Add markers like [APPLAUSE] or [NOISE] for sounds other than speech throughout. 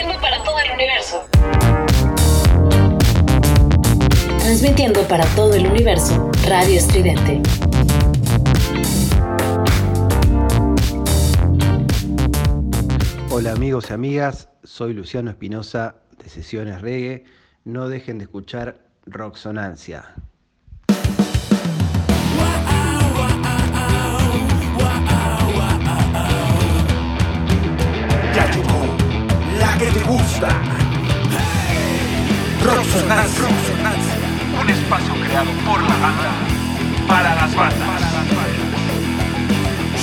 Transmitiendo para todo el universo. Transmitiendo para todo el universo, Radio Estridente. Hola amigos y amigas, soy Luciano Espinosa de Sesiones Reggae. No dejen de escuchar Rocksonancia. Que te gusta. Rocksonancia. Un espacio creado por la banda para las bandas.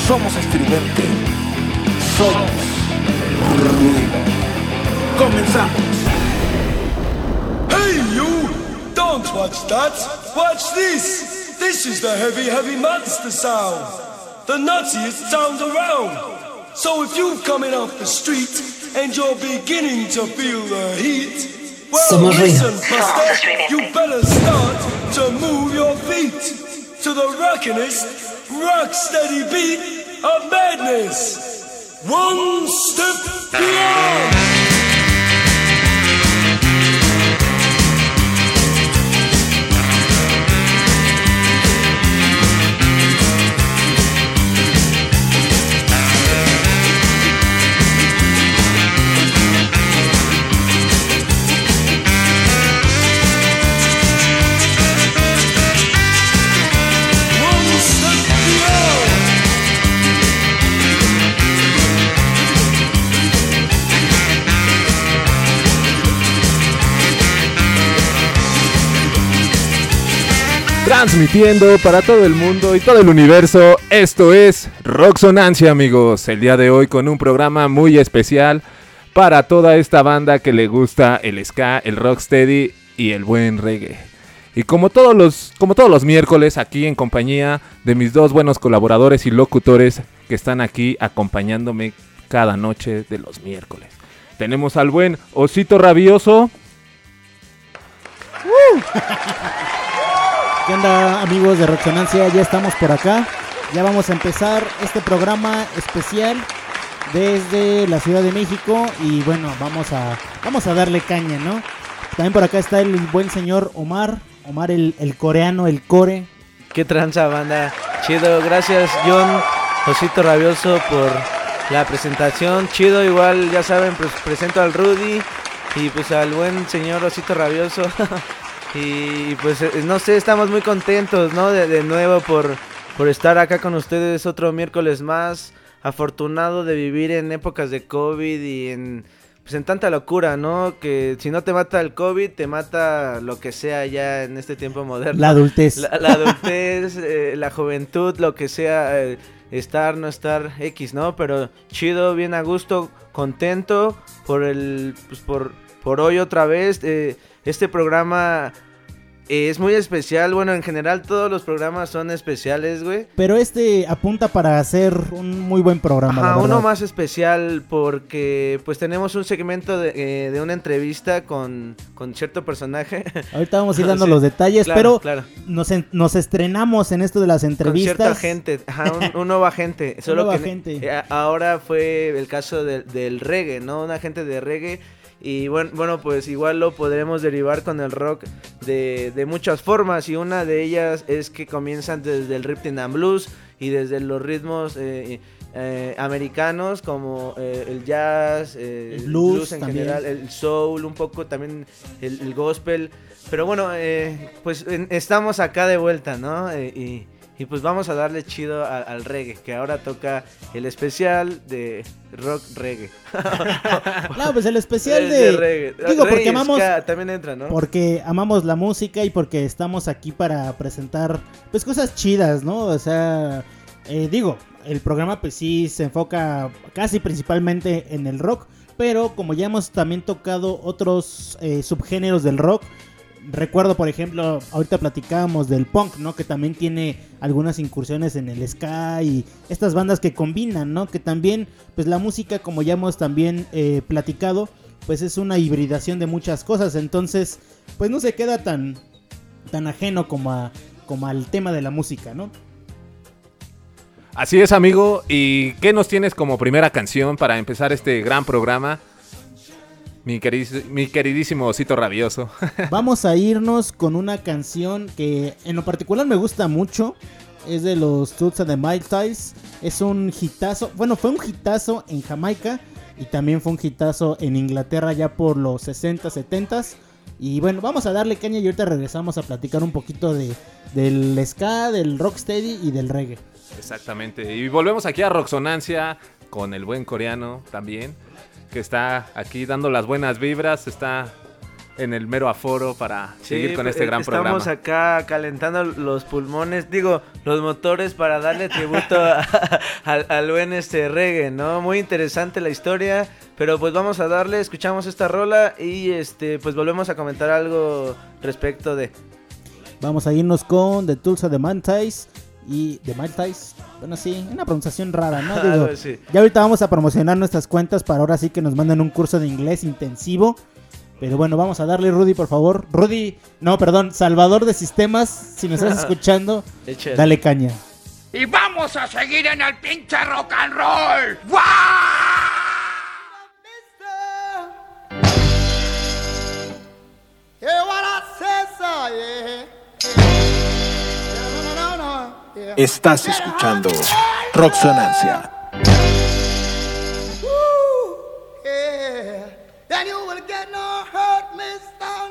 Somos estridente. Somos ruido. Comenzamos. Hey, you! Don't watch that! Watch this! This is the heavy, heavy monster sound! The nuttiest sound around! So if you're coming off the street and you're beginning to feel the heat, well, Somos listen, Buster, you better start to move your feet to the rockinest, rock steady beat of madness. One step beyond! Transmitiendo para todo el mundo y todo el universo, esto es Rocksonancia amigos, el día de hoy con un programa muy especial para toda esta banda que le gusta el ska, el rocksteady y el buen reggae. Y como todos los, como todos los miércoles aquí en compañía de mis dos buenos colaboradores y locutores que están aquí acompañándome cada noche de los miércoles. Tenemos al buen Osito Rabioso. [LAUGHS] ¿Qué onda amigos de Roxonancia? Ya estamos por acá. Ya vamos a empezar este programa especial desde la Ciudad de México y bueno, vamos a vamos a darle caña, ¿no? También por acá está el buen señor Omar, Omar el, coreano, el core. Qué tranza, banda. Chido, gracias, John, Osito Rabioso, por la presentación. Chido, igual, ya saben, pues presento al Rudy y pues al buen señor Osito Rabioso. [LAUGHS] y pues, eh, no sé, estamos muy contentos, ¿no? De, de nuevo por, por estar acá con ustedes otro miércoles más. Afortunado de vivir en épocas de COVID y en pues en tanta locura, ¿no? Que si no te mata el COVID, te mata lo que sea ya en este tiempo moderno. La adultez. La, la adultez, [LAUGHS] eh, la juventud, lo que sea, eh, estar, no estar, X, ¿no? Pero chido, bien a gusto, contento por el, pues por, por hoy otra vez. eh, este programa eh, es muy especial, bueno, en general todos los programas son especiales, güey. Pero este apunta para hacer un muy buen programa. la Ajá, uno más especial porque pues tenemos un segmento de, eh, de una entrevista con, con cierto personaje. [LAUGHS] Ahorita vamos a ir [LAUGHS] dando Sí, los detalles, claro, pero claro. Nos, en- nos estrenamos en esto de las Con entrevistas. cierta gente, ajá, un, [LAUGHS] un nuevo agente. Solo nueva que gente. eh, ahora fue el caso del- del reggae, ¿no? Un agente de reggae. Y bueno, bueno, pues igual lo podremos derivar con el rock de, de muchas formas. Y una de ellas es que comienzan desde el rhythm and blues y desde los ritmos eh, eh, americanos como eh, el jazz, El blues en también. general, el soul, un poco también el, el gospel. Pero bueno, eh, pues en- estamos acá de vuelta, ¿no? Y, y pues vamos a darle chido a- al reggae, que ahora toca el especial de rock reggae. [LAUGHS] No, pues el especial El de... reggae. Digo, Reggae porque amamos... ska también entra, ¿no? Porque amamos la música y porque estamos aquí para presentar pues cosas chidas, ¿no? O sea, eh, digo, el programa pues sí se enfoca casi principalmente en el rock, pero como ya hemos también tocado otros eh, subgéneros del rock, recuerdo por ejemplo, ahorita platicábamos del punk, ¿no? Que también tiene algunas incursiones en el ska y estas bandas que combinan, ¿no? Que también pues la música como ya hemos también eh, platicado, pues es una hibridación de muchas cosas, entonces pues no se queda tan tan ajeno como como al tema de la música, ¿no? Así es, amigo. ¿Y qué nos tienes como primera canción para empezar este gran programa? Mi, queridísimo osito rabioso. [LAUGHS] Vamos a irnos con una canción que en lo particular me gusta mucho. Es de los Toots and the Mike Ties. Es un hitazo. Bueno, fue un hitazo en Jamaica. Y también fue un hitazo en Inglaterra ya por los 60, 70. Y bueno, vamos a darle caña y ahorita regresamos a platicar un poquito de, del ska, del rocksteady y del reggae. Exactamente. Y volvemos aquí a Roxonancia con el buen coreano también, que está aquí dando las buenas vibras, está en el mero aforo para seguir con pues, este gran estamos programa. acá calentando los pulmones, digo, los motores para darle tributo [LAUGHS] a- al, al buen este reggae, ¿no? Muy interesante la historia, pero pues vamos a darle, escuchamos esta rola y este pues volvemos a comentar algo respecto de Vamos a irnos con The Tulsa de Mantis y de Mantis. Bueno, sí, una pronunciación rara, ¿no? [LAUGHS] Digo, ya ahorita vamos a promocionar nuestras cuentas para ahora sí que nos manden un curso de inglés intensivo. Pero bueno, vamos a darle, Rudy, por favor. Rudy, no, perdón, Salvador de Sistemas, si me estás [LAUGHS] escuchando, dale caña. Y vamos a seguir en el pinche rock and roll. ¡Guau! Estás escuchando Roxonancia.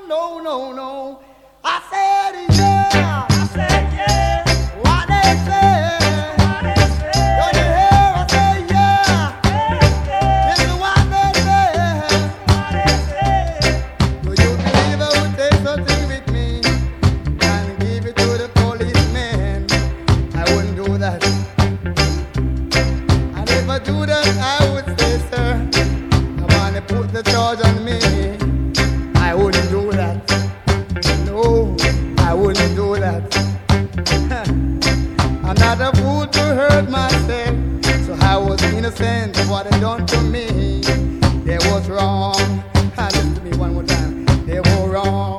No, no, no. I said. Hurt myself. So I was innocent of what they done to me. They was wrong. Ah, Listen to me one more time. They were wrong.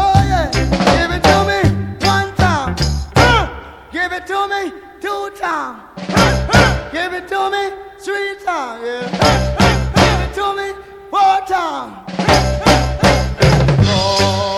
Oh yeah, give it to me one time. Give it to me two times. Give it to me three times. Yeah. Give it to me four times. Four,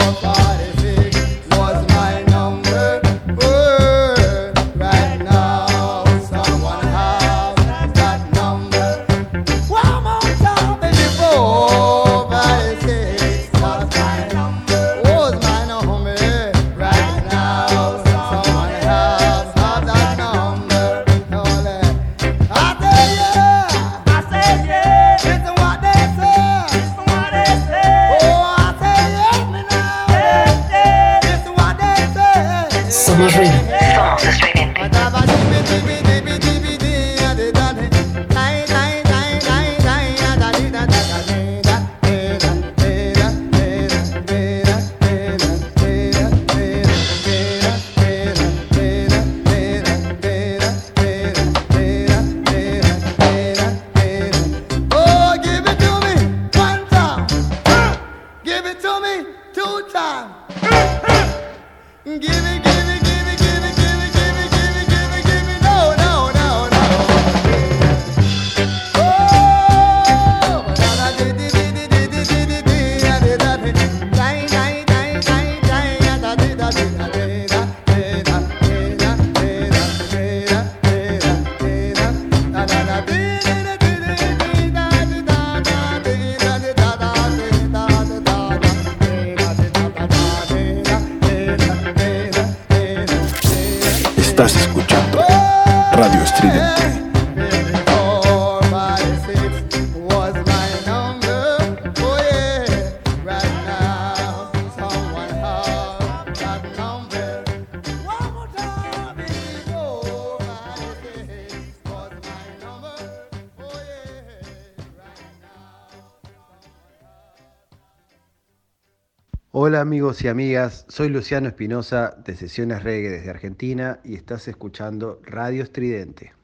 Amigos y amigas, soy Luciano Espinosa de Sesiones Reggae desde Argentina y estás escuchando Radio Estridente.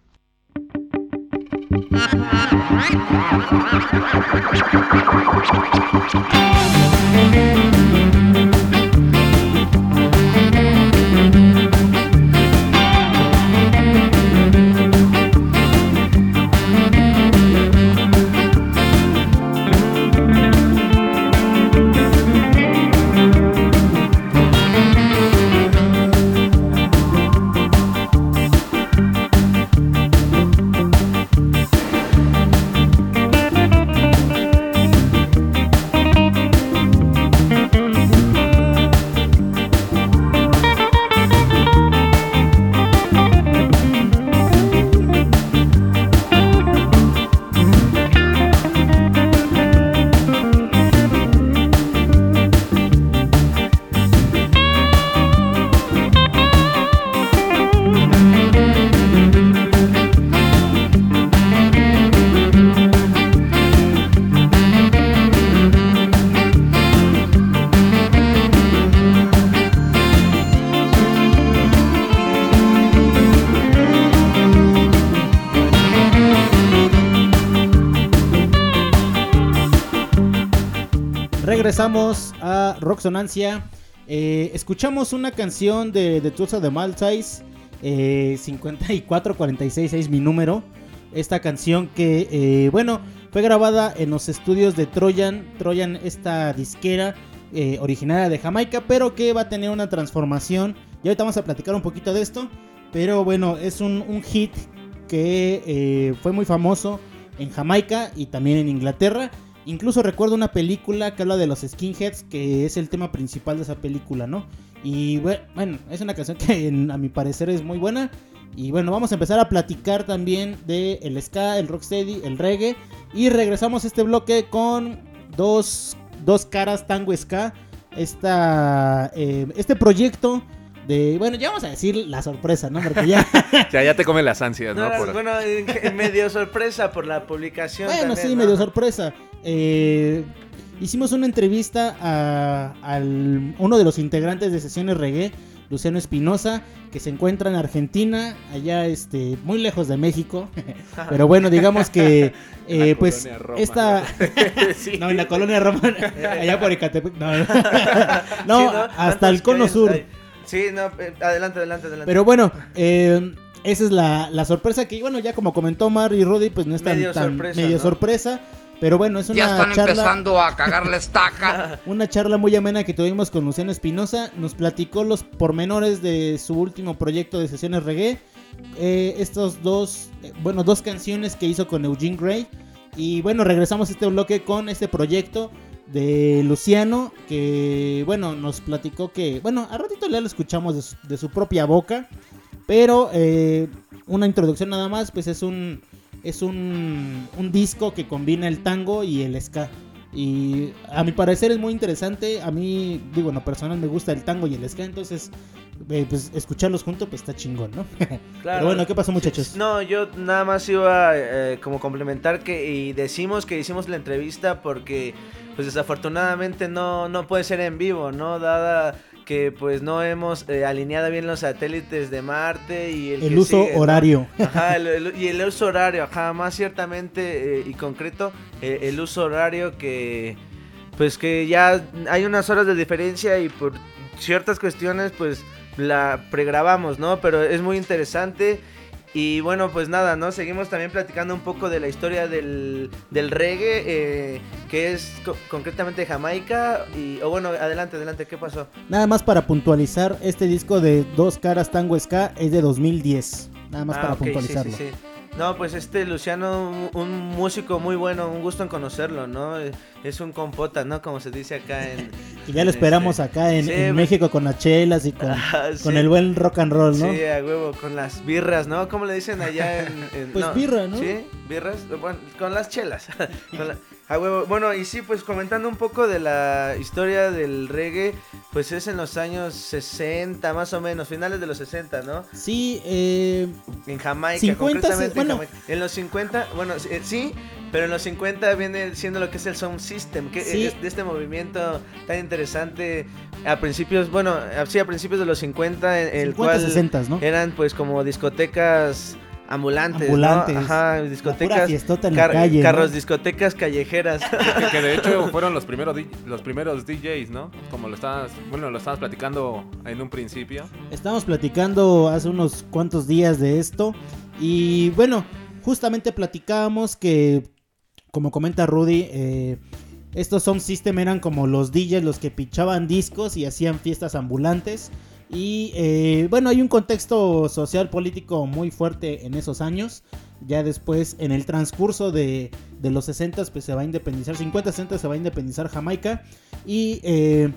Regresamos a Rocksonancia. Eh, escuchamos una canción de, de Tulsa de Maltese, eh, 5446 es mi número. Esta canción que, eh, bueno, fue grabada en los estudios de Trojan. Trojan, esta disquera eh, originaria de Jamaica, pero que va a tener una transformación. Y ahorita vamos a platicar un poquito de esto. Pero bueno, es un, un hit que eh, fue muy famoso en Jamaica y también en Inglaterra. Incluso recuerdo una película que habla de los skinheads, que es el tema principal de esa película, ¿no? Y bue- bueno, es una canción [LAUGHS] que a mi parecer es muy buena. Y bueno, vamos a empezar a platicar también de el ska, el rocksteady, el reggae. Y regresamos a este bloque con dos, dos caras tango ska. Esta, eh, este proyecto de, bueno, ya vamos a decir la sorpresa, ¿no? Porque ya... [LAUGHS] [LAUGHS] Ya, ya te come las ansias, No, ¿no? era- Por- Bueno, en- en medio sorpresa por la publicación. Bueno, también, sí, ¿no? medio sorpresa. Eh, hicimos una entrevista a al, uno de los integrantes de Sesiones Reggae, Luciano Espinosa, que se encuentra en Argentina, allá este, muy lejos de México. [LAUGHS] Pero bueno, digamos que [LAUGHS] eh, La pues colonia Roma, esta... [LAUGHS] Sí. No, en la colonia Roma, allá por Ecatepec. No, no. No, Sí, hasta el ¿Cuántas cono sur. hay? Sí, no, eh, adelante, adelante, adelante. Pero bueno, eh, esa es la, la sorpresa que, bueno, ya como comentó Mar y Rudy, pues no es tan, Medio tan- sorpresa, medio ¿no? sorpresa. Pero bueno, es una Ya están charla, empezando a cagar la estaca. [LAUGHS] una charla muy amena que tuvimos con Luciano Espinosa. Nos platicó los pormenores de su último proyecto de sesiones reggae. Eh, estos dos, eh, bueno, dos canciones que hizo con Eugene Gray. Y bueno, regresamos a este bloque con este proyecto de Luciano, que bueno, nos platicó que, bueno, a ratito ya lo escuchamos de su, de su propia boca, pero eh, una introducción nada más, pues es un, es un, un disco que combina el tango y el ska. Y a mi parecer es muy interesante. A mí, digo, en lo personal me gusta el tango y el ska. Entonces, eh, pues escucharlos juntos, pues está chingón, ¿no? [LAUGHS] Claro. Pero bueno, ¿qué pasó, muchachos? No, yo nada más iba eh, como complementar que y decimos que hicimos la entrevista porque pues desafortunadamente no, no puede ser en vivo, ¿no? Dada que pues no hemos eh, alineado bien los satélites de Marte y el, El que uso sigue, ¿no? horario. Ajá, el- el- y el uso horario, ajá, más ciertamente eh, y concreto, eh, el uso horario que, pues que ya hay unas horas de diferencia y por ciertas cuestiones, pues la pregrabamos, ¿no? Pero es muy interesante. Y bueno, pues nada, ¿no? Seguimos también platicando un poco de la historia del, del reggae, eh, que es co- concretamente Jamaica. Y, o bueno, adelante, adelante, ¿qué pasó? Nada más para puntualizar, este disco de Dos Caras Tango Ska es de 2010. Nada más Ah, para ok, sí, puntualizarlo. sí, sí. No, pues este Luciano, un, músico muy bueno, un gusto en conocerlo, ¿no? Es un compota, ¿no? Como se dice acá en... Y [LAUGHS] ya lo esperamos este, acá en, sí, en México con las chelas y con, Ah, con el buen rock and roll, ¿no? Sí, a huevo, con las birras, ¿no? ¿Cómo le dicen allá en...? en- Pues birra, ¿no? Sí, birras, bueno, con las chelas. [LAUGHS] Con la- huevo. Bueno, y sí, pues comentando un poco de la historia del reggae, pues es en los años 60, más o menos, finales de los 60, ¿no? Sí, eh, En Jamaica, 50, concretamente bueno. en Jamaica. En los 50, bueno, eh, sí, pero en los 50 viene siendo lo que es el Sound System, que Sí. es de este movimiento tan interesante a principios, bueno, sí, a principios de los 50, en el 50, cual 60, ¿no? eran pues como discotecas ambulantes, Ambulantes. ¿no? Ajá, discotecas, en la calle, ¿no? carros, discotecas callejeras. [LAUGHS] Que, que de hecho [LAUGHS] fueron los primeros, los primeros DJs, ¿no? Como lo estabas, bueno, lo estabas platicando en un principio. Estamos platicando hace unos cuantos días de esto. Y bueno, justamente platicábamos que, como comenta Rudy, eh, estos Sound System eran como los DJs los que pichaban discos y hacían fiestas ambulantes. Y eh, bueno, hay un contexto social político muy fuerte en esos años. Ya después, en el transcurso de, de los 60, pues se va a independizar, 50, 60 se va a independizar Jamaica. Y eh,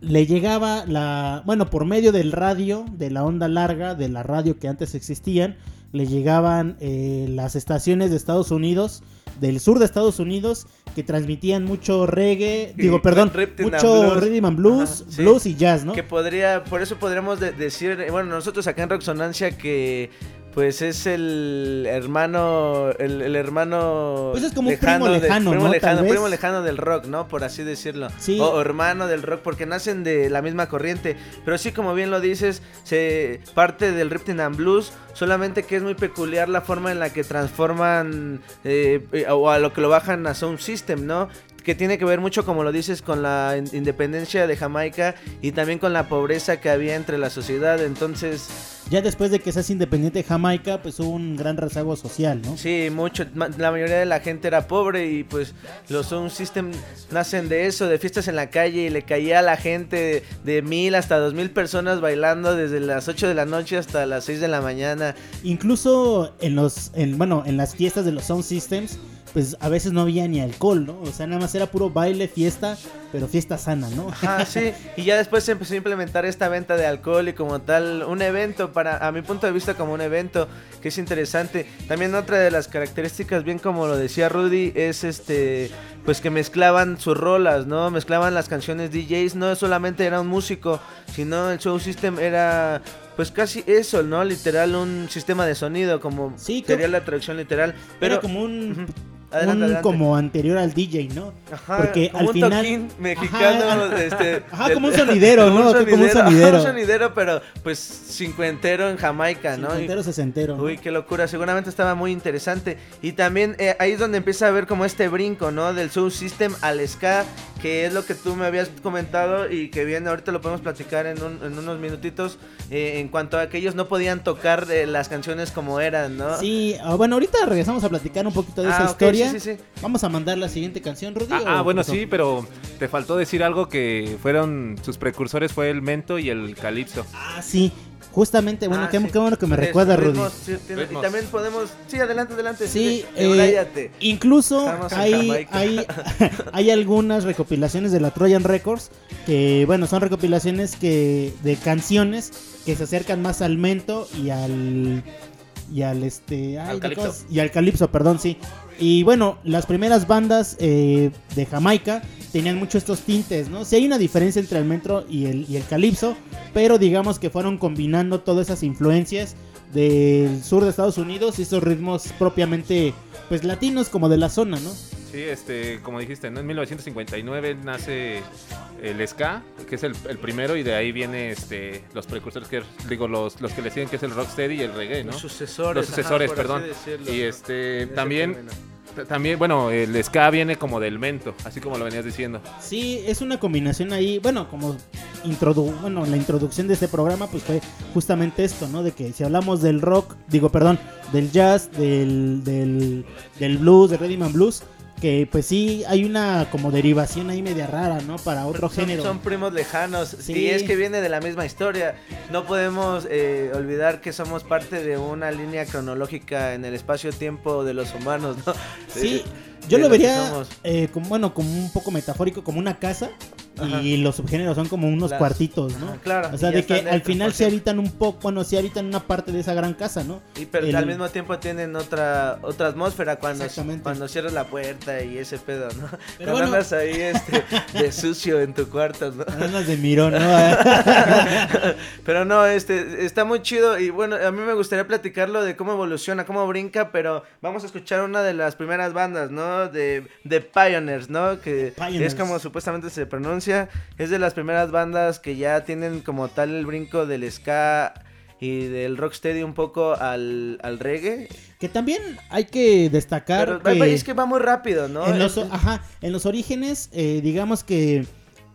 le llegaba la, bueno, por medio del radio, de la onda larga, de la radio que antes existían, le llegaban eh, las estaciones de Estados Unidos, del sur de Estados Unidos, que transmitían mucho reggae, digo, [LAUGHS] perdón, mucho rhythm and blues, Ajá, sí. blues y jazz, ¿no? Que podría, por eso podríamos de- decir, bueno, nosotros acá en Roxonancia que pues es el hermano, el, el hermano Pues es como un primo de- lejano, primo ¿no? lejano, primo lejano del rock, ¿no? Por así decirlo. Sí. O, o hermano del rock, porque nacen de la misma corriente. Pero sí, como bien lo dices, se parte del Ripton and Blues, solamente que es muy peculiar la forma en la que transforman eh, eh, o a lo que lo bajan a Sound System, ¿no? Que tiene que ver mucho, como lo dices, con la in- independencia de Jamaica y también con la pobreza que había entre la sociedad. Entonces, Ya después de que seas independiente Jamaica, pues hubo un gran rezago social, ¿no? sí, mucho, la mayoría de la gente era pobre y pues los Sound System nacen de eso, de fiestas en la calle y le caía a la gente de mil hasta dos mil personas bailando desde las 8 de la noche hasta las 6 de la mañana. Incluso en los, en, bueno, en las fiestas de los sound systems, pues a veces no había ni alcohol, ¿no? O sea, nada más era puro baile, fiesta, pero fiesta sana, ¿no? Ah, [LAUGHS] sí, y ya después se empezó a implementar esta venta de alcohol y como tal un evento para, a mi punto de vista como un evento que es interesante. También otra de las características, bien como lo decía Rudy, es este, pues que mezclaban sus rolas, ¿no? Mezclaban las canciones DJs, no solamente era un músico, sino el show system era pues casi eso, ¿no? Literal un sistema de sonido, como Sí, sería la traducción literal. Pero Era como un, Ujú. un Adelante, adelante. como anterior al DJ, ¿no? Ajá, Porque como al un final mexicano, Ajá. este, Ajá, como un sonidero, [LAUGHS] ¿no? un Como un sonidero, [LAUGHS] sonidero. un sonidero, pero pues cincuentero en Jamaica, ¿no? Y- Cincuentero, sesentero. ¿no? Uy, qué locura, seguramente estaba muy interesante. Y también eh, ahí es donde empieza a ver como este brinco, ¿no? Del Soul System al ska, que es lo que tú me habías comentado y que bien, ahorita lo podemos platicar en, un- en unos minutitos, eh, en cuanto a que ellos no podían tocar eh, las canciones como eran, ¿no? Sí, ah, bueno, ahorita regresamos a platicar un poquito de Ah, esa ok, historia. Sí, sí, sí. Vamos a mandar la siguiente canción, Rudy. Ah, ¿o ah, bueno, sí, pero te faltó decir algo que fueron sus precursores fue el mento y el calipso. Ah, sí. Justamente, bueno, Ah, qué, sí. qué bueno que me Ritmos, recuerda, Rudy. sí, tiene- Ritmos. Y también podemos. Sí, adelante, adelante. Sí, eh, eh, incluso hay, hay, [LAUGHS] hay algunas recopilaciones de la Trojan Records que, bueno, son recopilaciones que de canciones que se acercan más al mento y al y al este y al calipso, perdón, sí. Y bueno, las primeras bandas eh, de Jamaica tenían mucho estos tintes, ¿no? Sí hay una diferencia entre el metro y el, y el calipso, pero digamos que fueron combinando todas esas influencias del sur de Estados Unidos y esos ritmos propiamente, pues latinos como de la zona, ¿no? Sí, este, como dijiste, ¿no? en 1959 nace el ska, que es el, el primero, y de ahí viene este, los precursores, que digo, los, los que le siguen, que es el rocksteady y el reggae, ¿no? Los sucesores. Los sucesores, ajá, perdón. decirlo. Y este, también, término. También, bueno, el ska viene como del mento, así como lo venías diciendo. Sí, es una combinación ahí, bueno, como introdu bueno, la introducción de este programa pues fue justamente esto, ¿no? De que si hablamos del rock, digo, perdón, del jazz, del, del, del blues, del rhythm blues, que pues sí hay una como derivación ahí media rara, ¿no? Para otro son, género. Son primos lejanos. Sí. Y es que viene de la misma historia. No podemos eh, olvidar que somos parte de una línea cronológica en el espacio-tiempo de los humanos, ¿no? Sí, yo de lo vería eh, como, bueno, como un poco metafórico, como una casa. Ajá. Y los subgéneros son como unos Las- cuartitos, ¿no? Ajá, claro, O sea, de que al final se habitan un poco, bueno, se habitan una parte de esa gran casa, ¿no? Y pero El- al mismo tiempo tienen otra otra atmósfera cuando, cuando cierras la puerta y ese pedo, ¿no? Pero cuando bueno. andas ahí este, de [LAUGHS] sucio en tu cuarto, ¿no? Andas de mirón, ¿no? [LAUGHS] Pero no, este, está muy chido y bueno, a mí me gustaría platicarlo de cómo evoluciona, cómo brinca, pero vamos a escuchar una de las primeras bandas, ¿no? De, de Pioneers, ¿no? Que Pioneers. es como supuestamente se pronuncia, es de las primeras bandas que ya tienen como tal el brinco del ska y del rocksteady un poco al, al reggae. Que también hay que destacar Pero que, es que va muy rápido, ¿no? en, los, ajá, en los orígenes, eh, digamos que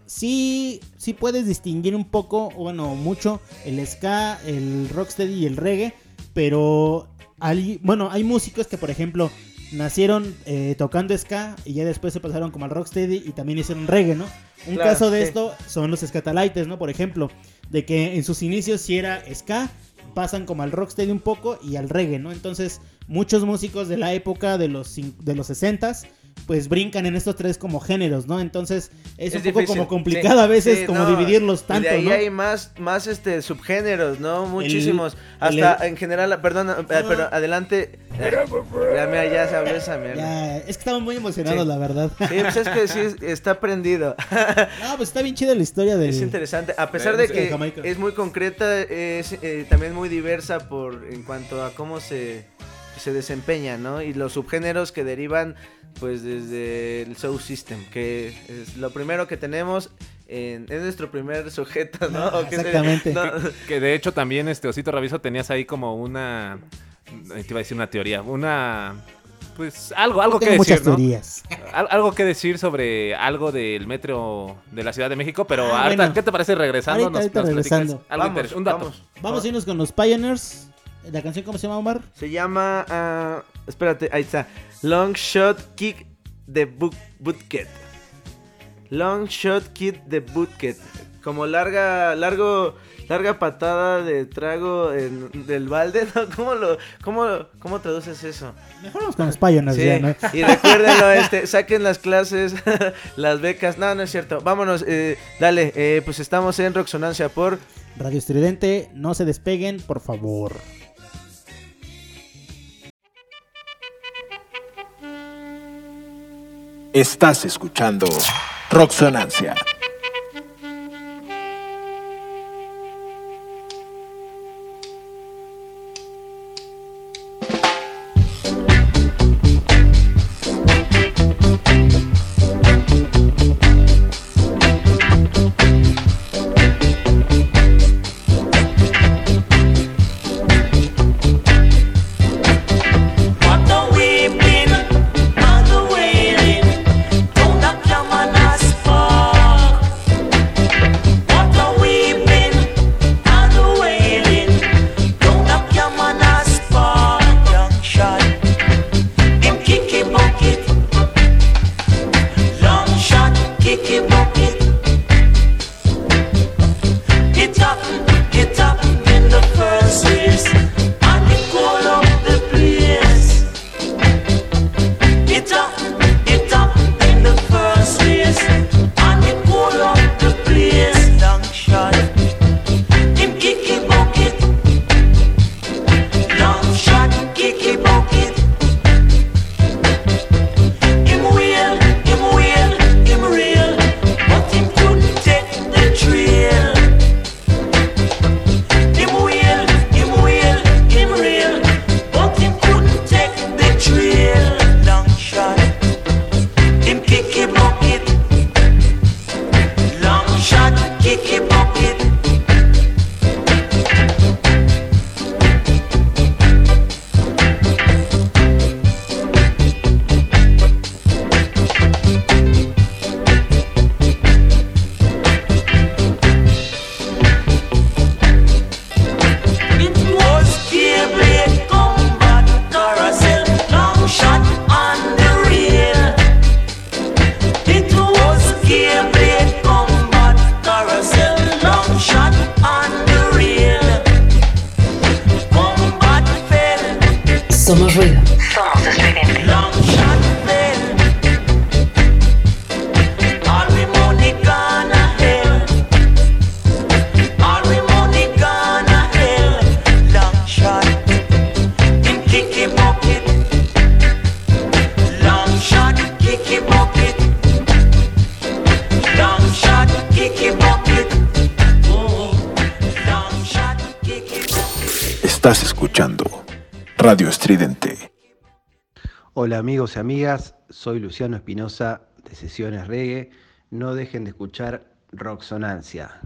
sí, sí puedes distinguir un poco, bueno, mucho, el ska, el rocksteady y el reggae, pero hay, bueno, hay músicos que, por ejemplo, nacieron eh, tocando ska y ya después se pasaron como al rocksteady y también hicieron reggae, ¿no? Un Claro, caso de sí. esto son los Scatalites, ¿no? Por ejemplo, de que en sus inicios sí era ska, pasan como al rocksteady un poco y al reggae, ¿no? Entonces, muchos músicos de la época de los de los 60s pues brincan en estos tres como géneros, ¿no? Entonces, es, un poco difícil, como complicado sí, a veces sí, como no, dividirlos y tanto, de ahí ¿no? hay más, más este subgéneros, ¿no? Muchísimos. el- Hasta en general, perdón, eh, pero adelante. Ya, mira, ya se habló esa mierda. Ya, es que estamos muy emocionados, Sí. la verdad. Sí, pues es que sí, es- está prendido. [LAUGHS] No, pues está bien chida la historia del... Es interesante. A pesar de de que es muy concreta, es eh, también muy diversa por en cuanto a cómo se, se desempeña, ¿no? Y los subgéneros que derivan, pues, desde el Soul System, que es lo primero que tenemos. en- es nuestro primer sujeto, ¿no? [LAUGHS] Ah, exactamente. No, [LAUGHS] Que de hecho también, este Osito Raviso, tenías ahí como una, eh, te iba a decir una teoría, una pues algo, algo que decir, ¿no? teorías. [LAUGHS] Al- algo que decir sobre algo del metro de la Ciudad de México, pero Ah, ahorita, bueno. ¿qué te parece regresando? Ahorita, Nos- ahorita nos platicas regresando. algo Vamos, interesante, un dato. vamos. Vamos a irnos con los Pioneers. La canción, ¿cómo se llama, Omar? Se llama. Espérate, ahí está. Long Shot Kick de Bootket. Long Shot Kick de Bootket. Como larga, largo, larga patada de trago en- del balde, ¿no? [LAUGHS] ¿Cómo, lo, cómo, cómo traduces eso? Mejor vamos con los Pioneers Sí, ya, ¿no? y recuérdenlo, este, saquen las clases, [LAUGHS] las becas. No, no es cierto. Vámonos, eh, dale, eh, pues estamos en Roxonancia por Radio Estridente, no se despeguen, por favor. Estás escuchando Roxonancia. Amigos y amigas, soy Luciano Espinosa de Sesiones Reggae. No dejen de escuchar Roxonancia.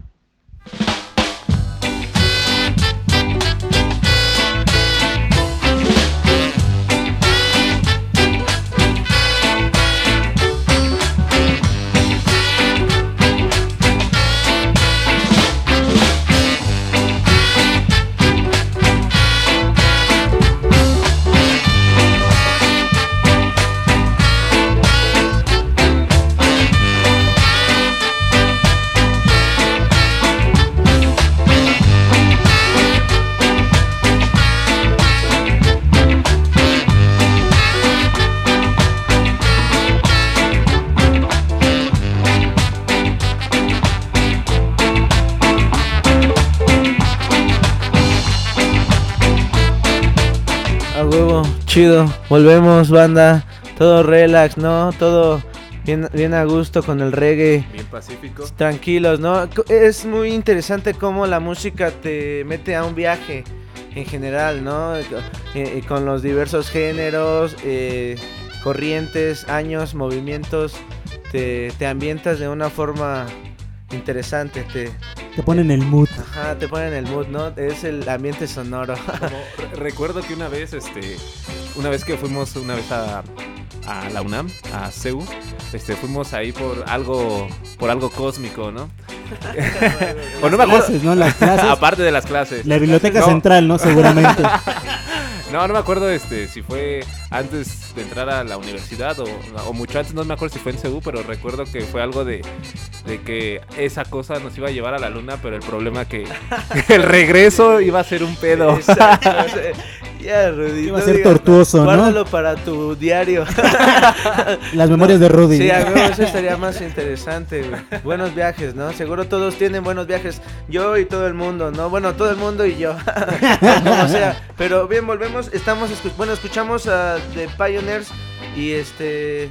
Chido. Volvemos, banda. Todo relax, ¿no? Todo bien, bien a gusto con el reggae. Bien pacífico. Tranquilos, ¿no? Es muy interesante cómo la música te mete a un viaje en general, ¿no? Eh, eh, con los diversos géneros, eh, corrientes, años, movimientos. Te, te ambientas de una forma interesante. Te, Te ponen el mood. ajá, te ponen el mood, ¿no? Es el ambiente sonoro. Como recuerdo que una vez este una vez que fuimos una vez a, a la UNAM, a CEU, este, fuimos ahí por algo, por algo cósmico, ¿no? [LAUGHS] o no me acuerdo. clases, ¿no? Las clases. [LAUGHS] Aparte de las clases. La biblioteca No. central, ¿no? Seguramente. [LAUGHS] No, no me acuerdo este, si fue antes de entrar a la universidad o, o mucho antes, no me acuerdo si fue en CEU, pero recuerdo que fue algo de, de que esa cosa nos iba a llevar a la luna, pero el problema que, que el regreso iba a ser un pedo. Exacto, ya, Rudy. Iba a no ser digas- tortuoso, ¿no? Guárdalo para tu diario. [LAUGHS] Las memorias de Rudy. Sí, a eso estaría más interesante, güey. Buenos viajes, ¿no? Seguro todos tienen buenos viajes. Yo y todo el mundo, ¿no? Bueno, todo el mundo y yo. [LAUGHS] Como sea. Pero bien, volvemos. Estamos, bueno, escuchamos a The Pioneers y este...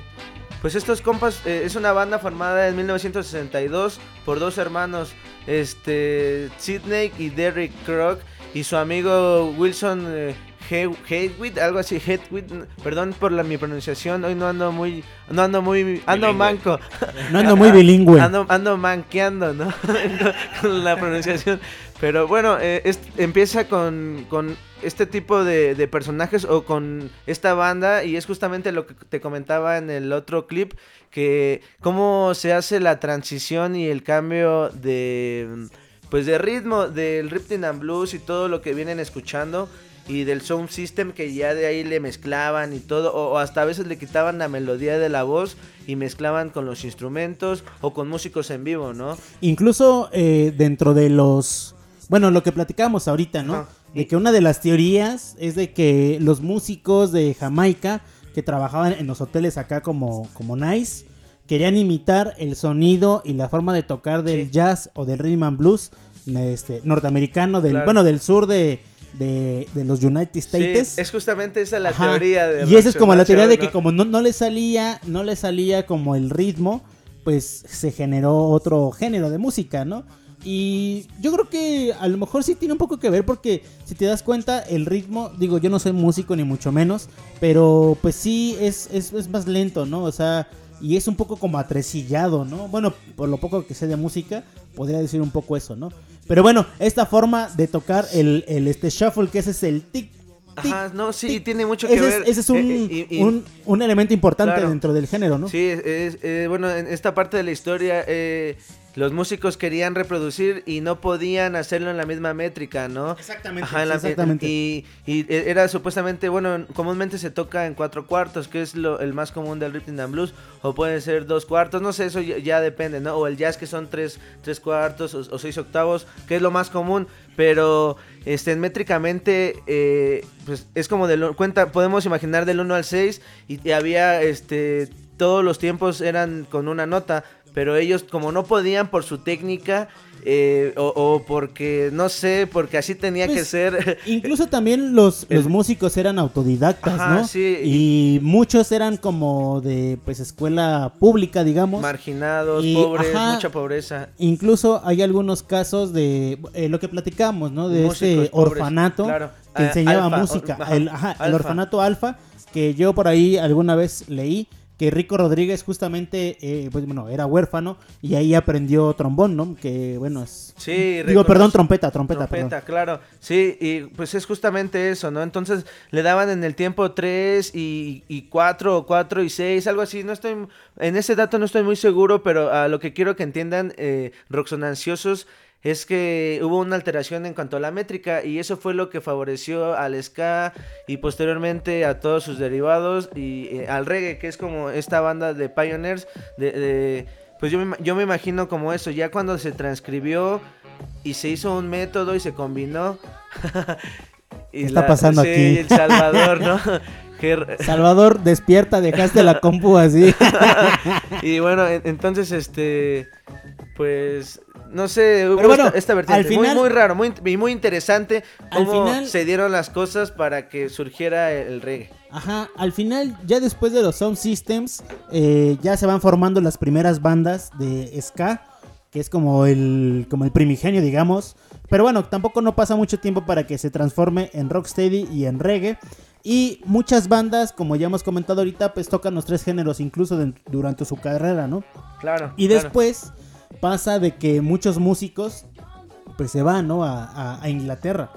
Pues estos compas, eh, es una banda formada en 1962 por dos hermanos, este, Sidney y Derrick Crock, y su amigo Wilson eh, Hedwig, algo así, Hedwig, perdón por la, mi pronunciación, hoy no ando muy, no ando muy, ando Bilingüe. manco. No ando muy bilingüe. [LAUGHS] Ando, ando manqueando, ¿no? [LAUGHS] con la pronunciación. Pero bueno, eh, es- empieza con, con este tipo de, de personajes o con esta banda y es justamente lo que te comentaba en el otro clip, que cómo se hace la transición y el cambio de, pues de ritmo, del rhythm and blues y todo lo que vienen escuchando y del sound system que ya de ahí le mezclaban y todo, o, o hasta a veces le quitaban la melodía de la voz y mezclaban con los instrumentos o con músicos en vivo, ¿no? Incluso eh, dentro de los... Bueno, lo que platicábamos ahorita, ¿no? De que una de las teorías es de que los músicos de Jamaica que trabajaban en los hoteles acá como, como Nice querían imitar el sonido y la forma de tocar del Sí. jazz o del rhythm and blues este, norteamericano, del, Claro. bueno, del sur de, de, de los United Sí, States. es justamente esa la Ajá. teoría de Y esa es como la teoría de que ¿no? como no, no le salía, no le salía como el ritmo, pues se generó otro género de música, ¿no? Y yo creo que a lo mejor sí tiene un poco que ver porque si te das cuenta el ritmo, digo yo no soy músico ni mucho menos, pero pues sí es, es, es más lento, ¿no? O sea, y es un poco como atresillado, ¿no? Bueno, por lo poco que sé de música, podría decir un poco eso, ¿no? Pero bueno, esta forma de tocar el, el este shuffle, que ese es el tic, tic, Ajá, no, sí, tic. tiene mucho que ese ver. Es, ese es un, eh, eh, y- y- un, un elemento importante Claro. dentro del género, ¿no? Sí, es, es, eh, bueno, en esta parte de la historia, eh, los músicos querían reproducir y no podían hacerlo en la misma métrica, ¿no? Exactamente, Ajá, la- exactamente. Y, y era supuestamente, bueno, comúnmente se toca en cuatro cuartos, que es lo, el más común del rhythm and blues, o pueden ser dos cuartos, no sé, eso ya, ya depende, ¿no? O el jazz que son tres, tres cuartos o, o seis octavos, que es lo más común, pero este, métricamente, eh, pues es como de cuenta, podemos imaginar del 1 al 6 y, y había, este, todos los tiempos eran con una nota, pero ellos como no podían por su técnica eh, o, o porque, no sé, porque así tenía que Pues, ser. [LAUGHS] Incluso también los, [LAUGHS] los músicos eran autodidactas, Ajá, ¿no? sí. Y muchos eran como de pues escuela pública, digamos. marginados, Y, pobres, ajá, mucha pobreza. Incluso hay algunos casos de eh, lo que platicamos, ¿no? De Músicos este pobres, orfanato claro. que Ah, enseñaba alfa, música. or- ajá, el, ajá, el orfanato alfa, que yo por ahí alguna vez leí que Rico Rodríguez justamente, eh, pues bueno, era huérfano y ahí aprendió trombón, ¿no? Que bueno, es... Sí, Digo, perdón, trompeta, trompeta, Trompeta, perdón. claro. Sí, y pues es justamente eso, ¿no? Entonces le daban en el tiempo 3 y, y 4 o 4 y 6, algo así. No estoy, en ese dato no estoy muy seguro, pero a lo que quiero que entiendan, eh, Roxonanciosos, es que hubo una alteración en cuanto a la métrica y eso fue lo que favoreció al ska y posteriormente a todos sus derivados y eh, al reggae, que es como esta banda de pioneers de... de- pues yo me, yo me imagino como eso, ya cuando se transcribió y se hizo un método y se combinó. [LAUGHS] y ¿Qué está pasando sí, aquí? El Salvador, ¿no? [LAUGHS] Salvador, despierta, dejaste la compu así. [LAUGHS] y bueno, en- entonces, este, pues, no sé, Pero bueno, esta, esta vertiente al final- muy, muy raro, muy, y muy interesante Al cómo final- se dieron las cosas para que surgiera el, reggae. Ajá, al final, ya después de los Sound Systems, eh, ya se van formando las primeras bandas de ska, que es como el, como el primigenio, digamos. Pero bueno, tampoco no pasa mucho tiempo para que se transforme en rocksteady y en reggae. Y muchas bandas, como ya hemos comentado ahorita, pues tocan los tres géneros incluso de- durante su carrera, ¿no? Claro. Y claro. Pasa de que muchos músicos pues se van, ¿no? A, a- a Inglaterra.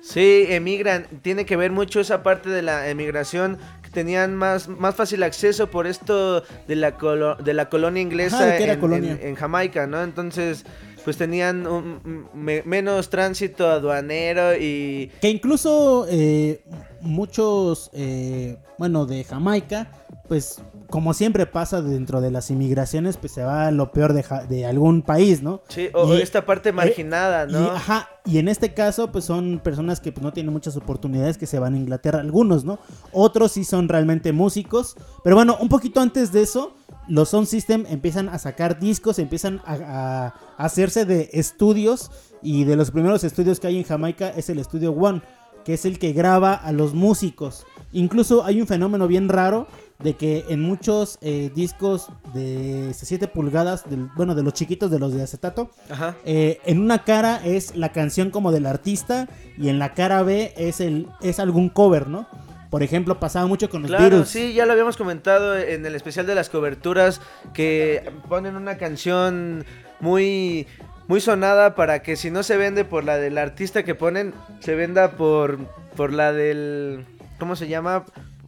Sí, emigran. Tiene que ver mucho esa parte de la emigración que tenían más, más fácil acceso por esto de la, colo- de la colonia inglesa Ajá, de que era en, colonia. en- en Jamaica, ¿no? Entonces, pues tenían un- me- menos tránsito aduanero y... Que incluso eh, muchos, eh, bueno, de Jamaica, pues como siempre pasa dentro de las inmigraciones, pues se va a lo peor de, Ja- de algún país, ¿no? Sí, o Y- esta parte marginada, Y, ¿no? ajá, y en este caso, pues son personas que pues, no tienen muchas oportunidades que se van a Inglaterra, algunos, ¿no? Otros sí son realmente músicos. Pero bueno, un poquito antes de eso, los Sound System empiezan a sacar discos, empiezan a, a hacerse de estudios. Y de los primeros estudios que hay en Jamaica es el estudio One, que es el que graba a los músicos. Incluso hay un fenómeno bien raro de que en muchos eh, discos de 7 pulgadas, del- bueno, de los chiquitos, de los de acetato, Ajá. eh, en una cara es la canción como del artista y en la cara B es el es algún cover, ¿no? Por ejemplo, pasaba mucho con los Claro, sí, ya lo habíamos comentado en el especial de las coberturas que ponen una canción muy muy sonada para que si no se vende por la del artista que ponen, se venda por por la del ¿cómo se llama?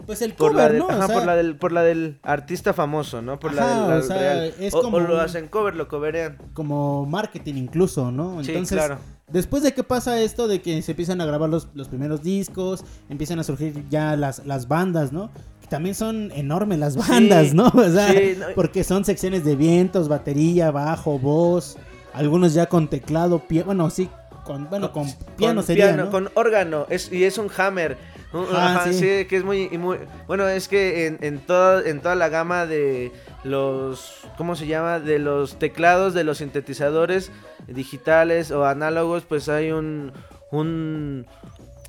Pues el por la cover, del, ¿no? O ajá, sea- por la del por la del artista famoso, ¿no? Por la del la o sea, real. es o, como o lo hacen cover, lo coverean. como marketing incluso, ¿no? Sí, Entonces, claro. después de que pasa esto, de que se empiezan a grabar los, los primeros discos, empiezan a surgir ya las, las bandas, ¿no? Que también son enormes las bandas, Sí, ¿no? [LAUGHS] O sea, sí, no- porque son secciones de vientos, batería, bajo, voz, algunos ya con teclado, pie, bueno, sí, con, bueno, con piano con sería, piano, ¿no? con órgano, es, y es un hammer. Un- Ah, ajá, sí. sí. que es muy, muy- bueno, es que en, en toda, en toda la gama de los, ¿cómo se llama? De los teclados, de los sintetizadores digitales o análogos, pues hay un, un,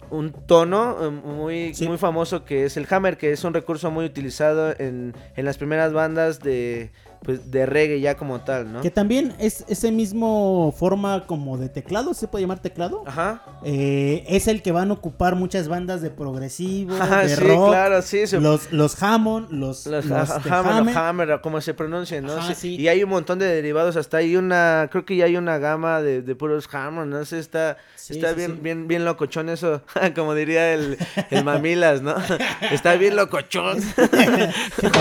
un tono eh, muy, Sí. muy famoso que es el hammer, que es un recurso muy utilizado en, en las primeras bandas de, pues, de reggae ya como tal, ¿no? Que también es ese mismo forma como de teclado, ¿se puede llamar teclado? Ajá. Eh, es el que van a ocupar muchas bandas de progresivo, Ajá, de sí, rock, claro, sí, se- los, los Hammond, los, Los, los Hammer, Hammond. Hammer, o como se pronuncia, ¿no? Ajá, Sí, sí. Y hay un montón de derivados, hasta hay una, creo que ya hay una gama de, de puros Hammer, no sé, está, Sí, está sí, bien, sí. bien, bien locochón eso, [LAUGHS] como diría el, el Mamilas, ¿no? [LAUGHS] está bien locochón. [LAUGHS]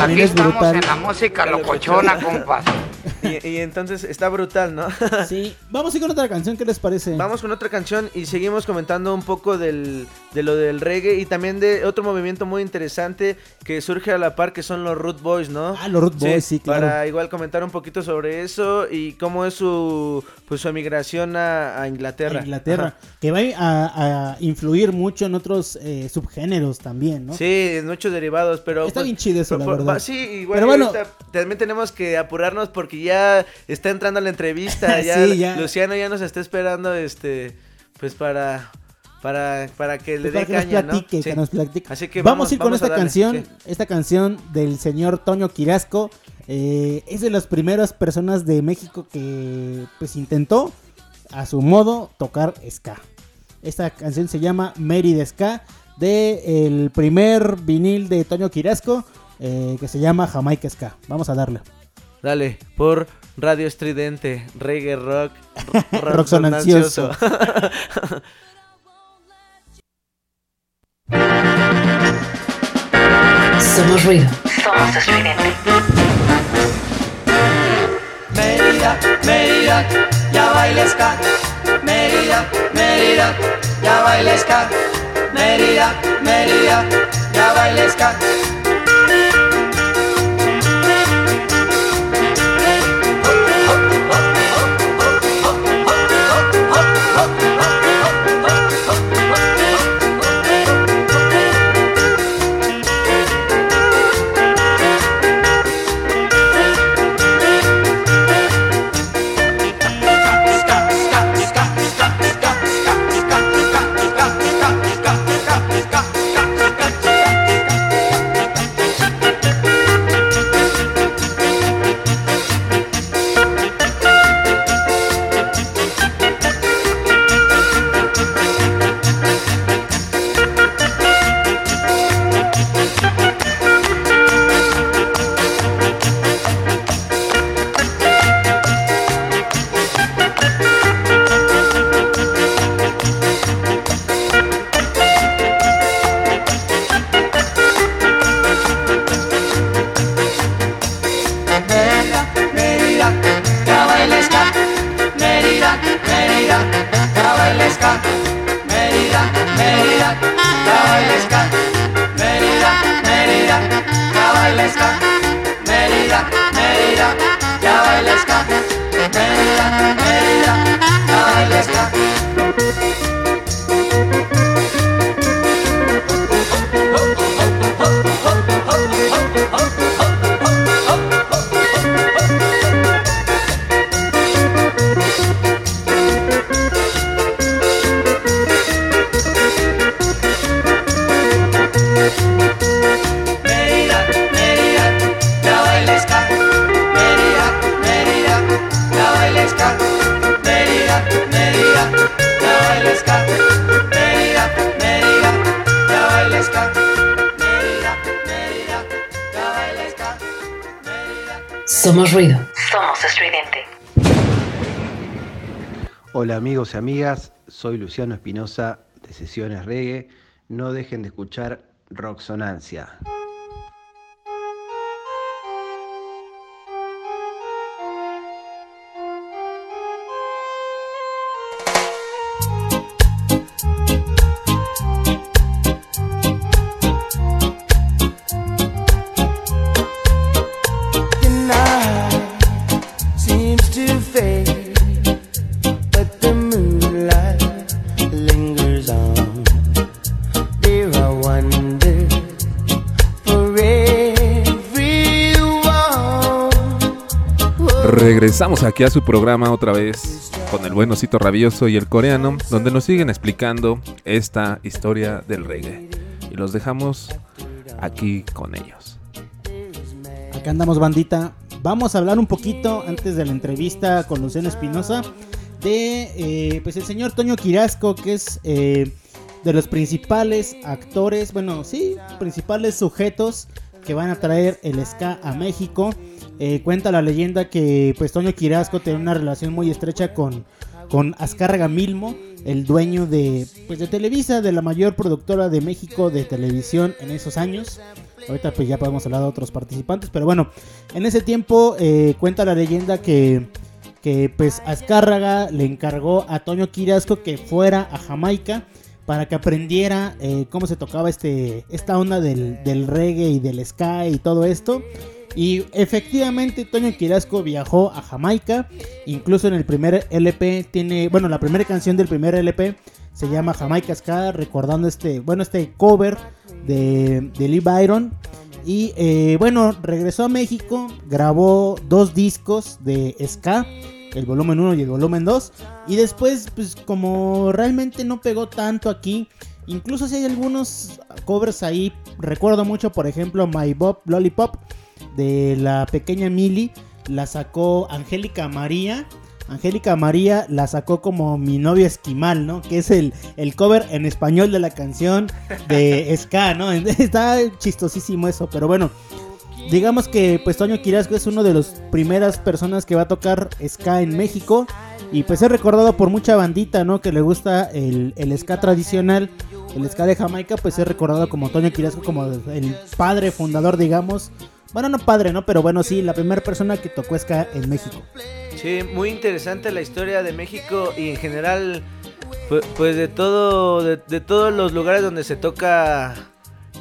Aquí es estamos brutal. en la música locochona, compas. Y, y entonces está brutal, ¿no? [LAUGHS] Sí, vamos a ir con otra canción, ¿qué les parece? Vamos con otra canción y seguimos comentando un poco del, de lo del reggae y también de otro movimiento muy interesante que surge a la par que son los Root Boys, ¿no? Ah, los Root Boys, sí, claro. Para igual comentar un poquito sobre eso y cómo es su pues su emigración a, a Inglaterra. A Inglaterra, Ajá. que va a, a influir mucho en otros eh, subgéneros también, ¿no? Sí, en muchos derivados, pero... Está pues, bien chido eso, la verdad. Sí, igual Pero bueno- también tenemos que apurarnos porque ya está entrando la entrevista, [LAUGHS] ya, Sí, ya. Luciano ya nos está esperando, este, pues para... Para, para que le Pues dé caña, nos platique, ¿no? que Sí. nos platique. Así que vamos, a ir con esta darle, canción, sí. esta canción del señor Toño Quirasco. eh, es de las primeras personas de México que pues intentó a su modo tocar ska. Esta canción se llama Mérida Ska de el primer vinil de Toño Quirasco eh, que se llama Jamaica Ska. Vamos a darle. Dale, por Radio Estridente, Reggae Rock, [LAUGHS] rock sonancioso. [LAUGHS] Somos ruido. Somos estridente. Mérida, Mérida, ya baila ska. Mérida, Mérida, ya baila ska. Mérida, Mérida, ya baila ska. Soy Luciano Espinosa de Sesiones Reggae. No dejen de escuchar Roxonancia. Regresamos aquí a su programa otra vez con el buen osito rabioso y el coreano, donde nos siguen explicando esta historia del reggae. Y los dejamos aquí con ellos. Acá andamos bandita. Vamos a hablar un poquito antes de la entrevista con Luciano Espinosa de eh, pues el señor Toño Quirasco, que es eh, de los principales actores, bueno, sí, principales sujetos que van a traer el ska a México. Eh, cuenta la leyenda que pues Toño Quirasco tiene una relación muy estrecha con, con Azcárraga Milmo, el dueño de, pues, de Televisa, de la mayor productora de México de televisión en esos años. Ahorita pues ya podemos hablar de otros participantes, pero bueno, en ese tiempo eh, cuenta la leyenda que, que pues Azcárraga le encargó a Toño Quirasco que fuera a Jamaica para que aprendiera eh, cómo se tocaba este, esta onda del, reggae y del ska y todo esto. Y efectivamente Toño Quirasco viajó a Jamaica, incluso en el primer LP tiene, bueno, la primera canción del primer LP se llama Jamaica Ska, recordando este, bueno, este cover de, de Lee Byron. Y eh, bueno, regresó a México, grabó dos discos de ska, el volumen 1 y el volumen 2. Y después, pues como realmente no pegó tanto aquí, incluso si hay algunos covers ahí, recuerdo mucho, por ejemplo, My Bob Lollipop de la pequeña Millie, la sacó Angélica María. Angélica María la sacó como mi novia esquimal, ¿no? Que es el, el cover en español de la canción de [LAUGHS] Ska, ¿no? [LAUGHS] Está chistosísimo eso, pero bueno. Digamos que pues Toño Quirasco es uno de las primeras personas que va a tocar Ska en México. Y pues es recordado por mucha bandita, ¿no? Que le gusta el, el Ska tradicional. El Ska de Jamaica, pues es recordado como Toño Quirasco, como el padre fundador, digamos. Bueno, no padre, ¿no? Pero bueno, sí, la primera persona que tocó Ska en México. Sí, muy interesante la historia de México y en general, pu- pues, de todo, de todos los lugares donde se toca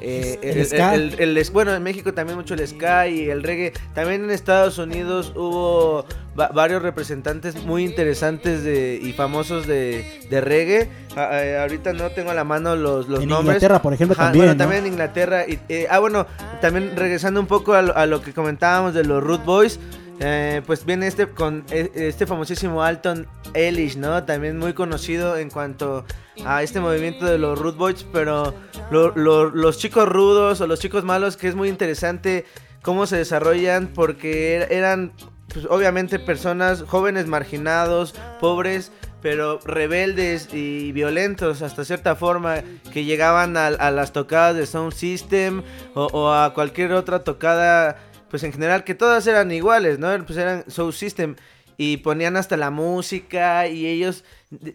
eh, El ska. el- el- el- bueno, en México también mucho el ska y el reggae. También en Estados Unidos hubo va- varios representantes muy interesantes de, y famosos de, de reggae. A- a- ahorita no tengo a la mano los, los En nombres. Inglaterra, por ejemplo, también, Bueno, ¿no? también en Inglaterra. Y, eh, ah, bueno, también regresando un poco a lo, a lo que comentábamos de los Root Boys. Eh, pues viene este con eh, este famosísimo Alton Ellis, ¿no? También muy conocido en cuanto a este movimiento de los Root Boys, pero lo- lo- los chicos rudos o los chicos malos, que es muy interesante cómo se desarrollan, porque er- eran pues, obviamente personas jóvenes marginados, pobres, pero rebeldes y violentos hasta cierta forma, que llegaban a, las tocadas de Sound System o a cualquier otra tocada, pues en general, que todas eran iguales, ¿no? Pues eran Sound System. Y ponían hasta la música y ellos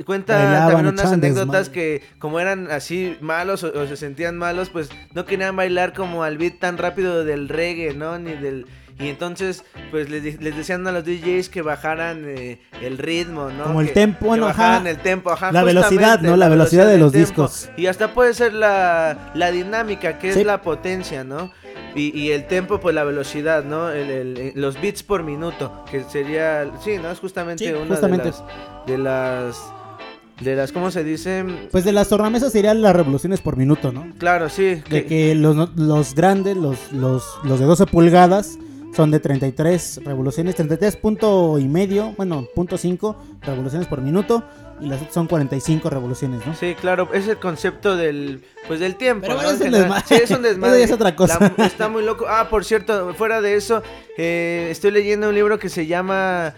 cuentan también unas anécdotas que como eran así malos o, o se sentían malos, pues no querían bailar como al beat tan rápido del reggae, ¿no? Ni del y entonces pues les, les decían a los DJs que bajaran eh, el ritmo, ¿no? Como el tempo, bueno, bajaran el tempo, ajá, La velocidad, ¿no? La velocidad de los tempo. discos. Y hasta puede ser la, la dinámica, que Sí. es la potencia, ¿no? Y, y el tempo, pues la velocidad, ¿no? El- el- el- los beats por minuto, que sería, sí, ¿no? Es justamente Sí, una justamente. de las, de las, de las, ¿cómo se dice? Pues de las tornamesas serían las revoluciones por minuto, ¿no? Claro, sí. De que los, los grandes, los, los, los de 12 pulgadas, son de 33 revoluciones, 33 punto y medio, bueno, punto 5 revoluciones por minuto, y las otras son 45 revoluciones, ¿no? Sí, claro, es el concepto del pues del tiempo. Pero es un desmadre. Sí, es un desmadre. Es otra cosa. La- está muy loco. Ah, por cierto, fuera de eso, eh, estoy leyendo un libro que se llama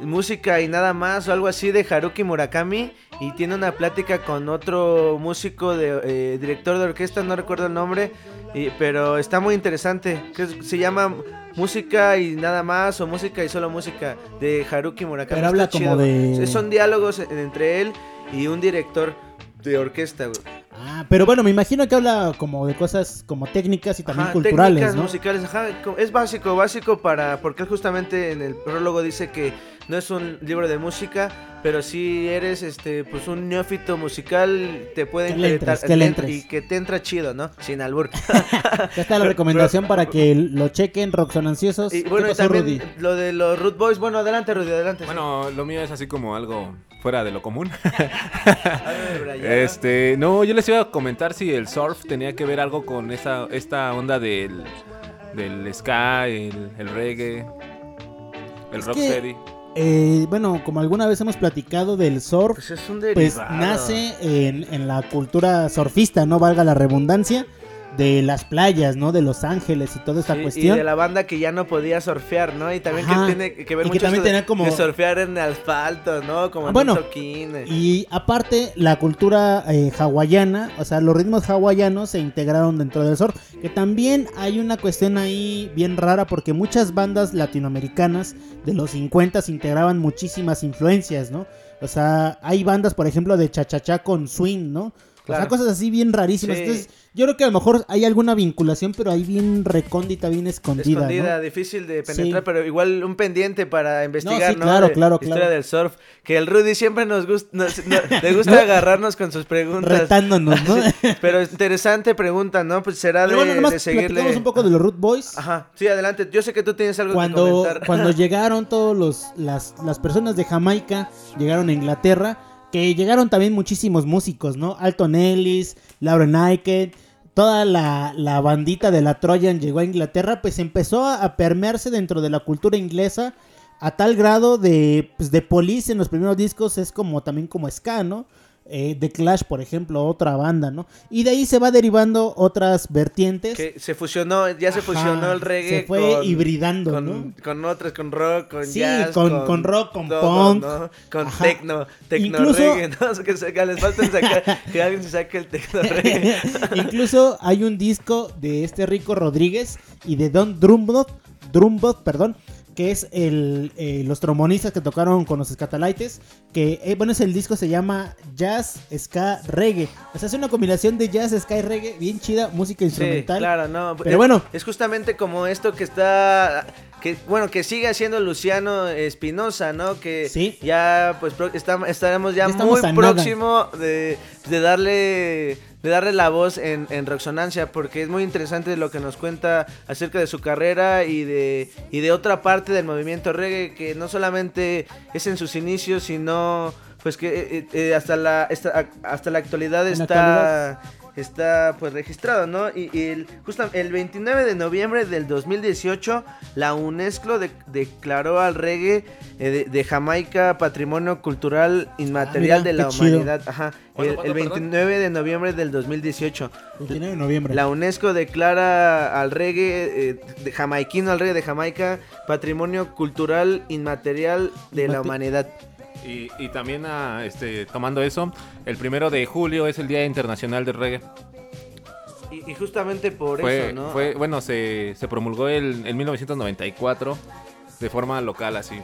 Música y nada más o algo así de Haruki Murakami y tiene una plática con otro músico de eh, director de orquesta, no recuerdo el nombre, y- pero está muy interesante. Que se llama música y nada más o música y solo música de Haruki Murakami. Pero habla como de- Son diálogos en- entre él y un director de orquesta, güey. Ah, pero bueno, me imagino que habla como de cosas como técnicas y también Ajá, culturales, técnicas ¿no? musicales, ajá, es básico, básico para, porque él justamente en el prólogo dice que no es un libro de música, pero si eres este, pues un neófito musical, te puede Que le interesar- entres, que le te- entres. y que te entra chido, ¿no? Sin albur. [LAUGHS] Ya está la recomendación para que lo chequen, Roxonanciosos. y ¿Qué bueno, y también Rudy? lo de los Root Boys, bueno, adelante Rudy, adelante. Bueno, lo mío es así como algo fuera de lo común. [LAUGHS] Este, no, yo les iba a comentar si el surf tenía que ver algo con esta, esta onda del, del ska, el, el reggae, el Es rocksteady. Eh, bueno, como alguna vez hemos platicado del surf, Pues es un pues nace en, en la cultura surfista, no valga la redundancia, de las playas, ¿no? De Los Ángeles y toda esta Sí, cuestión. Y de la banda que ya no podía surfear, ¿no? Y también Ajá. que tiene que ver Y que mucho también tenía como- de surfear en asfalto, ¿no? Como en Bueno, eh. Y aparte, la cultura eh, hawaiana, o sea, los ritmos hawaianos se integraron dentro del surf. Que también hay una cuestión ahí bien rara porque muchas bandas latinoamericanas de los 50 integraban muchísimas influencias, ¿no? O sea, hay bandas, por ejemplo, de chachachá con swing, ¿no? O sea, Claro. cosas así bien rarísimas. Sí. Entonces, yo creo que a lo mejor hay alguna vinculación, pero ahí bien recóndita, bien escondida, Escondida, ¿no? difícil de penetrar, Sí. pero igual un pendiente para investigar, sí, ¿no? claro, De claro, Historia claro. del surf. Que el Rudy siempre nos gusta, nos- no- le [LAUGHS] gusta agarrarnos con sus preguntas. Retándonos, ¿no? [LAUGHS] Pero interesante pregunta, ¿no? Pues será de, bueno, nomás de seguirle. un poco de los Root Boys. Ajá, sí, adelante. Yo sé que tú tienes algo que cuando, comentar. cuando [LAUGHS] llegaron todos los las, las personas de Jamaica, llegaron a Inglaterra, que llegaron también muchísimos músicos, ¿no? Alton Ellis, Lauren Aiken, toda la, la bandita de la Trojan llegó a Inglaterra, pues empezó a, permearse dentro de la cultura inglesa a tal grado de, pues, de Police en los primeros discos es como también como ska, ¿no? Eh, The Clash, por ejemplo, otra banda, ¿no? Y de ahí se va derivando otras vertientes. Que se fusionó, ya se Ajá, fusionó el reggae. se fue con- hibridando, con, ¿no? con otras, con rock, con Sí, jazz. con- con rock, con todo, punk. ¿no? Con Ajá. tecno, tecno Incluso- reggae, ¿no? [LAUGHS] Que, se- que les falta sacar, que alguien se saque el tecno reggae. [LAUGHS] Incluso hay un disco de este Rico Rodríguez y de Don Drumbot, Drumbot, perdón, que es el, eh, los trombonistas que tocaron con los Scatalites, que eh, bueno, es el disco se llama Jazz, Ska, Reggae. O sea, es una combinación de jazz, ska y reggae, bien chida, música Sí, instrumental. claro, no. Pero es, bueno. Es justamente como esto que está. Que, bueno, que sigue haciendo Luciano Espinosa, ¿no? Que Sí. ya, pues, está- estaremos ya, Ya muy próximo de, de darle de darle la voz en, en Roxonancia, porque es muy interesante lo que nos cuenta acerca de su carrera y de, y de otra parte del movimiento reggae, que no solamente es en sus inicios, sino pues que eh, eh, hasta, la, esta- hasta la actualidad En está actualidad. Está pues registrado, ¿no? Y, y el, justa- el 29 de noviembre del 2018, la UNESCO de- declaró al reggae eh, de, de Jamaica Patrimonio Cultural Inmaterial Ah, mira, de la chido. Humanidad. Ajá. ¿Cuándo, El, el perdón? 29 de noviembre del 2018. 29 de noviembre. La UNESCO declara al reggae eh, de jamaiquino, al reggae de Jamaica, Patrimonio Cultural Inmaterial de la Humanidad. Y, y también ah, este, tomando eso, el primero de julio es el Día Internacional del Reggae. Y, y justamente por Fue, eso, ¿no? fue, bueno, se, se promulgó el, en 1994 de forma local así.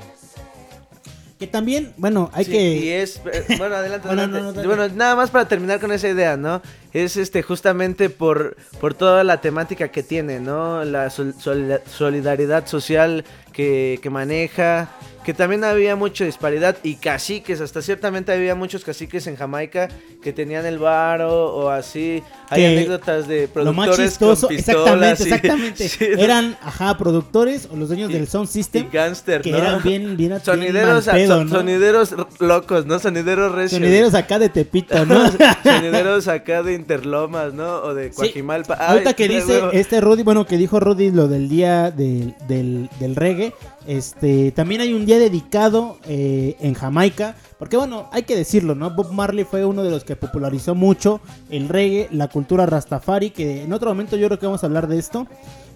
Que también, bueno, hay Sí, que... Y es. eh, Bueno, adelante, [LAUGHS] Bueno, adelante. no, no, dale. bueno, nada más para terminar con esa idea, ¿no? Es este justamente por, por toda la temática que tiene, ¿no? La sol- solida- solidaridad social que, que maneja. Que también había mucha disparidad y caciques, hasta ciertamente había muchos caciques en Jamaica que tenían el varo o así. Hay Que anécdotas de Lo más productores chistoso, con pistolas exactamente, y- exactamente. [LAUGHS] Eran, ajá, productores o los dueños Y- del sound y system. gangster, que ¿no? eran bien, bien, [LAUGHS] Sonideros, bien mal pedo, son- ¿no? sonideros locos, ¿no? Sonideros recios. Sonideros acá de Tepito, ¿no? [LAUGHS] Sonideros acá de Interlomas, ¿no? O de Sí. Coajimalpa. Ahorita que dice este Rudy, bueno, que dijo Rudy lo del día del, del, del reggae, este, también hay un día dedicado eh, en Jamaica, porque bueno, hay que decirlo, ¿no? Bob Marley fue uno de los que popularizó mucho el reggae, la cultura rastafari, que en otro momento yo creo que vamos a hablar de esto.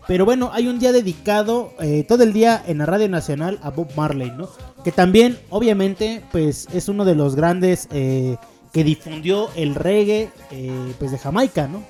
Pero bueno, hay un día dedicado eh, todo el día en la Radio Nacional a Bob Marley, ¿no? Que también, obviamente, pues es uno de los grandes eh, que difundió el reggae, eh, pues de Jamaica, ¿no?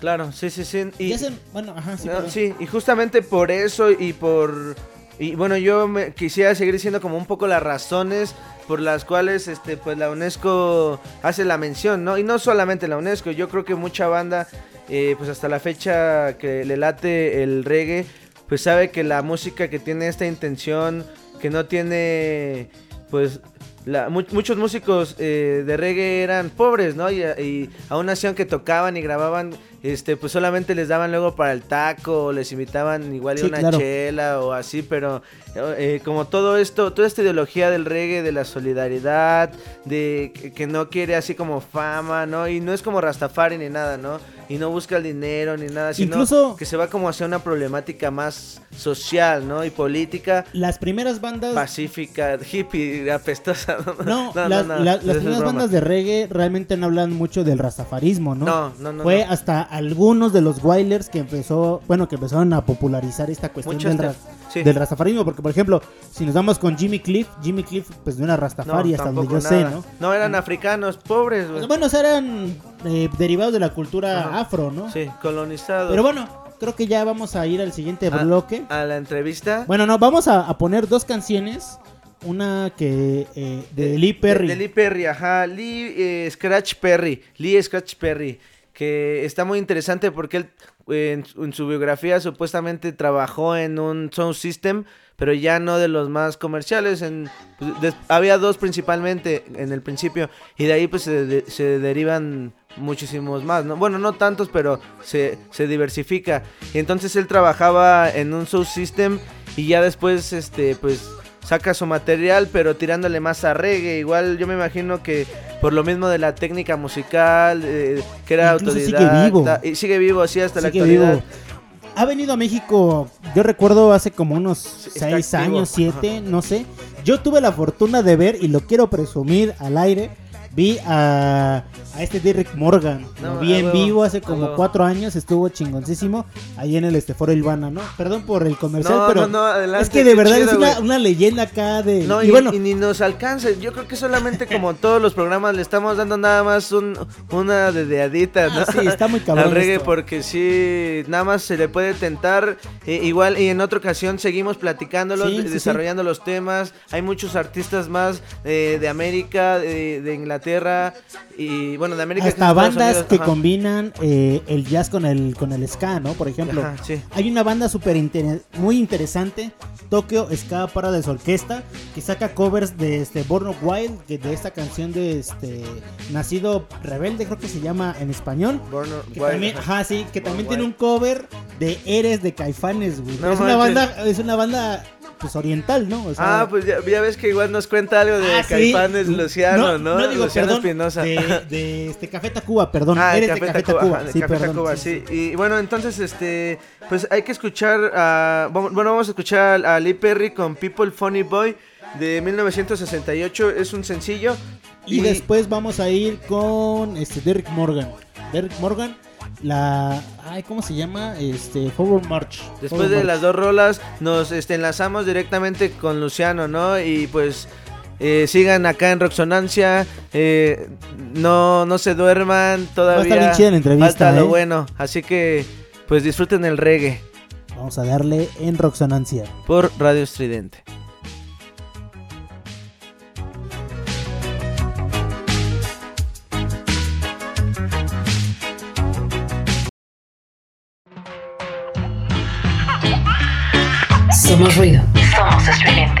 Claro, sí, sí, sí. Y, se- bueno, ajá, sí, No, perdón. sí, y justamente por eso y por... Y bueno, yo me quisiera seguir diciendo como un poco las razones por las cuales este pues la UNESCO hace la mención, ¿no? Y no solamente la UNESCO, yo creo que mucha banda eh, pues hasta la fecha que le late el reggae, pues sabe que la música que tiene esta intención, que no tiene pues la- mu- muchos músicos eh, de reggae eran pobres, ¿no? Y, y aún así aunque tocaban y grababan, este, pues solamente les daban luego para el taco, o les invitaban igual Sí, una claro. chela o así, pero eh, como todo esto, toda esta ideología del reggae, de la solidaridad, de que, que no quiere así como fama, ¿no? Y no es como Rastafari ni nada, ¿no? Y no busca el dinero ni nada, sino Incluso- que se va como hacia una problemática más social, ¿no? Y política. Las primeras bandas. Pacífica, hippie, apestosa. No, no, [LAUGHS] las, no, la- eso las primeras broma. bandas de reggae realmente no hablan mucho del rastafarismo, ¿no? No, no, no, Fue hasta algunos de los Wailers que empezó, bueno, que empezaron a popularizar esta cuestión Muchas del, te- ra- sí. del rastafarismo, porque por ejemplo, si nos vamos con Jimmy Cliff, Jimmy Cliff pues no era rastafari hasta donde yo sé, nada. ¿no? No, eran africanos, pobres, güey. Bueno, eran eh, derivados de la cultura Ajá. afro, ¿no? Sí, colonizados. Pero bueno, creo que ya vamos a ir al siguiente A- bloque. A la entrevista. Bueno, no, vamos a, a poner dos canciones. Una que eh, de Lee Perry. De, de Lee Perry, ajá. Lee eh, Scratch Perry. Lee Scratch Perry. Que está muy interesante porque él en, en su biografía supuestamente trabajó en un sound system, pero ya no de los más comerciales. En, pues, había dos principalmente en el principio y de ahí pues se, de- se derivan muchísimos más, ¿no? Bueno, no tantos, pero se, se diversifica. Y entonces él trabajaba en un sound system y ya después, este, pues saca su material, pero tirándole más a reggae. Igual yo me imagino que por lo mismo de la técnica musical, eh, que era Incluso sigue autodidacta. vivo. Y sigue vivo, así hasta la actualidad. vivo. Ha venido a México, yo recuerdo hace como unos está seis activo. años, siete, no sé. Yo tuve la fortuna de ver, y lo quiero presumir al aire, vi a, a este Derrick Morgan. No, lo vi en vivo hace como cuatro años, estuvo chingoncísimo ahí en el este Foro Ilvana, ¿no? Perdón por el comercial, No, pero no, no, adelante, es que de verdad chido, es una, leyenda acá de... Y, bueno, y ni nos alcanza. Yo creo que solamente como [LAUGHS] todos los programas le estamos dando nada más un, una dedeadita, ¿no? Ah, sí, está muy [LAUGHS] cabrón Al reggae esto. porque sí, nada más se le puede tentar. eh, igual y en otra ocasión seguimos platicándolo, sí, sí. desarrollando los temas. Hay muchos artistas más eh, de América, de, de Inglaterra y bueno, de América. hasta bandas Unidos, que ajá. combinan eh, el jazz con el con el ska, ¿no? Por ejemplo, Ajá, sí. hay una banda inter- muy interesante, Tokyo Ska Paradise Orquesta, que saca covers de este Born of Wild, que de esta canción de este Nacido Rebelde, creo que se llama en español. Born of Que Wild, también, ajá. sí, que también tiene un cover de Eres de Caifanes, güey. No es una banda, es una banda pues oriental, ¿no? O sea, Ah, pues ya, ya ves que igual nos cuenta algo de Ah, sí. Luciano, ¿no? No, digo, Luciano Espinosa. De, de este Café Tacuba, perdón. Ah, Eres Café de Café Tacuba, sí, Café perdón, Tacuba, sí, sí. Y bueno, entonces, este, pues hay que escuchar a, bueno, vamos a escuchar a Lee Perry con People Funny Boy de 1968, es un sencillo. Y, después vamos a ir con este Derrick Morgan. Derrick Morgan, la. Ay, ¿cómo se llama? Este, Forward March. Después Forward de March. las dos rolas nos este, enlazamos directamente con Luciano, ¿no? Y pues eh, sigan acá en Roxonancia, eh, no, no se duerman todavía. estar bien chida la entrevista, Falta lo ¿eh? bueno, así que pues disfruten el reggae Vamos a darle en Roxonancia. por Radio Estridente. Ruido. Somos estridente.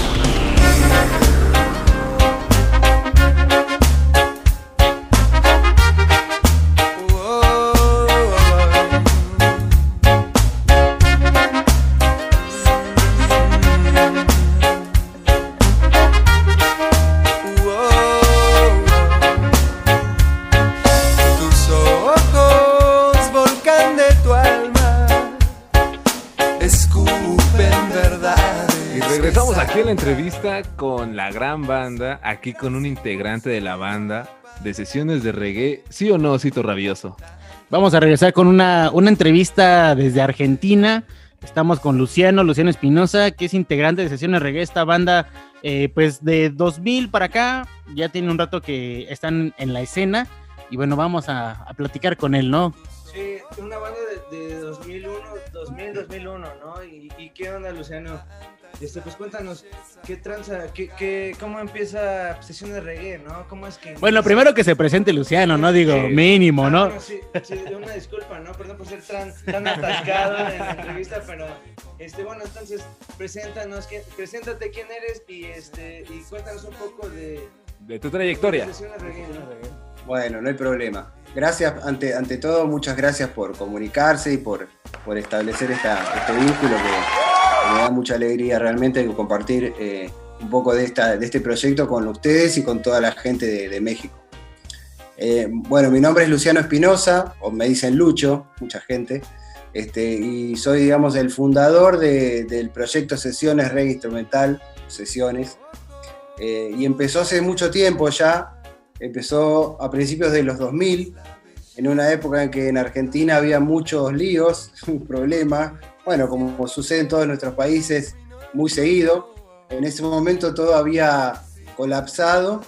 Aquí con un integrante de la banda de sesiones de reggae. ¿Sí o no, Cito Rabioso? Vamos a regresar con una, una entrevista desde Argentina. Estamos con Luciano, Luciano Espinosa, que es integrante de Sesiones Reggae, esta banda, eh, pues de 2000 para acá, ya tiene un rato que están en la escena. Y bueno, vamos a, a platicar con él, ¿no? Sí, una banda de, de 2001, 2000, 2001, ¿no? ¿Y, y qué onda, Luciano? Este, pues cuéntanos, ¿qué tranza? ¿Qué, qué, ¿Cómo empieza sesión de reggae, no? ¿Cómo es que... Bueno, primero que se presente Luciano, ¿no? Digo, Sí. mínimo, Ah, ¿no? bueno, sí, sí, una disculpa, ¿no? Perdón por ser tan, tan atascado en la entrevista, pero, este, bueno, entonces, preséntanos, quién- preséntate quién eres y, este, y cuéntanos un poco de... De tu trayectoria. de Sesión de Reggae, ¿no? Bueno, no hay problema. Gracias, ante, ante todo, muchas gracias por comunicarse y por, por establecer esta, este vínculo que, me da mucha alegría realmente compartir eh, un poco de, esta, de este proyecto con ustedes y con toda la gente de, México. Eh, bueno, mi nombre es Luciano Espinosa, o me dicen Lucho, mucha gente, este, y soy, digamos, el fundador de- del proyecto Sesiones Reggae Instrumental, Sesiones, eh, y empezó hace mucho tiempo ya, empezó a principios de los 2000, en una época en que en Argentina había muchos líos, [LAUGHS] problemas, bueno, como sucede en todos nuestros países muy seguido, en ese momento todo había colapsado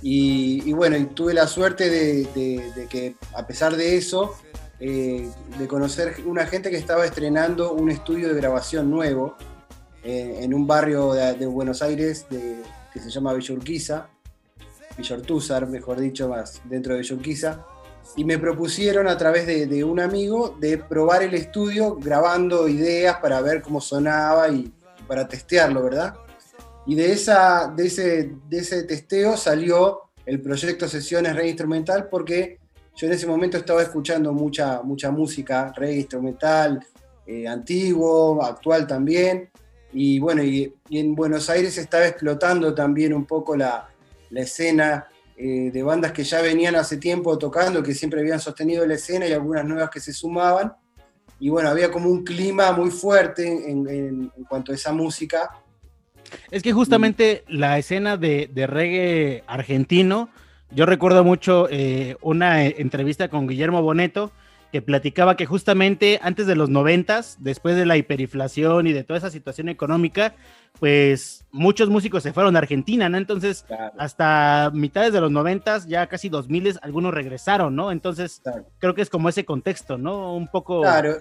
y, bueno, tuve la suerte de, que a pesar de eso, eh, de conocer una gente que estaba estrenando un estudio de grabación nuevo eh, en un barrio de, de Buenos Aires que se llama Villa Urquiza, Villa Ortúzar, mejor dicho, más dentro de Urquiza, y me propusieron a través de, de un amigo de probar el estudio grabando ideas para ver cómo sonaba y para testearlo, ¿verdad? Y de, esa, de, ese, de ese testeo salió el proyecto Sesiones Reggae Instrumental porque yo en ese momento estaba escuchando mucha, mucha música reggae instrumental, eh, antiguo, actual también. Y bueno, y, y en Buenos Aires estaba explotando también un poco la, la escena eh, de bandas que ya venían hace tiempo tocando, que siempre habían sostenido la escena y algunas nuevas que se sumaban. Y bueno, había como un clima muy fuerte en, cuanto a esa música. Es que justamente la escena de, de reggae argentino, yo recuerdo mucho eh, una eh, entrevista con Guillermo Boneto que platicaba que justamente antes de los noventas, después de la hiperinflación y de toda esa situación económica, pues muchos músicos se fueron a Argentina, ¿no? Entonces, hasta mitades de los noventas, ya casi dos miles, algunos regresaron, ¿no? Entonces, creo que es como ese contexto, ¿no? Un poco... Claro,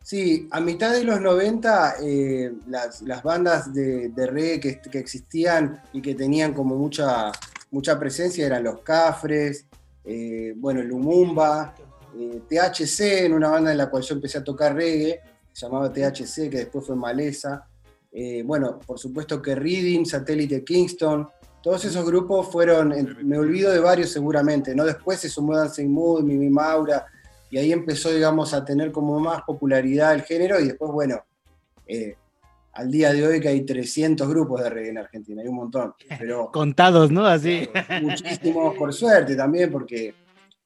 sí, a mitad de los 90 eh, las, las bandas de, de reggae que, que existían y que tenían como mucha, mucha presencia eran los Cafres, eh, bueno, Lumumba, eh, THC, en una banda en la cual yo empecé a tocar reggae, se llamaba THC, que después fue Maleza. Eh, bueno, por supuesto que Reading, Satélite Kingston, todos esos grupos fueron, en- me olvido de varios seguramente, ¿no? Después se sumó Dancing Mood, Mimi Maura, y ahí empezó, digamos, a tener como más popularidad el género, y después, bueno, eh, al día de hoy que hay 300 grupos de reggae en Argentina, hay un montón, pero Contados, ¿no? Así. muchísimos por suerte también, porque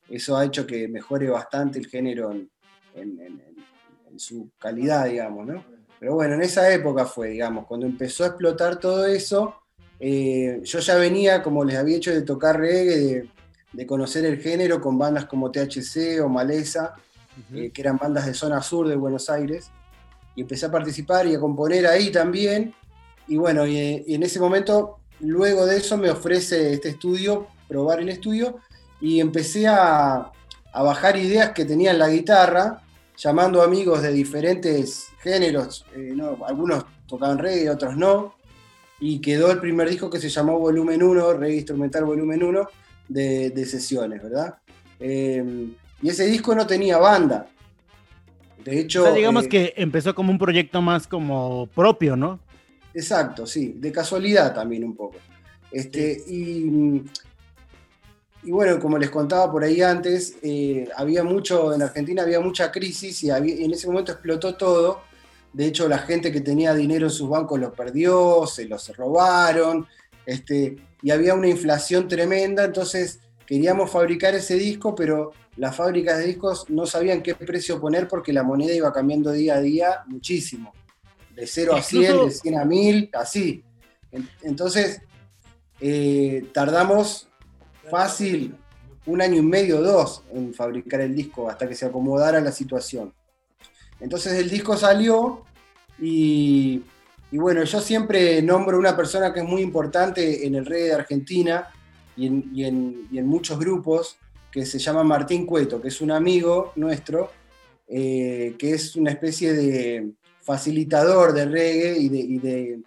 eso ha hecho que mejore bastante el género en, en- en- en su calidad, digamos, ¿no? Pero bueno, en esa época fue, digamos, cuando empezó a explotar todo eso, eh, yo ya venía, como les había hecho, de tocar reggae, de, de conocer el género con bandas como THC o Maleza, eh, que eran bandas de zona sur de Buenos Aires, y empecé a participar y a componer ahí también, y bueno, y, y en ese momento, luego de eso me ofrece este estudio, probar el estudio, y empecé a, a bajar ideas que tenía en la guitarra, llamando amigos de diferentes géneros, eh, ¿no? algunos tocaban reggae, otros no, y quedó el primer disco que se llamó Volumen 1, Reggae Instrumental Volumen 1, de, de sesiones, ¿verdad? Eh, y ese disco no tenía banda. De hecho... O sea, digamos eh, que empezó como un proyecto más como propio, ¿no? Exacto, sí, de casualidad también un poco. Este, y, y bueno, como les contaba por ahí antes, eh, había mucho, en Argentina había mucha crisis y, había- y en ese momento explotó todo. De hecho, la gente que tenía dinero en sus bancos lo perdió, se los robaron, este, y había una inflación tremenda, entonces queríamos fabricar ese disco, pero las fábricas de discos no sabían qué precio poner porque la moneda iba cambiando día a día muchísimo de 0 a 100, Incluso- de 100 a 1000, así. En- Entonces, eh, tardamos fácil un año y medio, dos, en fabricar el disco hasta que se acomodara la situación. Entonces el disco salió y, y bueno, yo siempre nombro una persona que es muy importante en el reggae de Argentina y en, y en- muchos grupos, que se llama Martín Cueto, que es un amigo nuestro, eh, que es una especie de facilitador de reggae y de, y de-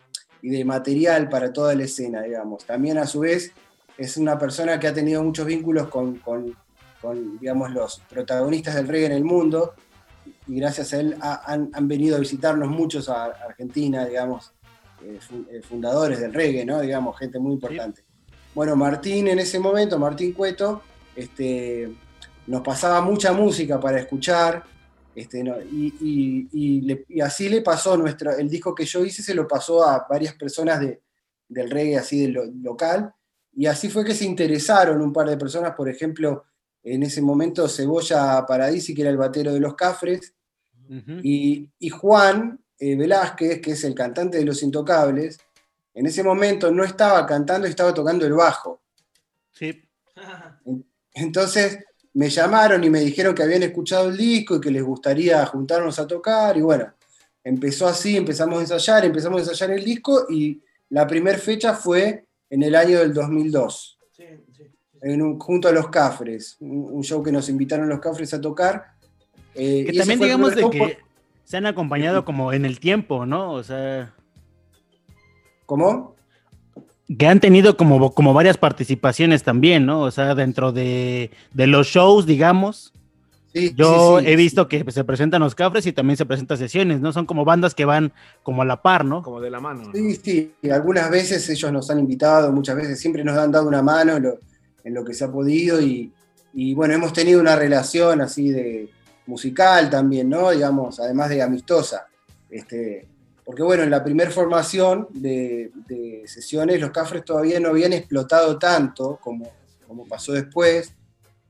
y de material para toda la escena, digamos. También a su vez es una persona que ha tenido muchos vínculos con, con- digamos, los protagonistas del reggae en el mundo, y gracias a él ha- han, venido a visitarnos muchos a Argentina, digamos, eh, eh, fundadores del reggae, ¿no? Digamos, gente muy importante. Bueno, Martín en ese momento, Martín Cueto, este, nos pasaba mucha música para escuchar, este, y, así le pasó nuestro, el disco que yo hice se lo pasó a varias personas de, del reggae así de lo- local. Y así fue que se interesaron un par de personas, por ejemplo, en ese momento Cebolla Paradisi, que era el batero de los Cafres, y, y Juan eh, Velázquez, que es el cantante de Los Intocables, en ese momento no estaba cantando, estaba tocando el bajo. Sí. Entonces me llamaron y me dijeron que habían escuchado el disco y que les gustaría juntarnos a tocar. Y bueno, empezó así, empezamos a ensayar, empezamos a ensayar el disco y la primera fecha fue en el año del 2002. En un- junto a los Cafres, un, un show que nos invitaron los Cafres a tocar. Eh, Que también digamos de que se han acompañado como en el tiempo, ¿no? O sea, ¿Cómo? que han tenido como, como varias participaciones también, ¿no? O sea, dentro de, de los shows, digamos. Yo sí, sí, he visto que se presentan los cafres y también se presentan sesiones, ¿no? Son como bandas que van como a la par, ¿no? Como de la mano. Sí, sí, y algunas veces ellos nos han invitado, muchas veces siempre nos han dado una mano en lo, en lo que se ha podido y, y, bueno, hemos tenido una relación así de musical también, ¿no? Digamos, además de amistosa. Este, porque bueno, en la primera formación de, de sesiones los Cafres todavía no habían explotado tanto como, como pasó después.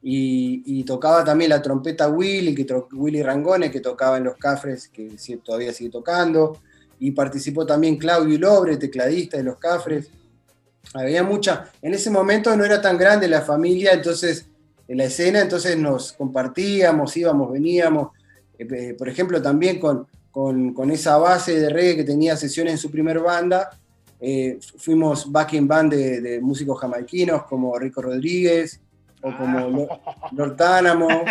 Y, tocaba también la trompeta Willy, que Willy Rangone, que tocaba en los Cafres, que todavía sigue tocando. Y participó también Claudio Lobre, tecladista de los Cafres. Había mucha. En ese momento no era tan grande la familia, entonces, en la escena, entonces nos compartíamos, íbamos, veníamos. Eh, eh, por ejemplo, también con, con, esa base de reggae que tenía sesiones en su primer banda, eh, fu- fuimos backing band de, de músicos jamaiquinos como Rico Rodríguez o como Lo- Lord Tánamo.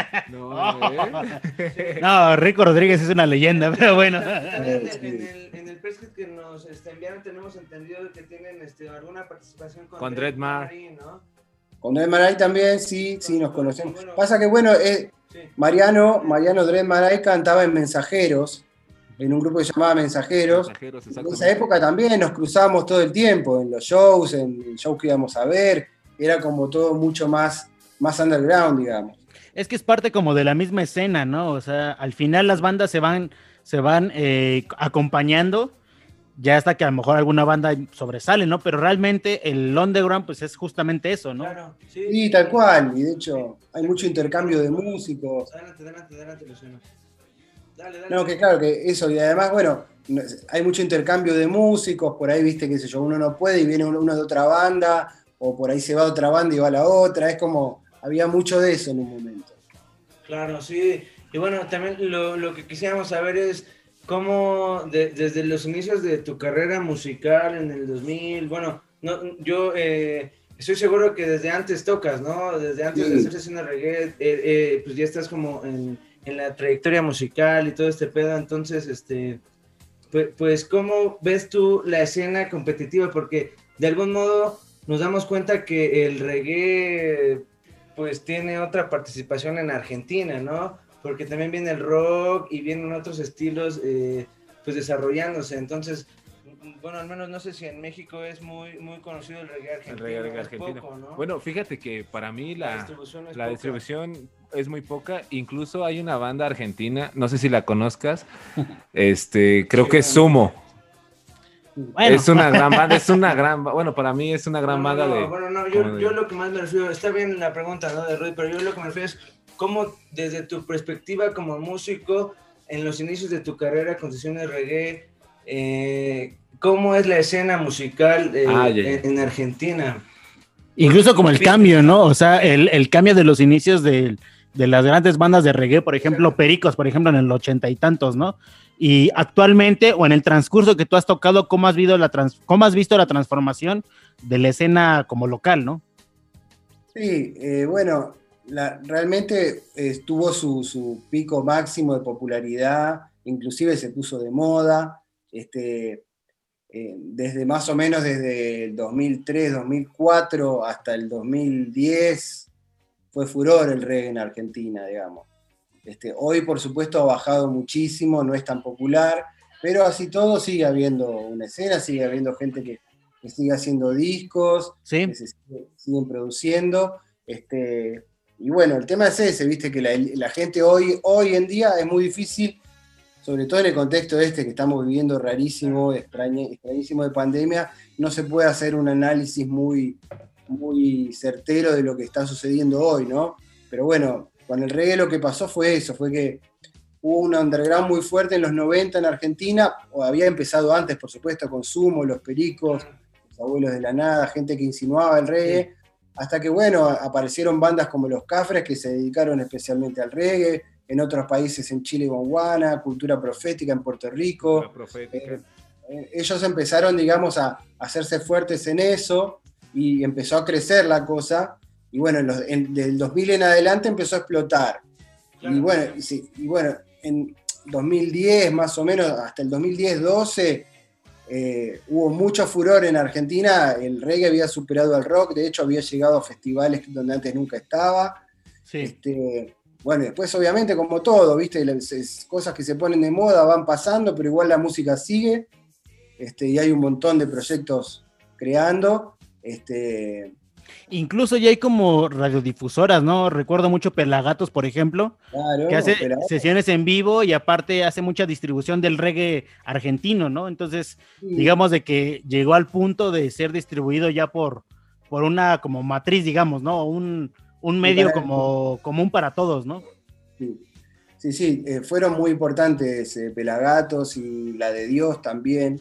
No, Rico Rodríguez es una leyenda, [LAUGHS] pero bueno. En el, en el que nos este, enviaron tenemos entendido que tienen este, alguna participación con, Con Dread Mar. Marín, ¿no? Con Dred Maray también, sí, sí, nos conocemos. Pasa que, bueno, eh, Mariano, Mariano Dred Maray cantaba en Mensajeros, en un grupo que se llamaba Mensajeros. Mensajeros, En esa época también nos cruzábamos todo el tiempo, en los shows, en el show que íbamos a ver. Era como todo mucho más, más underground, digamos. Es que es parte como de la misma escena, ¿no? O sea, al final las bandas se van, se van eh, acompañando, ya hasta que a lo mejor alguna banda sobresale, ¿no? Pero realmente el underground, pues es justamente eso, ¿no? Sí, tal cual. Y de hecho, hay mucho intercambio de músicos. Adelante, adelante, adelante, Luciano. Dale, dale. No, que claro, que eso, y además, bueno, no- hay mucho intercambio de músicos, por ahí, viste, qué sé yo, uno no puede y viene uno, uno de otra banda, o por ahí se va a otra banda y va a la otra, es como, había mucho de eso en un momento. Claro, sí. Y bueno, también lo, lo que quisiéramos saber es cómo de- desde los inicios de tu carrera musical en el 2000, bueno, no, yo eh, estoy seguro que desde antes tocas, ¿no? Desde antes de hacer sesión de reggae, eh, eh, pues ya estás como en, en la trayectoria musical y todo este pedo, entonces, este, pues, pues, ¿cómo ves tú la escena competitiva? Porque de algún modo nos damos cuenta que el reggae pues tiene otra participación en Argentina, ¿no? Porque también viene el rock y vienen otros estilos eh, pues desarrollándose. Entonces, bueno, al menos no sé si en México es muy, muy conocido el reggae El argentino. reggae es argentino. poco, ¿no? Bueno, fíjate que para mí La la, distribución es la poca. distribución es muy poca. Incluso hay una banda argentina, no sé si la conozcas, [LAUGHS] este, creo que es Sumo. Bueno. Es una gran banda, es una [LAUGHS] gran, bueno, para mí es una gran No, no, banda no, de... Bueno, no, yo, yo lo que más me refiero, está bien la pregunta, ¿no? De Rudy, pero yo lo que me refiero es cómo desde tu perspectiva como músico, en los inicios de tu carrera con sesiones de reggae, eh, ¿cómo es la escena musical eh, Ah. En, en Argentina? Incluso como el cambio, ¿no? O sea, el, el cambio de los inicios de, de las grandes bandas de reggae, por ejemplo, Pericos, por ejemplo, en el ochenta y tantos, ¿no? Y actualmente, o en el transcurso que tú has tocado, ¿cómo has, visto la trans- cómo has visto la transformación de la escena como local, ¿no? Sí, eh, bueno, realmente eh, tuvo su, su pico máximo de popularidad, inclusive se puso de moda, este, eh, desde más o menos desde el 2003, 2004 hasta el 2010 fue furor el reggae en Argentina, digamos. Este, hoy, por supuesto, ha bajado muchísimo, no es tan popular, pero así todo sigue habiendo una escena, sigue habiendo gente que, que sigue haciendo discos, que se sigue- siguen produciendo. Este, y bueno, el tema es ese, viste, que la, la gente hoy, hoy en día es muy difícil sobre todo en el contexto este que estamos viviendo rarísimo, extrañísimo de pandemia, no se puede hacer un análisis muy, muy certero de lo que está sucediendo hoy, ¿no? Pero bueno, con el reggae lo que pasó fue eso, fue que hubo un underground muy fuerte en los 90 en Argentina, o había empezado antes, por supuesto, con Sumo, Los Pericos, Los Abuelos de la Nada, gente que insinuaba el reggae, hasta que, bueno, aparecieron bandas como Los Cafres que se dedicaron especialmente al reggae, en otros países, en Chile, Gonguana, Cultura Profética en Puerto Rico. Eh, eh, ellos empezaron, digamos, a hacerse fuertes en eso y empezó a crecer la cosa. Y bueno, en los- en- del 2000 en adelante empezó a explotar. Y bueno, sí, y bueno, en 2010 más o menos, hasta el 2010-12, eh, hubo mucho furor en Argentina. El reggae había superado al rock, de hecho había llegado a festivales donde antes nunca estaba. Este, bueno, después obviamente como todo, ¿viste? Las- cosas que se ponen de moda van pasando, pero igual la música sigue. Este, y hay un montón de proyectos creando. Este, Incluso ya hay como radiodifusoras, ¿no? Recuerdo mucho Pelagatos, por ejemplo, claro, que hace Pelagatos. sesiones en vivo y aparte hace mucha distribución del reggae argentino, ¿no? Entonces, digamos de que llegó al punto de ser distribuido ya por, por una como matriz, digamos, ¿no? Un, un medio como común para todos, ¿no? Sí, sí, sí, eh, fueron muy importantes eh, Pelagatos y la de Dios también.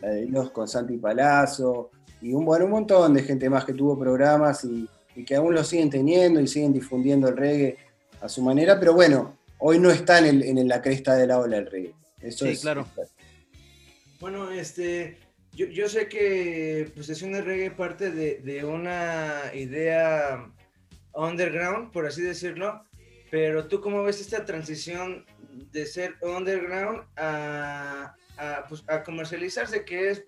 La de Dios con Santi Palazzo. Y un, bueno, un montón de gente más que tuvo programas y, y que aún lo siguen teniendo y siguen difundiendo el reggae a su manera. Pero bueno, hoy no está en, el- en la cresta de la ola el reggae. Eso Sí, es, claro. Bueno, este, yo, yo sé que pues Sesión de Reggae parte de, de una idea underground, por así decirlo, pero tú cómo ves esta transición de ser underground a, a, pues, a comercializarse, que es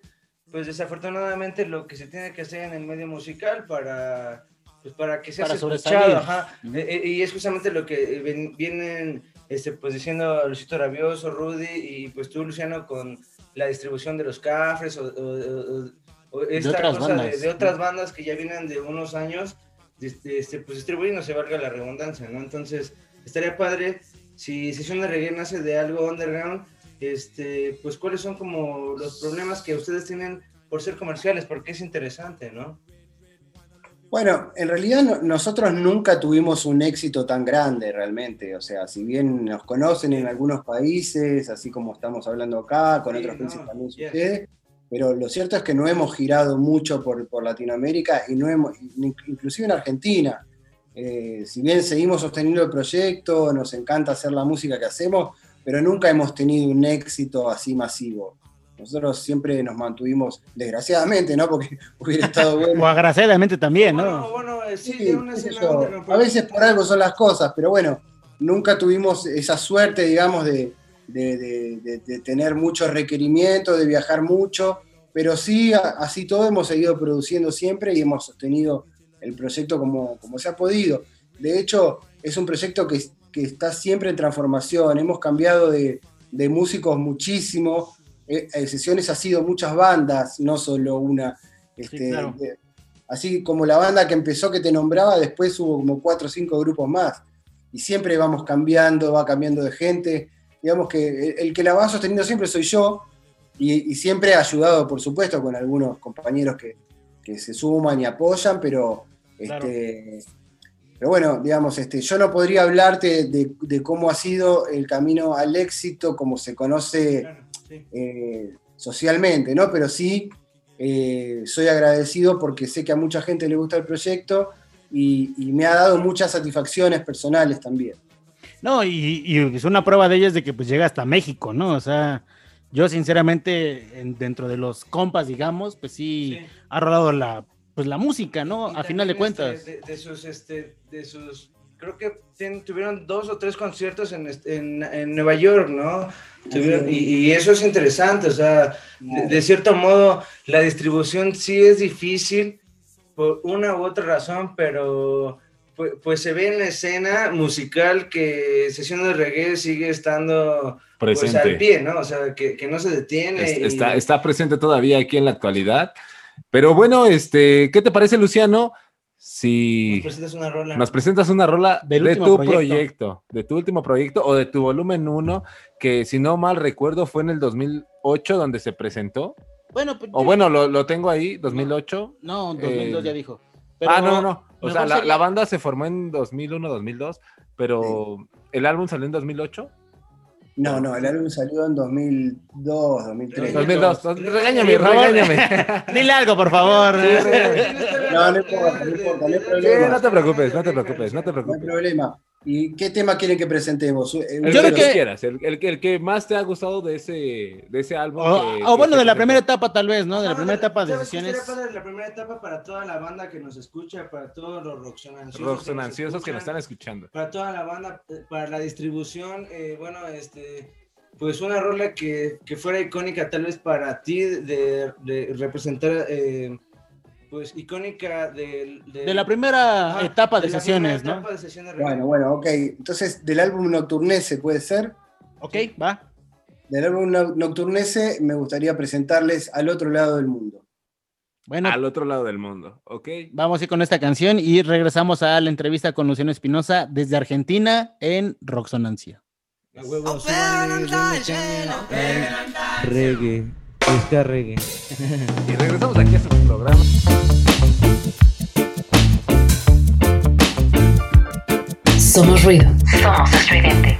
pues desafortunadamente lo que se tiene que hacer en el medio musical para pues para que sea escuchado. Eh, eh, y es justamente lo que eh, ven- vienen este, pues diciendo Luisito Rabioso, Rudy y pues tú, Luciano, con la distribución de los cafres o, o- o- o esta otras cosa de, bandas. de otras bandas que ya vienen de unos años, este, este, pues distribuyendo, se valga la redundancia, ¿no? Entonces, estaría padre si Sesión de Reggae nace de algo underground, este, pues cuáles son como los problemas que ustedes tienen por ser comerciales, porque es interesante, ¿no? Bueno, en realidad no- nosotros nunca tuvimos un éxito tan grande realmente. O sea, si bien nos conocen en algunos países, así como estamos hablando acá, con Sí, otros no, países también sucede, pero lo cierto es que no hemos girado mucho por, por Latinoamérica y no hemos, in- inclusive en Argentina. Eh, si bien seguimos sosteniendo el proyecto, nos encanta hacer la música que hacemos, pero nunca hemos tenido un éxito así masivo. Nosotros siempre nos mantuvimos, desgraciadamente, ¿no? Porque [LAUGHS] hubiera estado [LAUGHS] bueno. O agraciadamente también, ¿no? Bueno, eh, sí, Sí, de una A veces por algo son las cosas, pero bueno, nunca tuvimos esa suerte, digamos, de, de- de- de- de tener muchos requerimientos, de viajar mucho, pero sí, así todo hemos seguido produciendo siempre y hemos sostenido el proyecto como, como se ha podido. De hecho, es un proyecto que, que está siempre en transformación, hemos cambiado de, de músicos muchísimo, eh, eh, sesiones ha sido muchas bandas, no solo una. Este, claro. así como la banda que empezó que te nombraba, después hubo como cuatro o cinco grupos más. Y siempre vamos cambiando, va cambiando de gente. Digamos que el, que la va sosteniendo siempre soy yo. Y, y siempre he ayudado, por supuesto, con algunos compañeros que, que se suman y apoyan, pero, Claro. este, pero bueno, digamos, este, yo no podría hablarte de, de cómo ha sido el camino al éxito, como se conoce eh, socialmente, ¿no? Pero sí eh, soy agradecido porque sé que a mucha gente le gusta el proyecto y, y me ha dado muchas satisfacciones personales también. No, y, y es una prueba de ello es de que pues llega hasta México, ¿no? O sea, yo sinceramente, en- dentro de los compas, digamos, pues sí, ha rolado la, pues la música, ¿no? A final de También, cuentas. este, de, de sus, este, de sus, creo que ten- tuvieron dos o tres conciertos en, este- en, en Nueva York, ¿no? Tuvieron- y, y eso es interesante, o sea, de, de cierto modo, la distribución sí es difícil por una u otra razón, pero pues, pues se ve en la escena musical que Sesión de Reggae sigue estando pues, Presente. al pie, ¿no? O sea, que, que no se detiene. Es- y- Está, está presente todavía aquí en la actualidad. Pero bueno, este, ¿qué te parece, Luciano? si Nos presentas una rola. nos presentas una rola Del de tu proyecto. proyecto. de tu último proyecto o de tu volumen 1, que si no mal recuerdo fue en el 2008 donde se presentó. Bueno, pues, O bueno, lo, lo tengo ahí, 2008. No, 2002 Eh, ya dijo. ah, no, no, no. O sea, la, sería- la banda se formó en 2001, 2002, pero el álbum salió en 2008. No, no, el álbum salió en 2002, 2003. 2002. Regáñame, regáñame. [LAUGHS] Dile algo, por favor. No, no importa, no importa, no hay Sí, problema. no te preocupes, no te preocupes, no te No hay preocupes. problema. ¿Y qué tema quieren que presentemos? Eh, El que creo que- quieras, el, el que- el que más te ha gustado de ese, de ese álbum. O, que- o que bueno, de la primera etapa tal vez, ¿no? De la Ah, primera etapa de ¿sabes qué sesiones. padre? La primera etapa para toda la banda que nos escucha, para todos los rocksonanciosos. Rocksonanciosos que nos están escuchan, escuchando. Para toda la banda, eh, para la distribución, eh, bueno, este, pues una rola que, que fuera icónica tal vez para ti de, de representar, eh, pues icónica De la primera Ajá, etapa de, la sesiones, primera ¿no? etapa de sesiones de Bueno, bueno, ok. Entonces, del álbum Nocturnese, ¿puede ser? Ok, va. Del álbum No- Nocturnese me gustaría presentarles Al otro lado del mundo. Bueno, Al otro lado del mundo, ¿ok? vamos a ir con esta canción y regresamos a la entrevista con Luciano Espinosa desde Argentina en Roxonancia. Reggae, busca reggae. Y regresamos aquí a su programa. Somos ruido. Somos estridente.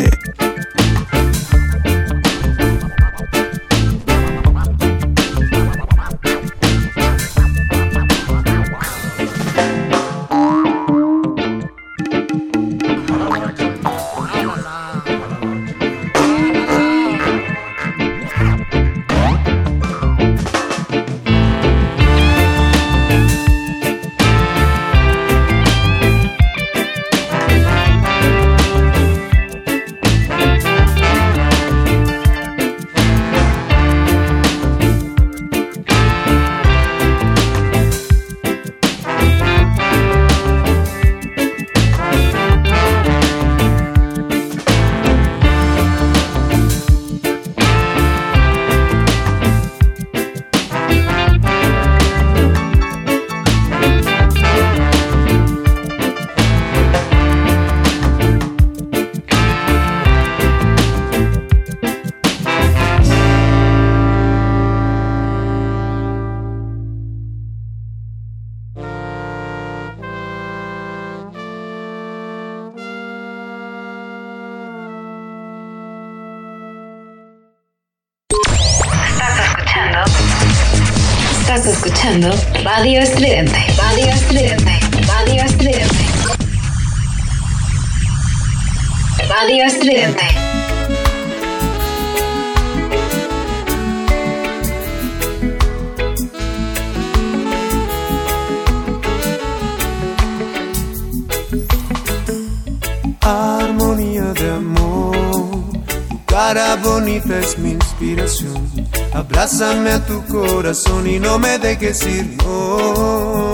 Ir, no.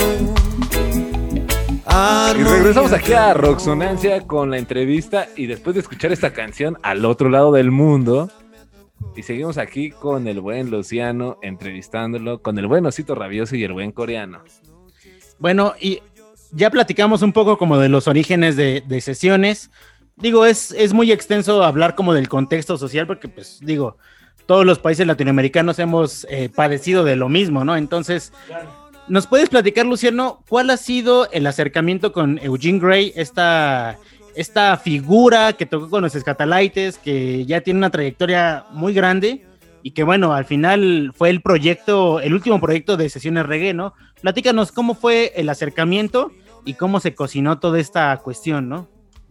Y regresamos aquí a Roxonancia con la entrevista y después de escuchar esta canción al otro lado del mundo. Y seguimos aquí con el buen Luciano entrevistándolo, con el buen Osito Rabioso y el buen coreano. Bueno, y ya platicamos un poco como de los orígenes de, de sesiones. Digo, es, es muy extenso hablar como del contexto social porque, pues, digo, todos los países latinoamericanos hemos eh, padecido de lo mismo, ¿no? Entonces, ¿nos puedes platicar, Luciano, cuál ha sido el acercamiento con Eugene Gray, esta, esta figura que tocó con los Escatalites, que ya tiene una trayectoria muy grande y que, bueno, al final fue el proyecto, el último proyecto de sesiones reggae, ¿no? Platícanos cómo fue el acercamiento y cómo se cocinó toda esta cuestión, ¿no?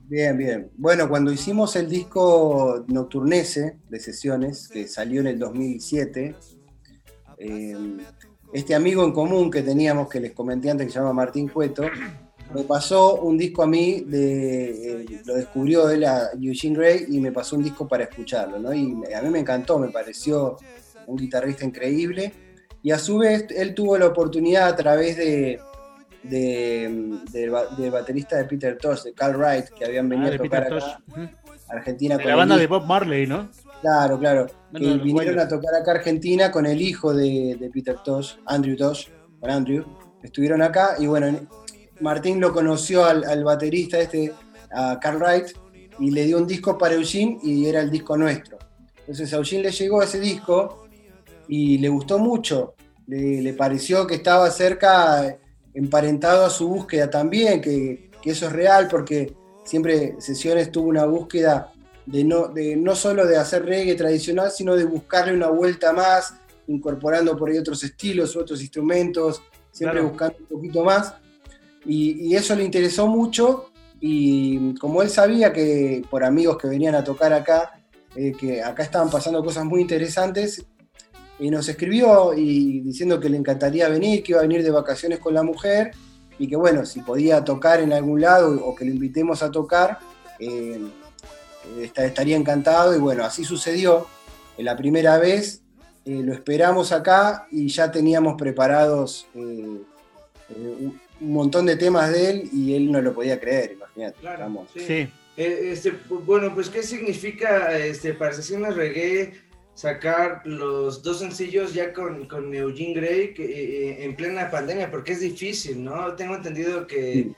Bien, bien. Bueno, cuando hicimos el disco Nocturnese de sesiones, que salió en el 2007, eh, este amigo en común que teníamos, que les comenté antes, que se llama Martín Cueto, me pasó un disco a mí, de, eh, lo descubrió él a Eugene Gray y me pasó un disco para escucharlo, ¿no? Y a mí me encantó, me pareció un guitarrista increíble. Y a su vez, él tuvo la oportunidad a través de, de- del ba- del baterista de Peter Tosh, de Carl Wright, que habían venido Ah, de a tocar acá. Argentina De con la banda de. Bob Marley, ¿no? Claro, claro. Bueno, que vinieron a tocar acá a Argentina con el hijo de, de Peter Tosh, Andrew Tosh, con Andrew. Estuvieron acá y bueno, Martín lo conoció al, al baterista este, a Carl Wright, y le dio un disco para Eugene y era el disco nuestro. Entonces a Eugene le llegó ese disco y le gustó mucho. Le, le pareció que estaba cerca, emparentado a su búsqueda también, que, que eso es real porque siempre Sesiones tuvo una búsqueda de no, de no solo de hacer reggae tradicional, sino de buscarle una vuelta más, incorporando por ahí otros estilos, otros instrumentos, siempre Claro. buscando un poquito más. Y, y eso le interesó mucho y como él sabía que por amigos que venían a tocar acá, eh, que acá estaban pasando cosas muy interesantes, y nos escribió y diciendo que le encantaría venir, que iba a venir de vacaciones con la mujer y que bueno, si podía tocar en algún lado o que lo invitemos a tocar, eh, esta- estaría encantado y bueno, así sucedió. La primera vez eh, lo esperamos acá y ya teníamos preparados eh, eh, un, un montón de temas de él y él no lo podía creer, imagínate. Estamos- Eh, este, bueno, pues, ¿qué significa este, para Sesiones Reggae sacar los dos sencillos ya con, con Eugene Gray que, eh, en plena pandemia? Porque es difícil, ¿no? Tengo entendido que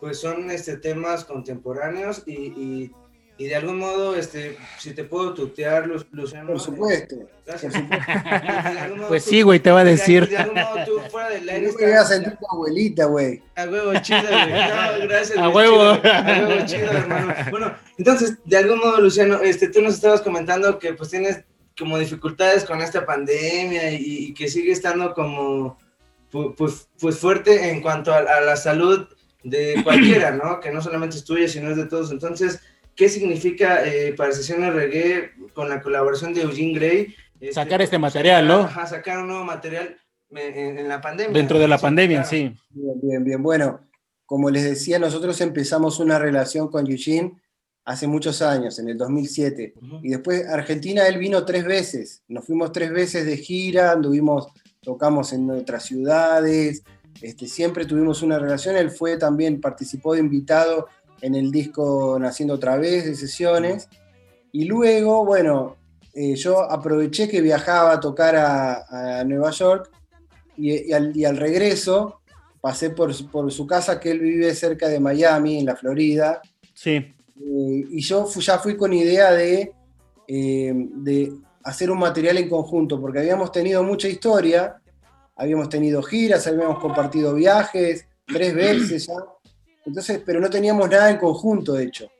pues son este, temas contemporáneos y, y Y de algún modo, este, si te puedo tutear, Lu- Luciano. Por supuesto. Gracias. [LAUGHS] Pues sí, güey, te va a decir. De algún modo tú fuera del [LAUGHS] aire No me voy a sentir tu abuelita, güey. A huevo, chido, güey. [LAUGHS] No, gracias. A huevo. chido. A huevo, chido, hermano. Bueno, entonces, de algún modo, Luciano, este, tú nos estabas comentando que pues tienes como dificultades con esta pandemia y, y que sigue estando como pu- pues, pues fuerte en cuanto a, a la salud de [CLEARS THROAT] cualquiera, ¿no? Que no solamente es tuya, sino es de todos. Entonces, ¿qué significa eh, para Sesiones Reggae con la colaboración de Eugene Gray? Este, Sacar este material, ¿no? Ajá, sacar un nuevo material en, en- en la pandemia. Dentro de la Sí, pandemia, claro. sí. Bien, bien, bien. Bueno, como les decía, nosotros empezamos una relación con Eugene hace muchos años, en el 2007. Y después Argentina, él vino tres veces. Nos fuimos tres veces de gira, anduvimos, tocamos en otras ciudades. Este, siempre tuvimos una relación. Él fue también, participó de invitado en el disco Naciendo otra vez de sesiones. Y luego, bueno, eh, yo aproveché que viajaba a tocar a, a Nueva York y, y al, y al regreso pasé por su casa, que él vive cerca de Miami, en la Florida. Sí. Y yo ya fui con idea de, eh, de hacer un material en conjunto, porque habíamos tenido mucha historia, habíamos tenido giras, habíamos compartido viajes tres veces entonces, pero no teníamos nada en conjunto, de hecho.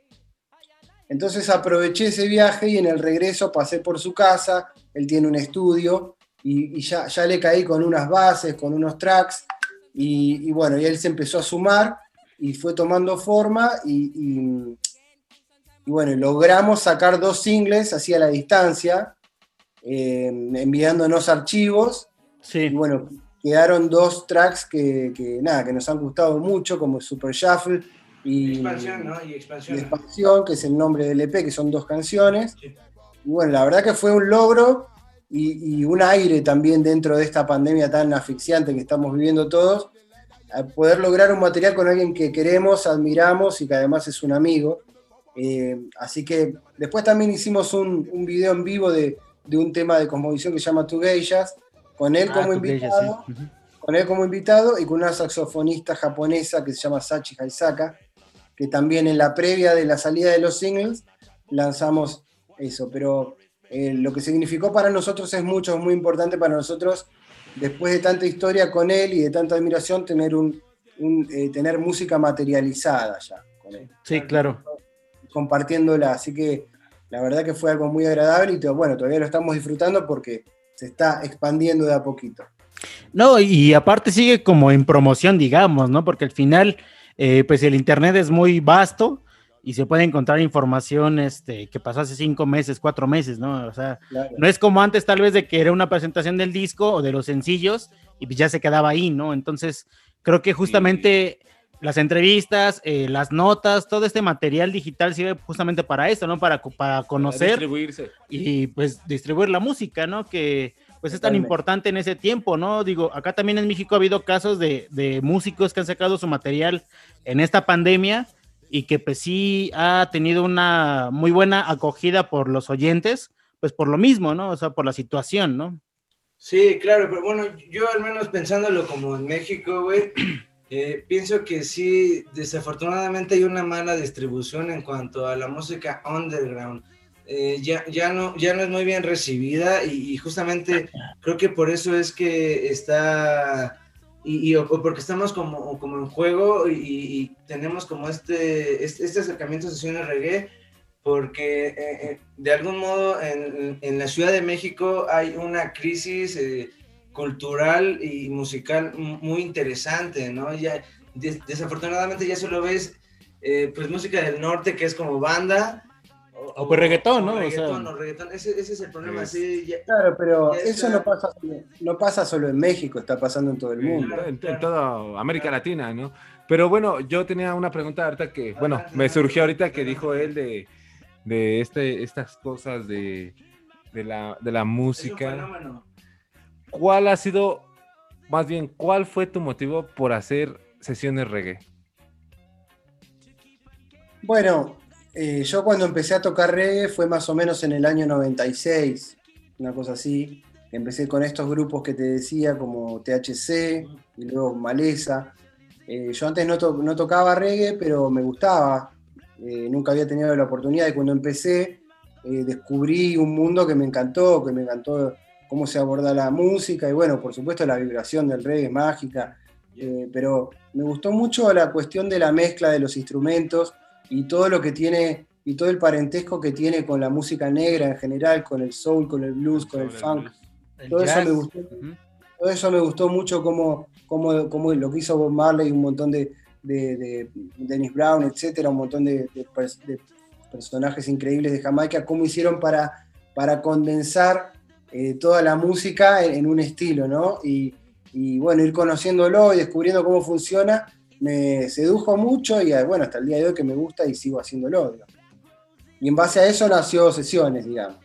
Entonces aproveché ese viaje y en el regreso pasé por su casa, él tiene un estudio y, y ya, ya le caí con unas bases, con unos tracks y, y bueno, y él se empezó a sumar y fue tomando forma y, y- bueno, logramos sacar dos singles así a la distancia, eh, enviándonos archivos. Sí. Y bueno, quedaron dos tracks que, que, nada, que nos han gustado mucho, como Super Shuffle y Expansión, ¿no? Y y expansión. Expansión, que es el nombre del EP, que son dos canciones. Y bueno, la verdad que fue un logro y, y un aire también dentro de esta pandemia tan asfixiante que estamos viviendo todos, a poder lograr un material con alguien que queremos, admiramos y que además es un amigo. Eh, así que después también hicimos un, un video en vivo de, de un tema de cosmovisión que se llama Two Geishas, con él Ah, como invitado sí. Con él como invitado y con una saxofonista japonesa que se llama Sachi Haisaka, que también en la previa de la salida de los singles lanzamos eso, pero eh, lo que significó para nosotros es mucho, es muy importante para nosotros, después de tanta historia con él y de tanta admiración, tener, un, un, eh, tener música materializada ya con él, Sí, claro. Compartiéndola, así que la verdad que fue algo muy agradable y bueno, todavía lo estamos disfrutando porque se está expandiendo de a poquito. No, y aparte sigue como en promoción, digamos, ¿no? Porque al final, eh, pues el Internet es muy vasto y se puede encontrar información este, que pasó hace cinco meses, cuatro meses, ¿no? O sea, Claro. no es como antes tal vez de que era una presentación del disco o de los sencillos y pues ya se quedaba ahí, ¿no? Entonces, creo que justamente las entrevistas, eh, las notas, todo este material digital sirve justamente para esto, ¿no? Para, para conocer distribuirse. y pues distribuir la música, ¿no? Que pues es tan Totalmente. importante en ese tiempo, ¿no? Digo, acá también en México ha habido casos de, de músicos que han sacado su material en esta pandemia y que pues sí ha tenido una muy buena acogida por los oyentes, pues por lo mismo, ¿no? O sea, por la situación, ¿no? Sí, claro, pero bueno, yo al menos pensándolo como en México, güey, eh, pienso que sí, desafortunadamente hay una mala distribución en cuanto a la música underground. Eh, ya, ya, no, ya no es muy bien recibida y, y justamente creo que por eso es que está, y, y- o, porque estamos como, como en juego y, y tenemos como este, este, este acercamiento a sesiones reggae, porque eh, eh, de algún modo en, en la Ciudad de México hay una crisis eh, cultural y musical mu- muy interesante, ¿no? Ya, des- desafortunadamente ya solo ves eh, pues música del norte que es como banda. O pues reggaetón, ¿no? o O sea- reggaetón, o reggaetón. Ese, ese es el problema, sí. ya- Claro, pero eso no pasa, no pasa solo en México, está pasando en todo el mundo. En, en toda América Latina, ¿no? Pero bueno, yo tenía una pregunta ahorita que, bueno, me surgió ahorita que dijo él de, de este, estas cosas de, de, la, de la Es un música. fenómeno. ¿Cuál ha sido, más bien, cuál fue tu motivo por hacer sesiones reggae? Bueno, eh, yo cuando empecé a tocar reggae fue más o menos en el año 96, una cosa así. Empecé con estos grupos que te decía, como THC y luego Maleza. Eh, yo antes no, to- no tocaba reggae, pero me gustaba. eh, nunca había tenido la oportunidad y cuando empecé descubrí un mundo que me encantó, que me encantó cómo se aborda la música y bueno, por supuesto la vibración del reggae es mágica, eh, pero me gustó mucho la cuestión de la mezcla de los instrumentos y todo lo que tiene y todo el parentesco que tiene con la música negra en general, con el soul, con el blues, con el funk. Todo eso, me gustó, todo eso me gustó mucho como, como, como lo que hizo Bob Marley, un montón de, de, de Dennis Brown, etcétera, un montón de, de personajes increíbles de Jamaica, cómo hicieron para, para condensar eh, toda la música en, en un estilo, ¿no? Y, y, bueno, ir conociéndolo y descubriendo cómo funciona, me sedujo mucho y bueno, hasta el día de hoy que me gusta y sigo haciéndolo. digamos. Y en base a eso nació Sesiones, digamos.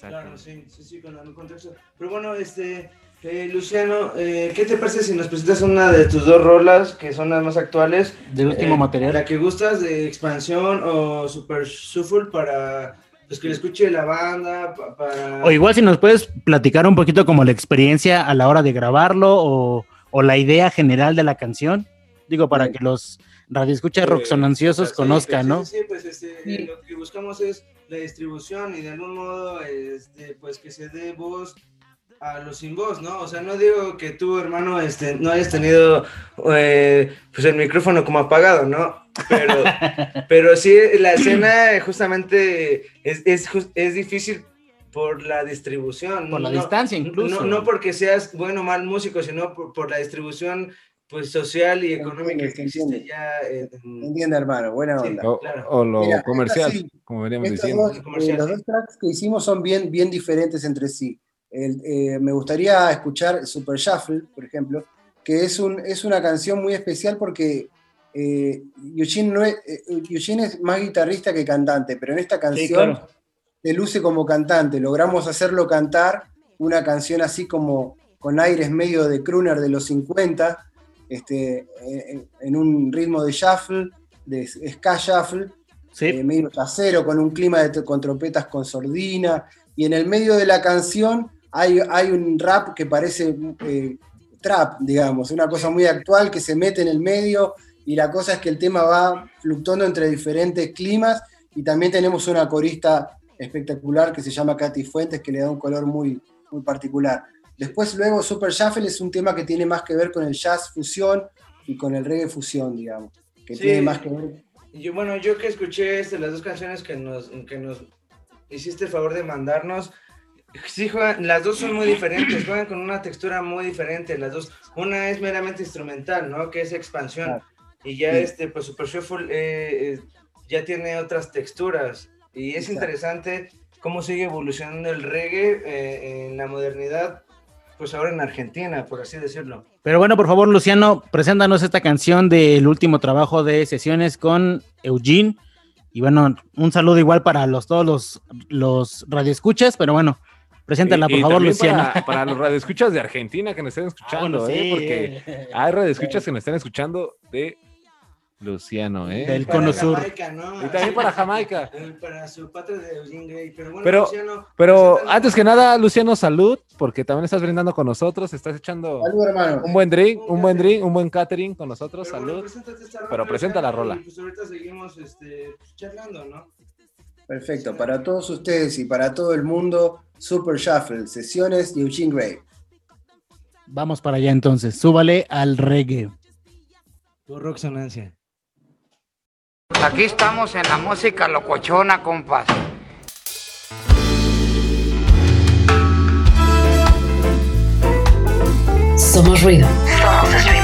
Claro, sí, sí, sí, con el contexto. Pero bueno, este, eh, Luciano, eh, ¿qué te parece si nos presentas una de tus dos rolas que son las más actuales? Del último Eh, material. La que gustas de Expansión o Super Shuffle para pues, que le escuche la banda, pa- para... O igual si nos puedes platicar un poquito como la experiencia a la hora de grabarlo o, o la idea general de la canción. Digo, para que los radioescuchas rocksonanciosos conozcan, ¿no? Sí, sí, pues este, lo que buscamos es la distribución y de algún modo, este, pues que se dé voz a los sin voz, ¿no? O sea, no digo que tú, hermano, este, no hayas tenido eh, pues el micrófono como apagado, ¿no? Pero, [LAUGHS] pero sí, la escena justamente es, es, es difícil por la distribución. Por la no- distancia, incluso. No, no porque seas bueno o mal músico, sino por, por la distribución pues social y económica que existe ya en, Entiende, hermano, buena onda. O, o lo Mira, comercial, así. como veníamos diciendo. dos, eh, los dos tracks que hicimos son bien, bien diferentes entre sí. El, eh, me gustaría escuchar Super Shuffle, por ejemplo, que es, un, es una canción muy especial porque eh, Eugene, no es, eh, Eugene es más guitarrista que cantante, pero en esta canción claro. se luce como cantante. Logramos hacerlo cantar una canción así como con aires medio de crooner de los 50, este, en, en un ritmo de shuffle, de ska shuffle, eh, medio trasero, con un clima de, con trompetas con sordina, y en el medio de la canción hay, hay un rap que parece eh, trap, digamos, una cosa muy actual que se mete en el medio, y la cosa es que el tema va fluctuando entre diferentes climas, y también tenemos una corista espectacular que se llama Katy Fuentes, que le da un color muy, muy particular. Después luego Super Shuffle es un tema que tiene más que ver con el jazz fusión y con el reggae fusión, digamos, que Sí. tiene más que ver Yo, bueno, yo que escuché este, las dos canciones que nos, que nos hiciste el favor de mandarnos, sí juegan, las dos son muy diferentes, juegan con una textura muy diferente, las dos, una es meramente instrumental, ¿no? Que es expansión, y ya Sí. este, pues Super Shuffle eh, eh, ya tiene otras texturas, y es Exacto. interesante cómo sigue evolucionando el reggae eh, en la modernidad, pues ahora en Argentina, por así decirlo. Pero bueno, por favor, Luciano, preséntanos esta canción del último trabajo de sesiones con Eugene. Y bueno, un saludo igual para los, todos los, los radioescuchas, pero bueno, preséntala, Y- por y favor, Luciano. Para, para los radioescuchas de Argentina que nos estén escuchando, bueno, ¿eh? sí, porque eh. hay radioescuchas que nos están escuchando de Luciano, ¿eh? Del Cono Sur. Jamaica, ¿no? Y también para Jamaica. [LAUGHS] Para su patria de Eugene Gray, pero bueno, Pero, Luciano, pero antes que nada, Luciano, salud, porque también estás brindando con nosotros, estás echando Salud, hermano. un buen drink, un buen drink, un buen catering con nosotros, salud. preséntate esta rola, Pero presenta la rola. y Pues ahorita seguimos este, charlando, ¿no? Perfecto, para todos ustedes y para todo el mundo, Super Shuffle, sesiones de Eugene Gray. Vamos para allá entonces, súbale al reggae. Tu rocksonancia. Aquí estamos en la música locochona, compas. Somos ruido. Somos estridente.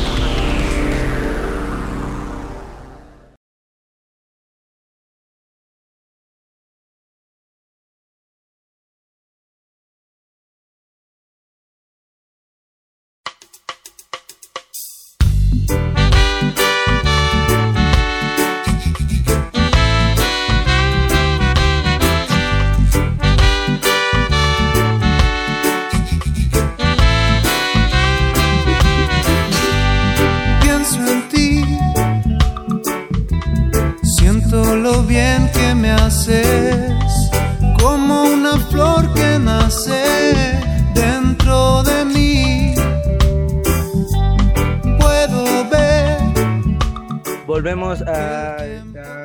Volvemos a,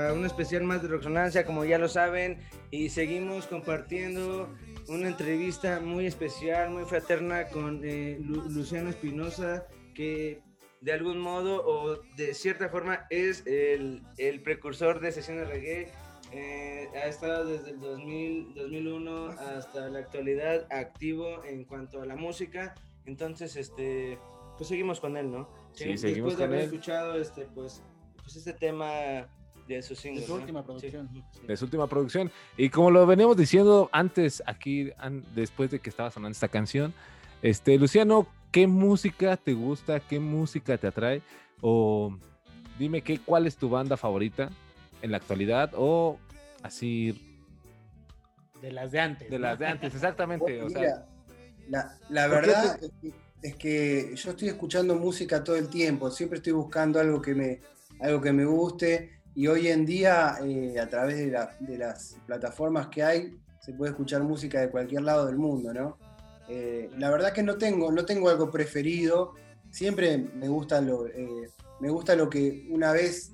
a, un especial más de Roxonancia, como ya lo saben, y seguimos compartiendo una entrevista muy especial, muy fraterna con eh, Lu Luciano Espinosa, que de algún modo o de cierta forma es el, el precursor de sesiones reggae. Eh, ha estado desde el 2000, 2001 hasta la actualidad activo en cuanto a la música. Entonces, este, pues seguimos con él, ¿no? Sí, Después seguimos de haber él. escuchado este, pues, pues este tema de su single. De su última producción. De su última producción. Y como lo veníamos diciendo antes, aquí, después de que estaba sonando esta canción, este, Luciano, ¿qué música te gusta? ¿Qué música te atrae? O dime qué, cuál es tu banda favorita en la actualidad o así... De las de antes. De las de antes, exactamente. o sea, la, la verdad es que yo estoy escuchando música todo el tiempo, siempre estoy buscando algo que me, algo que me guste y hoy en día eh, a través de, la- de las plataformas que hay se puede escuchar música de cualquier lado del mundo, ¿no? Eh, la verdad que no tengo, no tengo algo preferido, siempre me gusta lo, eh, me gusta lo que una vez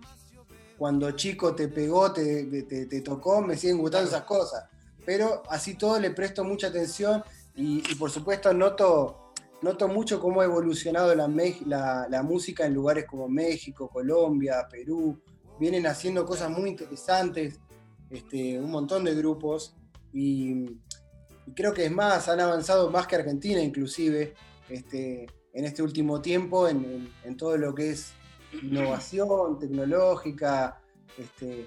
cuando chico te pegó, te, te- te tocó, me siguen gustando esas cosas. Pero así todo le presto mucha atención y, y por supuesto noto, noto mucho cómo ha evolucionado la, Mex- la- la música en lugares como México, Colombia, Perú. Vienen haciendo cosas muy interesantes, este, un montón de grupos. Y, y creo que es más, han avanzado más que Argentina inclusive este, en este último tiempo en, en- en todo lo que es innovación tecnológica. Este,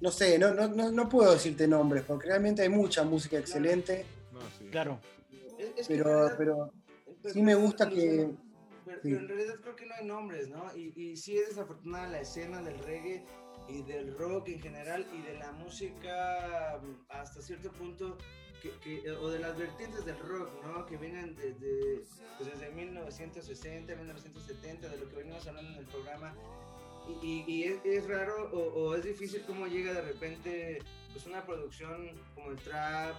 no sé, no, no, no, no puedo decirte nombres, porque realmente hay mucha música excelente. Claro. Pero Sí me gusta que. Pero, sí. pero en realidad creo que no hay nombres, ¿no? Y, y sí es desafortunada la escena del reggae y del rock en general y de la música mm, hasta cierto punto, que, que- o de las vertientes del rock, ¿no? Que vienen desde, pues desde 1960, 1970, de lo que venimos hablando en el programa. Y, y- y es, es raro o, o es difícil cómo llega de repente pues una producción como el trap,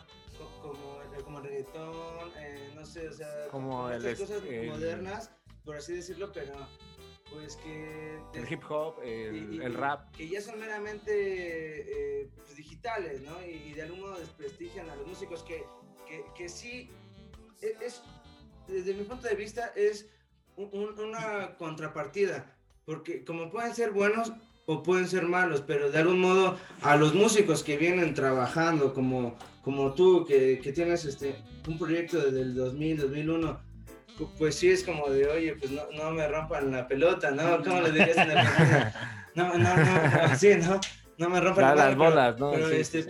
como, el- como el reggaetón, eh, no sé, o sea, Como el cosas el- modernas, por así decirlo, pero pues que... el hip hop, el, y- y- el rap. Que ya son meramente eh, pues, digitales, ¿no? Y, y de algún modo desprestigian a los músicos que, que, que sí, e- es, desde mi punto de vista, es un- un- una contrapartida, porque como pueden ser buenos o pueden ser malos, pero de algún modo a los músicos que vienen trabajando como, como tú, que, que tienes este, un proyecto desde el 2000, 2001, pu- pues sí es como de, oye, pues no, no me rompan la pelota, ¿no? [LAUGHS] ¿Cómo le dirías en Argentina? No, no, no, sí, ¿no? No me rompan Da la las madre, pero- bolas, ¿no? Pero, Sí. este,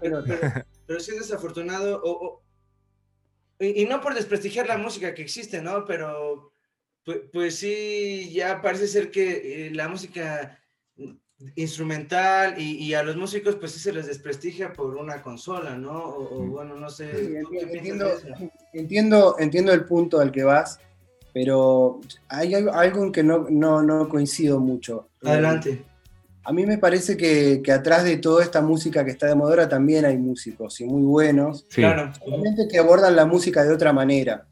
pero, pero- [LAUGHS] pero sí es desafortunado, o, o- y, y no por desprestigiar la música que existe, ¿no? Pero pues, pues sí, ya parece ser que eh, la música instrumental y, y a los músicos pues sí se les desprestigia por una consola, ¿no? O, o, bueno, no sé. Sí, ¿tú qué enti- piensas entiendo, entiendo, entiendo el punto al que vas, pero hay algo, en que no, no, no coincido mucho. Eh, Adelante. A mí me parece que, que atrás de toda esta música que está de moda ahora también hay músicos y muy buenos. Sí. Claro. Solamente que abordan la música de otra manera.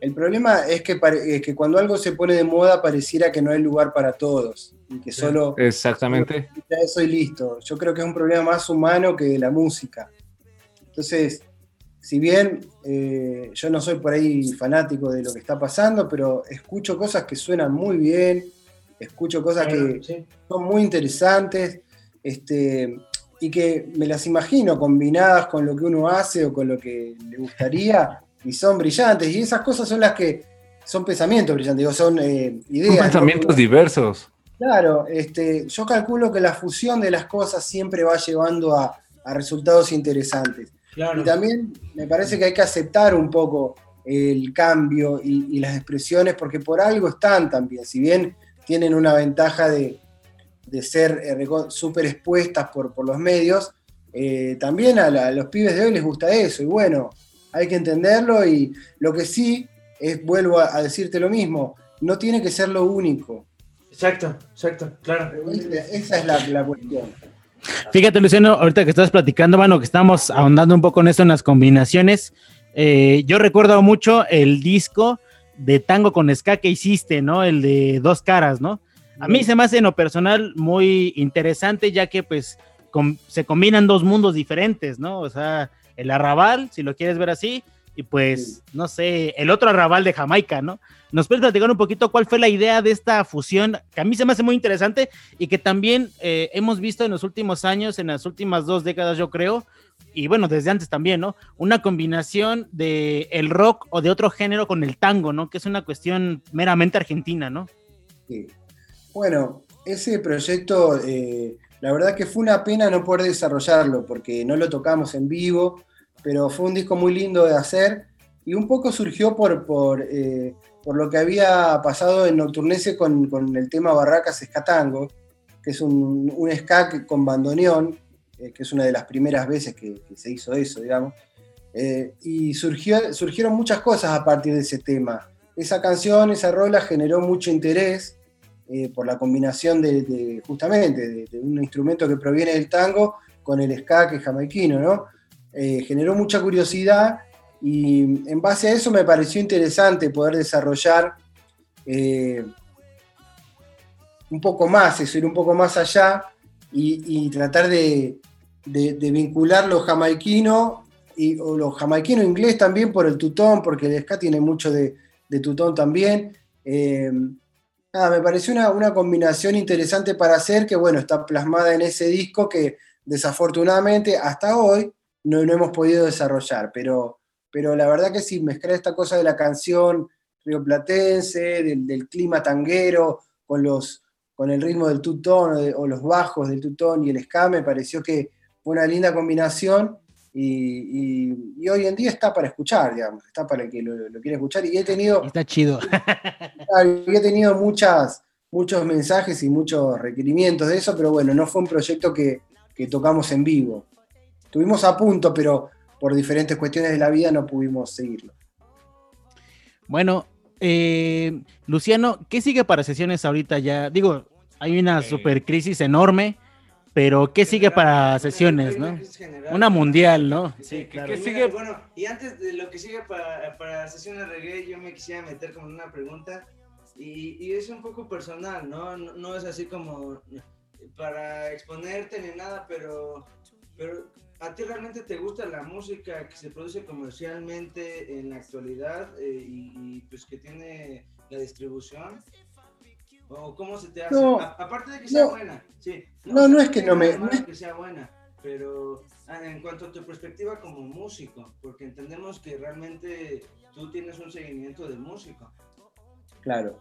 El problema es que, es que cuando algo se pone de moda pareciera que no hay lugar para todos y que solo Exactamente. ya soy listo. Yo creo que es un problema más humano que de la música. Entonces, si bien eh, yo no soy por ahí fanático de lo que está pasando, pero escucho cosas que suenan muy bien, escucho cosas que Sí. son muy interesantes, este, y que me las imagino combinadas con lo que uno hace o con lo que le gustaría, y son brillantes. Y esas cosas son las que son pensamientos brillantes, digo, son eh, ideas. Son ¿no? pensamientos diversos. Claro, este, yo calculo que la fusión de las cosas siempre va llevando a, a resultados interesantes. Claro. Y también me parece que hay que aceptar un poco el cambio y, y las expresiones, porque por algo están también, si bien tienen una ventaja de, de ser eh, súper expuestas por, por los medios, eh, también a, la- a los pibes de hoy les gusta eso, y bueno, hay que entenderlo, y lo que sí es, vuelvo a, a decirte lo mismo, no tiene que ser lo único. Exacto, exacto, claro. Esa es la, la cuestión. Fíjate, Luciano, ahorita que estás platicando, bueno, que estamos ahondando un poco en esto, en las combinaciones. eh, yo recuerdo mucho el disco de tango con ska que hiciste, ¿no? El de dos caras, ¿no? A mí se me hace en lo personal muy interesante, ya que pues com- se combinan dos mundos diferentes, ¿no? O sea, el arrabal, si lo quieres ver así, y pues, no sé, el otro arrabal de Jamaica, ¿no? ¿Nos puedes platicar un poquito cuál fue la idea de esta fusión? Que a mí se me hace muy interesante y que también eh, hemos visto en los últimos años, en las últimas dos décadas, yo creo, y bueno, desde antes también, ¿no? Una combinación de el rock o de otro género con el tango, ¿no? Que es una cuestión meramente argentina, ¿no? Sí. Bueno, ese proyecto, eh, la verdad que fue una pena no poder desarrollarlo porque no lo tocamos en vivo, pero fue un disco muy lindo de hacer y un poco surgió por, por, eh, por lo que había pasado en Nocturnese con, con el tema Barracas Escatango, que es un, un ska con bandoneón, eh, que es una de las primeras veces que, que se hizo eso, digamos. Eh, y surgió, surgieron muchas cosas a partir de ese tema. Esa canción, esa rola generó mucho interés eh, por la combinación de, de- justamente de, de un instrumento que proviene del tango con el ska que es jamaiquino, ¿no? Eh, generó mucha curiosidad y en base a eso me pareció interesante poder desarrollar eh, un poco más, eso, ir un poco más allá y, tratar de, vincular lo jamaiquino y, o lo jamaiquino inglés también por el tutón, porque el ska tiene mucho de, de tutón también. Eh, nada, me pareció una, una combinación interesante para hacer, que bueno, está plasmada en ese disco que desafortunadamente hasta hoy no, no hemos podido desarrollar, pero, pero la verdad que sí, mezclar esta cosa de la canción rioplatense, del, del clima tanguero, con, los, con el ritmo del tutón o, de- o los bajos del tutón y el ska, me pareció que fue una linda combinación y, y- y hoy en día está para escuchar, digamos, está para el que lo, lo quiera escuchar y he tenido... Está chido. Y he tenido muchas, muchos mensajes y muchos requerimientos de eso, pero bueno, no fue un proyecto que, que tocamos en vivo. Estuvimos a punto, pero por diferentes cuestiones de la vida no pudimos seguirlo. Bueno, eh, Luciano, ¿qué sigue para sesiones ahorita ya? Digo, hay una super crisis enorme, pero ¿qué sigue para sesiones, no? Una mundial, ¿no? Sí, claro. Y mira, Bueno, y antes de lo que sigue para, para sesiones reggae, yo me quisiera meter como una pregunta. Y, y es un poco personal, ¿no? ¿no? no es así como para exponerte ni nada, pero, pero ¿a ti realmente te gusta la música que se produce comercialmente en la actualidad eh, y, y, pues que tiene la distribución? ¿O cómo se te hace? No, A- aparte de que sea no. buena, sí. No, no es que no me- no es- que sea buena, pero ah, en cuanto a tu perspectiva como músico, porque entendemos que realmente tú tienes un seguimiento de músico. Claro.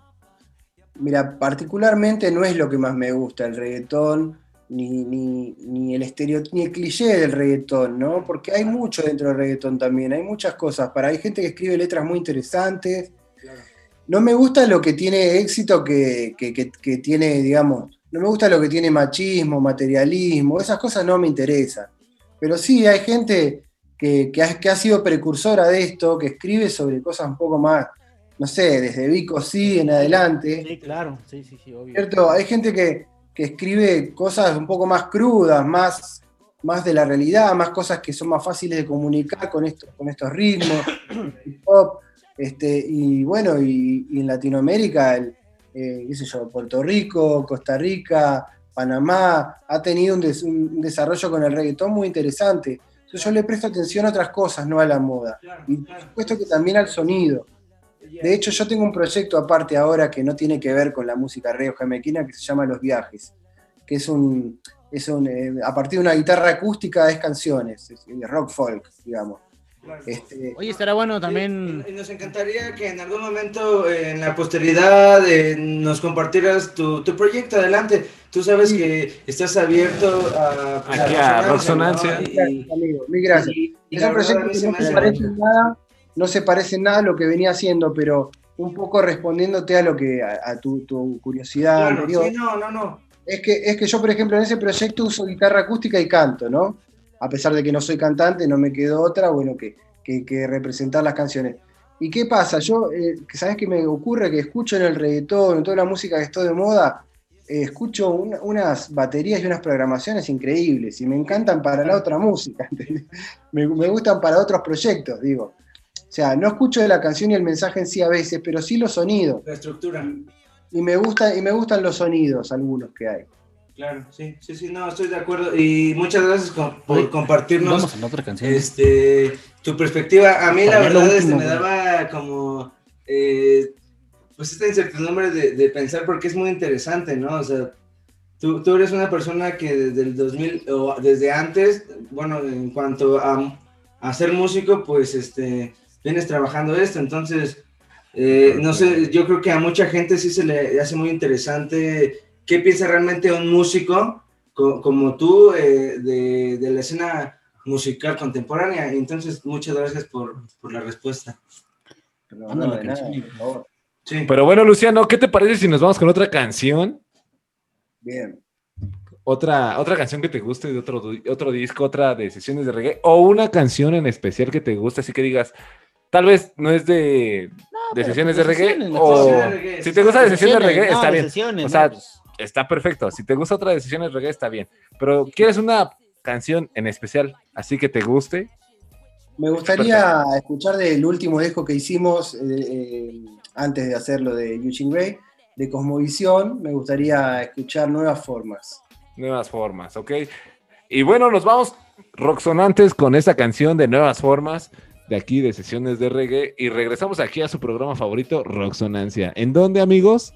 Mira, particularmente no es lo que más me gusta el reggaetón, ni, ni, ni el estereo, ni el cliché del reggaetón, ¿no? Porque hay mucho dentro del reggaetón también, hay muchas cosas. Para hay gente que escribe letras muy interesantes. No me gusta lo que tiene éxito que, que- que- que tiene, digamos, no me gusta lo que tiene machismo, materialismo, esas cosas no me interesan. Pero sí, hay gente que, que ha, que ha sido precursora de esto, que escribe sobre cosas un poco más, no sé, desde Vico sí en adelante. Sí, claro, sí, sí, sí, obvio. ¿Cierto? Hay gente que, que escribe cosas un poco más crudas, más, más de la realidad, más cosas que son más fáciles de comunicar con estos, con estos ritmos, [COUGHS] hip hop. Este, y bueno, y, y en Latinoamérica, el, eh, qué sé yo, Puerto Rico, Costa Rica, Panamá, ha tenido un, des- un desarrollo con el reggaetón muy interesante. Entonces yo le presto atención a otras cosas, no a la moda. Y por supuesto que también al sonido. De hecho, yo tengo un proyecto aparte ahora que no tiene que ver con la música reo jamequina que se llama Los Viajes, que es un, es un eh, a partir de una guitarra acústica es canciones, es, es rock folk, digamos. Este, Oye, estará bueno también. Y nos encantaría que en algún momento eh, en la posteridad eh, nos compartieras tu, tu proyecto adelante. Tú sabes que estás abierto a, pues, Aquí a a Roxonancia. ¿no? Mil gracias. y es un proyecto que se no me parece nada, no se parece nada a lo que venía haciendo, pero un poco respondiéndote a lo que, a, a tu, tu curiosidad Claro, anterior. sí, no, no, no. Es que, es que yo, por ejemplo, en ese proyecto uso guitarra acústica y canto, ¿no? A pesar de que no soy cantante, no me quedó otra, bueno, que, que, que representar las canciones. ¿Y qué pasa? Yo, eh, que ¿sabes qué me ocurre? Que escucho en el reggaetón, en toda la música que está de moda, eh, escucho una- unas baterías y unas programaciones increíbles y me encantan para la otra música. [LAUGHS] Me, me gustan para otros proyectos, digo. O sea, no escucho de la canción y el mensaje en sí a veces, pero sí los sonidos. La estructura. Y me, gusta, y me gustan los sonidos, algunos que hay. Claro, sí, sí, sí, no, estoy de acuerdo. Y muchas gracias con- por Oye, compartirnos Vamos a la otra canción. este, tu perspectiva. A mí la verdad este, último, me güey. daba como, eh, pues esta incertidumbre de, de pensar porque es muy interesante, ¿no? O sea, tú, tú eres una persona que desde el 2000 o desde antes, bueno, en cuanto a, a ser músico, pues este, vienes trabajando esto, entonces... Eh, no sé, yo creo que a mucha gente sí se le hace muy interesante qué piensa realmente un músico co- como tú eh, de, de la escena musical contemporánea. Entonces, muchas gracias por, por la respuesta. No, no, nada. Sí. Pero bueno, Luciano, ¿qué te parece si nos vamos con otra canción? Bien. Otra, otra canción que te guste de otro, otro disco, otra de sesiones de reggae, o una canción en especial que te guste, así que digas, tal vez no es de, sesiones de pues reggae, sesiones, o sesiones de reggae, si te gusta de sesiones de reggae, no, está bien. o sea, no, pues. está perfecto. Si te gusta otra de sesiones de reggae, está bien. Pero quieres una canción en especial, así que te guste. Me gustaría escuchar del último disco que hicimos eh, eh, antes de hacerlo de Eugene Gray, de Cosmovisión. Me gustaría escuchar nuevas formas. Nuevas formas, ¿ok? Y bueno, nos vamos rocksonantes con esta canción de Nuevas Formas de aquí de sesiones de reggae y regresamos aquí a su programa favorito, Rocksonancia. ¿En dónde, amigos?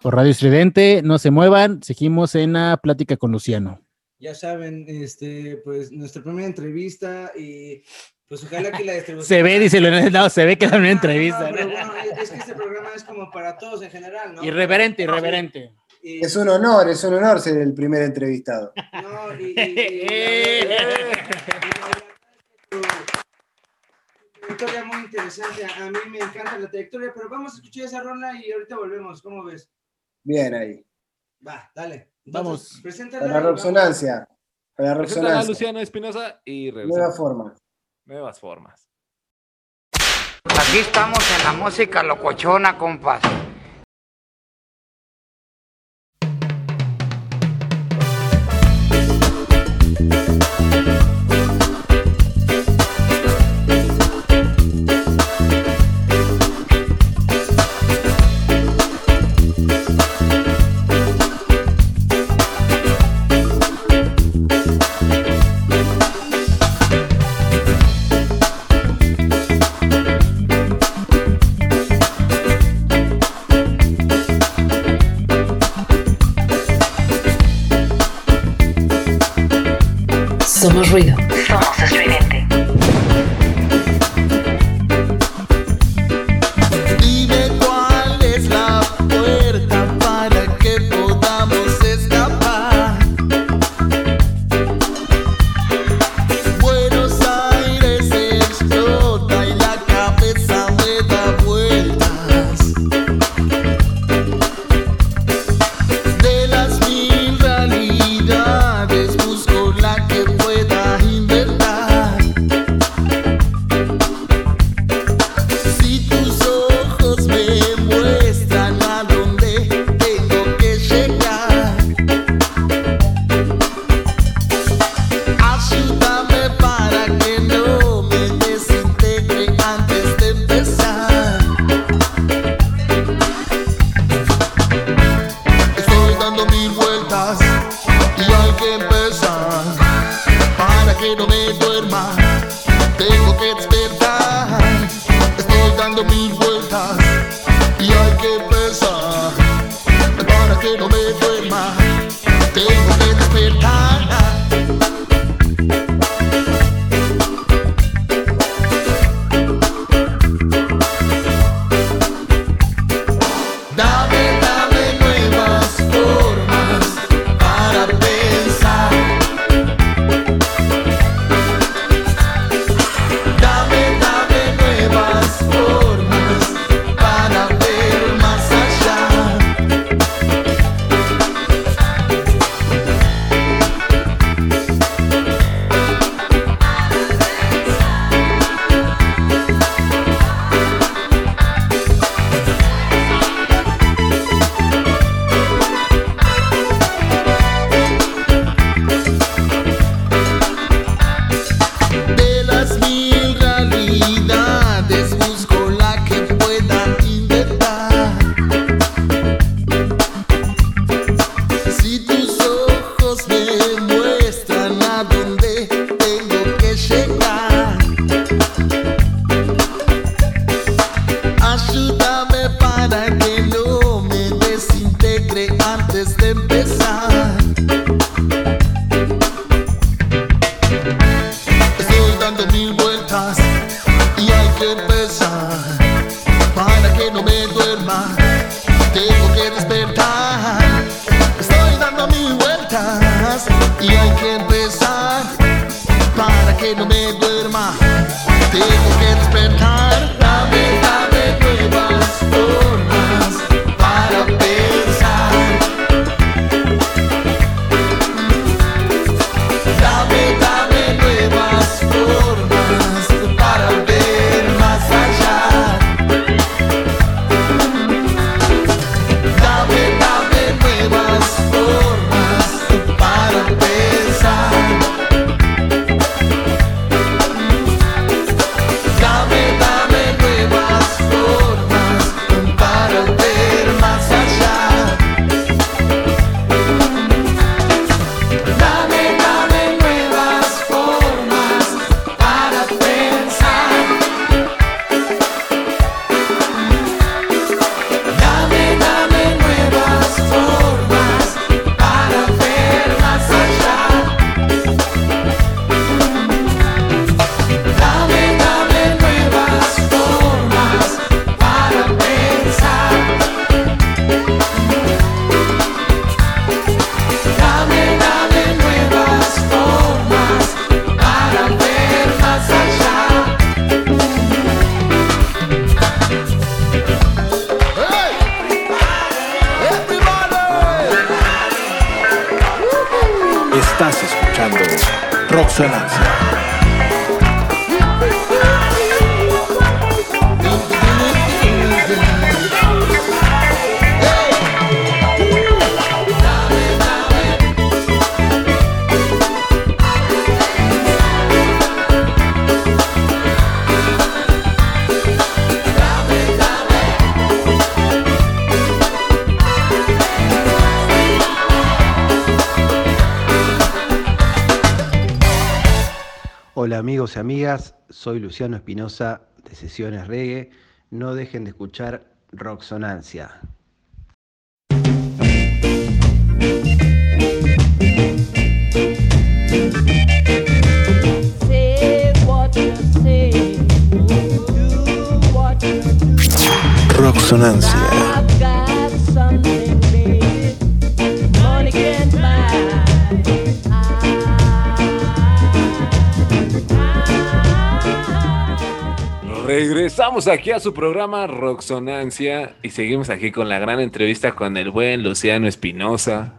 Por Radio Estridente, no se muevan, seguimos en la plática con Luciano. Ya saben, este, pues nuestra primera entrevista y pues ojalá que la [LAUGHS] distribución. Se ve, dice Leonel, no, se ve que una No, entrevista. pero bueno, es, que este programa es como para todos en general, ¿no? Irreverente, irreverente. Y- Es un honor, es un honor ser el primer entrevistado. No, y, la [LAUGHS] trayectoria muy interesante. A mí me encanta la trayectoria, pero vamos a escuchar esa ronda y ahorita volvemos. ¿Cómo ves? Bien ahí. Va, dale. Vamos. Entonces, Para la vamos. Roxonancia. Para la Preséntala a Roxonancia. Luciano Espinosa y regresamos. Nuevas formas. Nuevas formas. Aquí estamos en la música locochona, compas. Soy Luciano Espinosa de Sesiones Reggae. No dejen de escuchar Roxonancia. Say Regresamos aquí a su programa Roxonancia y seguimos aquí con la gran entrevista con el buen Luciano Espinosa,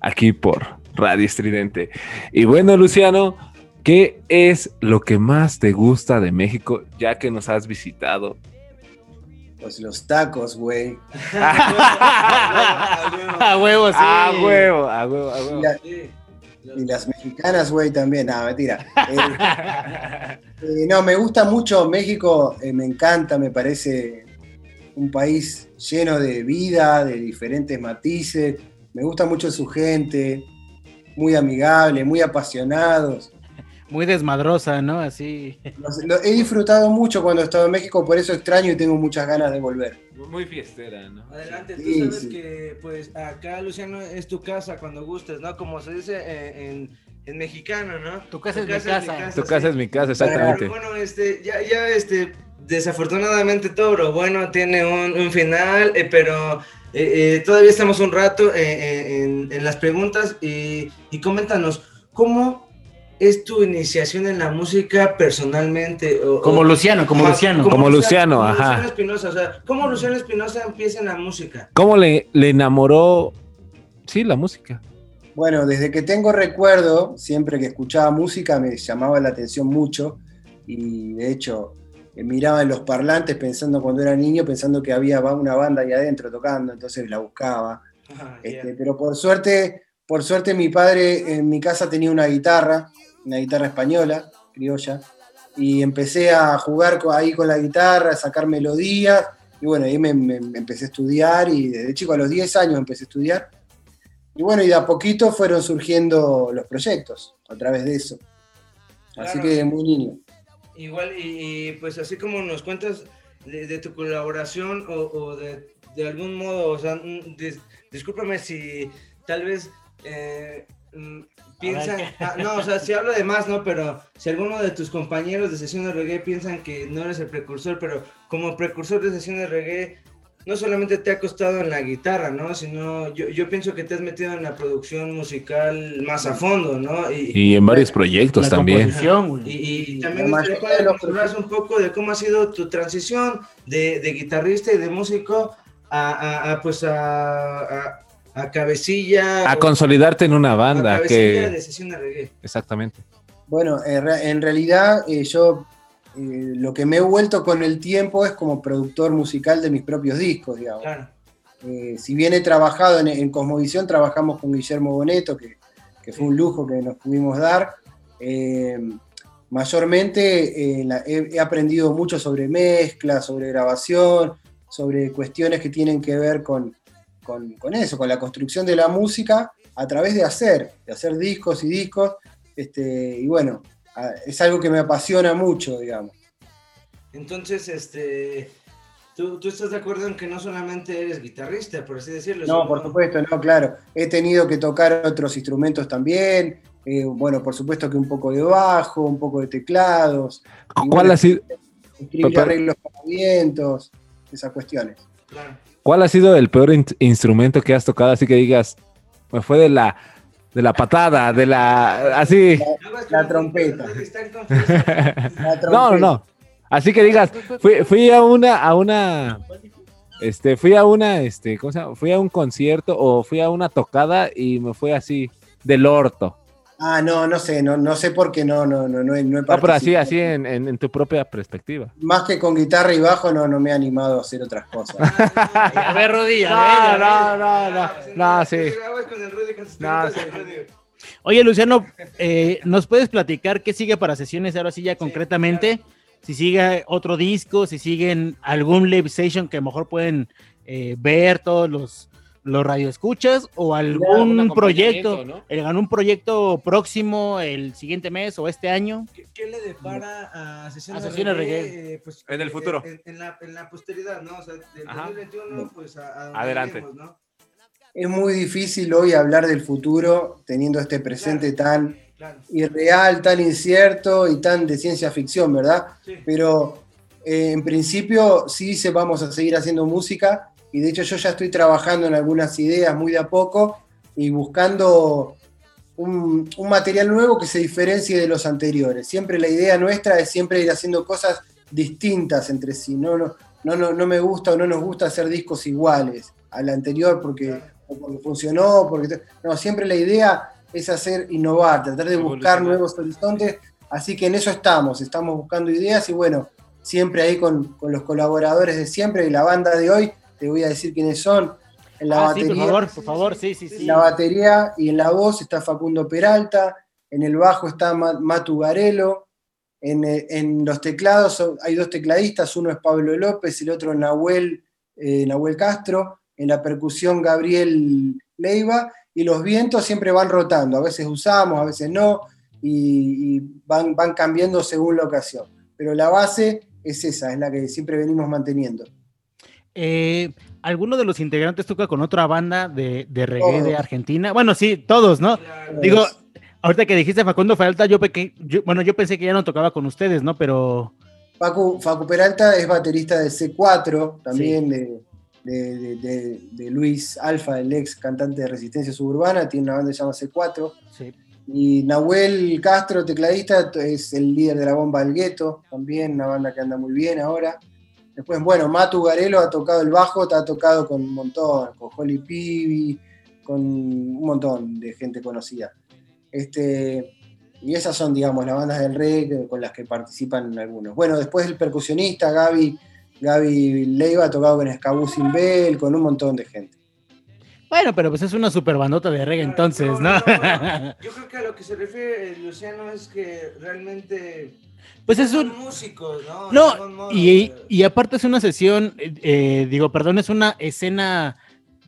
aquí por Radio Estridente. Y bueno, Luciano, ¿qué es lo que más te gusta de México ya que nos has visitado? Pues los tacos, güey. [LAUGHS] [LAUGHS] A huevo, sí. A huevo, a huevo, a huevo. Y las mexicanas, güey, también. No, mentira. Eh, [LAUGHS] eh, no, me gusta mucho México, eh, me encanta, me parece un país lleno de vida, de diferentes matices. Me gusta mucho su gente, muy amigable, muy apasionados. Muy desmadrosa, ¿no? Así. Lo- he disfrutado mucho cuando he estado en México, por eso extraño y tengo muchas ganas de volver. Muy fiestera, ¿no? Adelante, tú sabes sí. que pues acá Luciano es tu casa cuando gustes, ¿no? Como se dice eh, en, en mexicano, ¿no? Tu casa es mi casa. Tu casa es mi casa, exactamente. Pero bueno, este, ya, ya, este, desafortunadamente todo lo bueno tiene un, un final, eh, pero eh, eh, todavía estamos un rato en, en las preguntas y, y coméntanos, ¿cómo es tu iniciación en la música personalmente? O- Como o- Luciano, como Ajá, Luciano. Como Luciano, ajá. Luciano Espinosa, o sea, ¿cómo Luciano Espinosa empieza en la música? ¿Cómo le, le enamoró, sí, la música? Bueno, desde que tengo recuerdo, siempre que escuchaba música me llamaba la atención mucho y de hecho miraba en los parlantes pensando cuando era niño, pensando que había una banda ahí adentro tocando, entonces la buscaba. Este, pero por suerte, por suerte mi padre en mi casa tenía una guitarra, una guitarra española, criolla, y empecé a jugar ahí con la guitarra, a sacar melodías, y bueno, ahí me, me- me empecé a estudiar, y desde chico a los 10 años empecé a estudiar. Y bueno, y de a poquito fueron surgiendo los proyectos a través de eso. Así que muy niño. Igual, y, y, pues así como nos cuentas de, de tu colaboración o, o de, de algún modo, o sea, mm, dis- discúlpame si tal vez eh, mm, piensan, ah, no, o sea, si hablo de más, ¿no? Pero si alguno de tus compañeros de sesión de reggae piensan que no eres el precursor, pero como precursor de sesión de reggae, no solamente te ha costado en la guitarra, ¿no? Sino yo, yo pienso que te has metido en la producción musical más a fondo, ¿no? Y en varios proyectos también. Y, y también nos hablas un poco de cómo ha sido tu transición de, de guitarrista y de músico a, a- a, pues a, a- a cabecilla. A o- consolidarte en una a banda cabecilla de que... sesión de reggae. Exactamente. Bueno, en, re- en realidad eh, yo eh, lo que me he vuelto con el tiempo es como productor musical de mis propios discos, digamos. Claro. Eh, si bien he trabajado en, en Cosmovisión, trabajamos con Guillermo Boneto, que, que fue un lujo que nos pudimos dar. Eh, mayormente eh, la- he, he aprendido mucho sobre mezcla, sobre grabación, sobre cuestiones que tienen que ver con, con- con eso, con la construcción de la música a través de hacer, de hacer discos y discos. Este, y bueno, es algo que me apasiona mucho, digamos. Entonces, este, ¿tú, tú estás de acuerdo en que no solamente eres guitarrista, por así decirlo? No, por supuesto, no, claro. He tenido que tocar otros instrumentos también. eh, bueno, por supuesto que un poco de bajo, un poco de teclados. ¿Cuál bueno, ha sido, escribir arreglos para vientos, esas cuestiones. Cuál ha sido el peor in- instrumento que has tocado? Así que digas, me fue de la, de la patada, de la... Así... La trompeta. [LAUGHS] No, no, no. Así que digas, fui, fui a una, a una, este, fui a una, este, ¿cómo se llama? Fui a un concierto o fui a una tocada y me fue así del orto. Ah, no, no sé, no, no sé por qué no, no, no, no, he, no he No, pero así, así en, en- en tu propia perspectiva. Más que con guitarra y bajo, no, no me he animado a hacer otras cosas. [LAUGHS] A ver, a No, ver. no, no, no, no, sí. No, sí. Oye, Luciano, eh, ¿nos puedes platicar qué sigue para sesiones ahora sí ya concretamente? Si sigue otro disco, si siguen algún live station que a lo mejor pueden eh, ver todos los, los radioescuchas o algún un proyecto, eh, algún proyecto próximo el siguiente mes o este año. ¿Qué, qué le depara a sesiones, A sesiones reggae, reggae. eh, pues, En el eh, futuro. En, en la, en la posteridad, ¿no? O sea, del Ajá. 2021, pues a, a donde Adelante. ¿no? Es muy difícil hoy hablar del futuro teniendo este presente tan irreal, tan incierto y tan de ciencia ficción, ¿verdad? Pero eh, en principio sí se vamos a seguir haciendo música y de hecho yo ya estoy trabajando en algunas ideas muy de a poco y buscando un, un material nuevo que se diferencie de los anteriores. Siempre la idea nuestra es siempre ir haciendo cosas distintas entre sí. No, no, no, no, no me gusta o no nos gusta hacer discos iguales al anterior porque, o porque funcionó, porque no, siempre la idea es hacer innovar, tratar de buscar nuevos horizontes. Así que en eso estamos, estamos buscando ideas y bueno, siempre ahí con, con los colaboradores de siempre y la banda de hoy, te voy a decir quiénes son. En la Ah, sí, batería, por favor, por favor, sí, sí, sí. en la batería y en la voz está Facundo Peralta, en el bajo está Ma- Matu Garelo, en, eh, en los teclados hay dos tecladistas, uno es Pablo López, el otro Nahuel, eh, Nahuel Castro, en la percusión Gabriel Leiva, y los vientos siempre van rotando, a veces usamos, a veces no, y, y van, van cambiando según la ocasión. Pero la base es esa, es la que siempre venimos manteniendo. Eh, ¿Alguno de los integrantes toca con otra banda de, de reggae de. Argentina? Bueno, sí, todos, ¿no? Digo, ahorita que dijiste Facundo Falta, yo, peque- yo- bueno, yo pensé que ya no tocaba con ustedes, ¿no? Pero Facu, Facu Peralta es baterista de C4, también de, de- de- de- de Luis Alfa, el ex cantante de Resistencia Suburbana, tiene una banda que se llama C4. Sí. Y Nahuel Castro, tecladista, es el líder de la bomba del gueto, también una banda que anda muy bien ahora. Después, bueno, Matu Garelo ha tocado el bajo, ha tocado con un montón, con Holly Pibi, con un montón de gente conocida. Este, y esas son, digamos, las bandas del reggae con las que participan algunos. Bueno, después el percusionista Gaby, Gaby Leiva ha tocado con Escabú Bell, con un montón de gente. bueno, pero pues es una super bandota de reggae entonces, ¿no? Yo creo que a lo que se refiere eh, Luciano es que realmente Pues es un- músicos, ¿no? No, y, y aparte es una sesión, eh, eh, digo, perdón, es una escena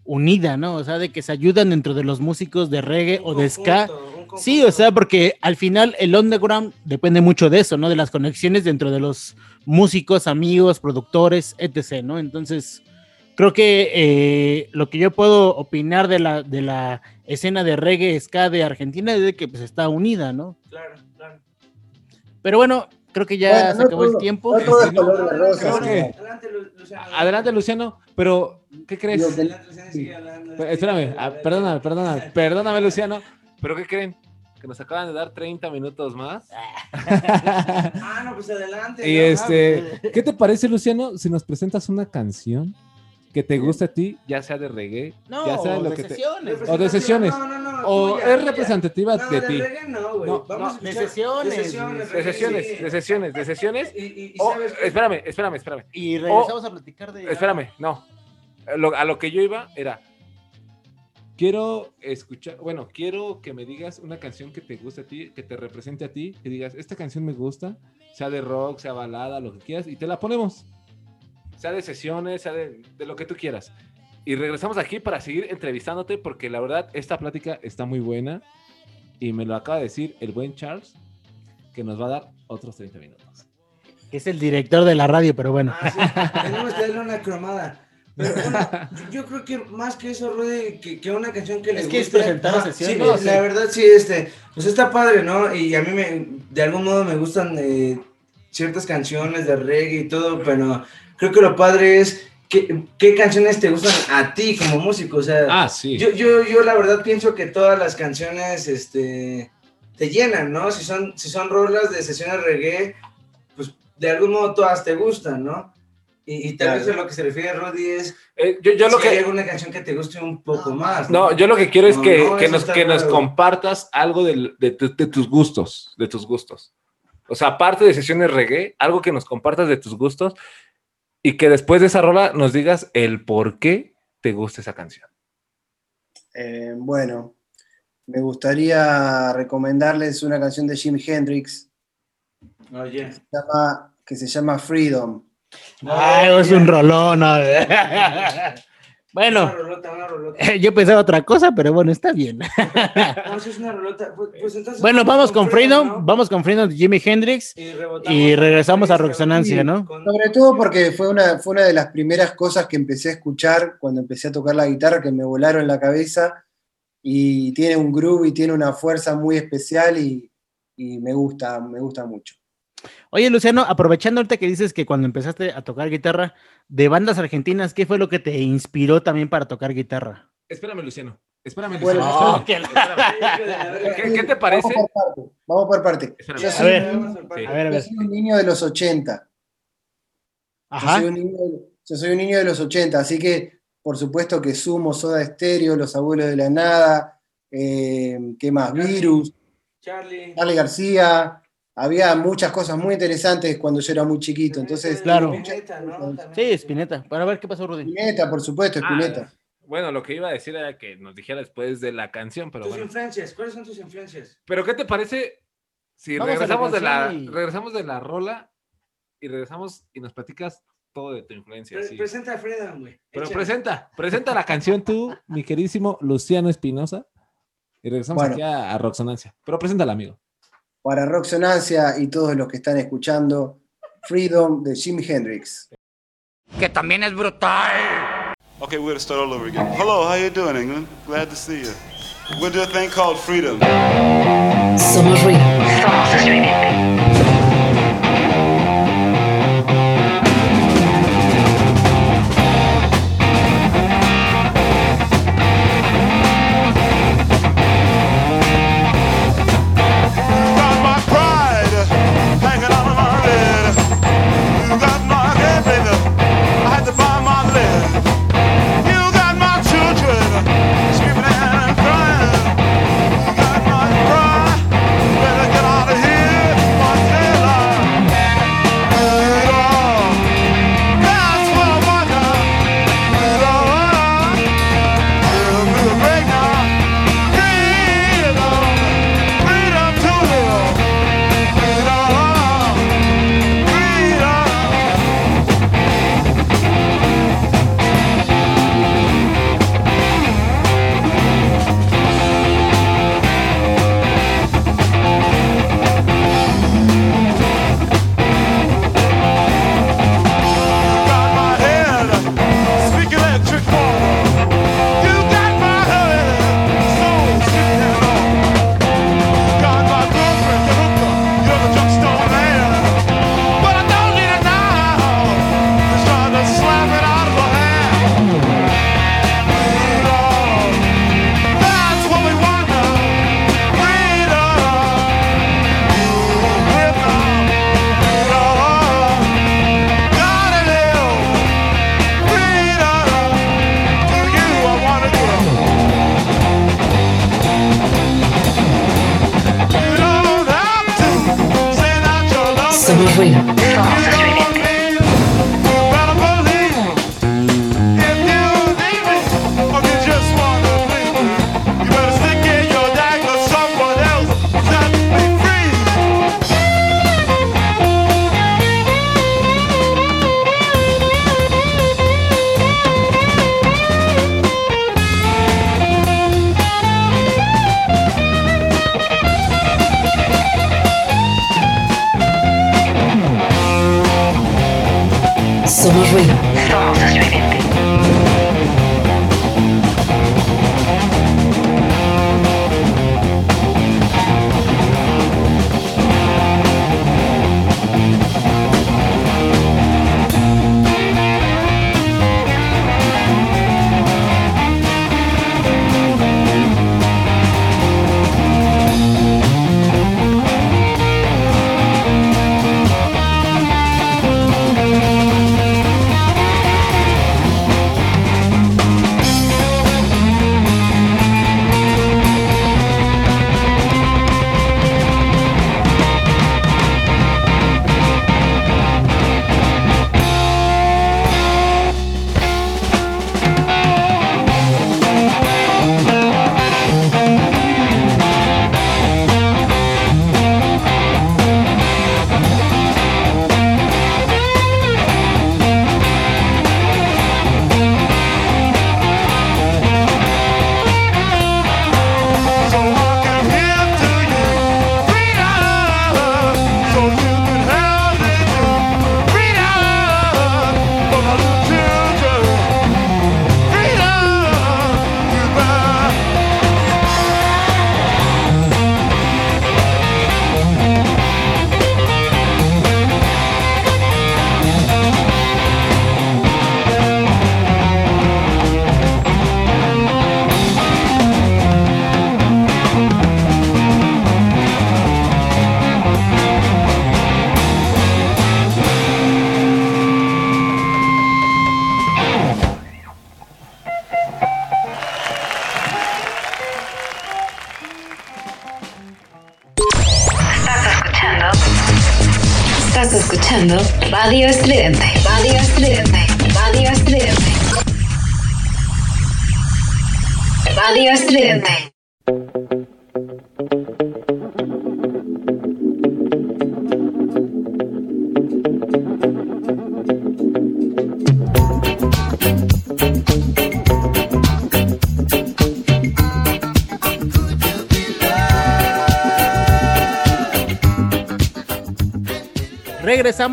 unida, ¿no? O sea, de que se ayudan dentro de los músicos de reggae o de ska. Sí, o sea, porque al final el underground depende mucho de eso, ¿no? De las conexiones dentro de los músicos, amigos, productores, etc., ¿no? Entonces, creo que eh, lo que yo puedo opinar de la, de la escena de reggae ska de Argentina es de que pues está unida, ¿no? Claro, claro. Pero bueno, creo que ya Bueno, se no acabó el tiempo. no todo es color de rosa, Creo sí. que- Adelante, Luciano, pero ¿qué crees? Adelante, Luciano. Pe- Espérame, ah, perdóname, perdóname, perdóname, Luciano, pero ¿qué creen? Que nos acaban de dar 30 minutos más. Ah, no, pues adelante. Y ¿no? este, ¿qué te parece, Luciano, si nos presentas una canción que te guste a ti, ya sea de reggae, No, ya sea o lo de que te- sesiones. o de sesiones, No, no, no, o tuya, es representativa No, de de ti. reggae no, güey. Vamos de sesiones, De sesiones, de sesiones, sí. de sesiones, de sesiones. Y, y- y O- sabes espérame, espérame, espérame. Y O- regresamos a platicar de. Espérame, no. Lo- a lo que yo iba era. Quiero escuchar, bueno, quiero que me digas una canción que te guste a ti, que te represente a ti, que digas, esta canción me gusta, sea de rock, sea balada, lo que quieras, y te la ponemos. Sea de sesiones, sea de, de lo que tú quieras. Y regresamos aquí para seguir entrevistándote, porque la verdad, esta plática está muy buena. Y me lo acaba de decir el buen Charles, que nos va a dar otros 30 minutos. Es el director de la radio, pero bueno. Tenemos que darle una cromada. Pero bueno, yo, creo que más que eso, Rudy, que, que una canción que le Es que es guste. presentar Ajá, sesiones. Sí, No, la sí. verdad, sí, este, pues está padre, ¿no? Y a mí me, de algún modo me gustan eh, ciertas canciones de reggae y todo, pero creo que lo padre es que, qué canciones te gustan a ti como músico, o sea. Ah, sí. Yo, yo, yo la verdad pienso que todas las canciones, este, te llenan, ¿no? Si son, si son rolas de sesiones reggae, pues de algún modo todas te gustan, ¿no? Y, y tal vez a lo que se refiere Roddy es. Eh, yo, yo lo si que. hay alguna canción que te guste un poco más. No, yo lo que quiero es No, que, no, que nos, que nos compartas algo del- de, tu- de tus gustos, de tus gustos. O sea, aparte de sesiones reggae, algo que nos compartas de tus gustos y que después de esa rola nos digas el por qué te gusta esa canción. Eh, bueno, me gustaría recomendarles una canción de Jimi Hendrix Oye. que se llama, que se llama Freedom. Ay, es un rolón. [LAUGHS] ¿no? bueno, Una rolota, una rolota. [LAUGHS] yo pensaba otra cosa, pero bueno, está bien. No, sí es una rolota. Pues, pues entonces. Bueno, vamos con Freedom, ¿no? vamos con Freedom de Jimi Hendrix Y regresamos a Roxonancia, ¿no? Sobre todo porque fue una, fue una de las primeras cosas que empecé a escuchar cuando empecé a tocar la guitarra que me volaron la cabeza y tiene un groove y tiene una fuerza muy especial y, y me gusta, me gusta mucho. Oye, Luciano, aprovechando ahorita que dices que cuando empezaste a tocar guitarra de bandas argentinas, ¿qué fue lo que te inspiró también para tocar guitarra? Espérame, Luciano. Espérame, Bueno, Luciano. Espérame. ¿Qué, qué te parece? Vamos por parte. Vamos por parte. Espérame. Yo A soy, ver, un, Sí. a ver, a yo ver. soy un niño de los 80. Yo Ajá. soy, un niño de, yo soy un niño de los 80, así que por supuesto que sumo Soda Stereo, Los Abuelos de la Nada, eh, ¿qué más? Virus, Charlie. Charlie García. Había muchas cosas muy interesantes cuando yo era muy chiquito. Entonces, Claro. Spinetta, ¿no? Sí, Spinetta. Para ver qué pasó, Rudy. Spinetta, por supuesto, Ah, Spinetta. bueno, lo que iba a decir era que nos dijera después de la canción, pero Tus bueno. influencias, ¿cuáles son tus influencias? Pero ¿qué te parece si Vamos a la regresamos de la, y- regresamos de la rola y regresamos y nos platicas todo de tu influencia? Pre- sí. Presenta a Freedom, güey. Pero Échale. presenta, presenta la canción tú, mi queridísimo Luciano Espinosa. Y regresamos Bueno. aquí a, a Roxonancia. Pero preséntala, amigo. Para Roxonancia y todos los que están escuchando, Freedom de Jimi Hendrix. Que también es brutal. Okay, we're gonna start all over again. Hello, how you doing, England? Glad to see you. We're gonna do a thing called freedom. Somos ruido. Somos Halloween.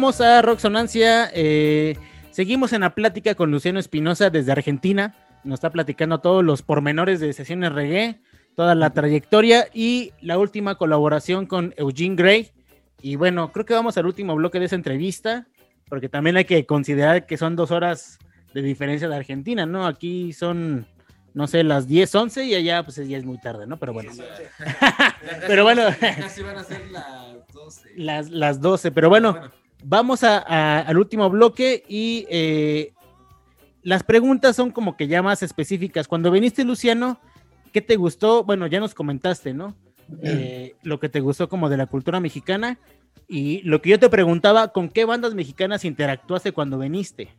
Regresamos a Roxonancia. eh, seguimos en la plática con Luciano Espinosa desde Argentina. Nos está platicando todos los pormenores de sesiones reggae, toda la trayectoria y la última colaboración con Eugene Gray. Y bueno, creo que vamos al último bloque de esa entrevista, porque también hay que considerar que son dos horas de diferencia de Argentina, ¿no? Aquí son, no sé, las 10, 11 y allá pues ya es muy tarde, ¿no? Pero bueno. [LAUGHS] Pero bueno. Casi van a ser las 12. Las, las 12, pero bueno, vamos a- a- al último bloque y eh, las preguntas son como que ya más específicas. Cuando viniste, Luciano, ¿qué te gustó? Bueno, ya nos comentaste, ¿no? Eh, lo que te gustó como de la cultura mexicana y lo que yo te preguntaba, ¿con qué bandas mexicanas interactuaste cuando viniste?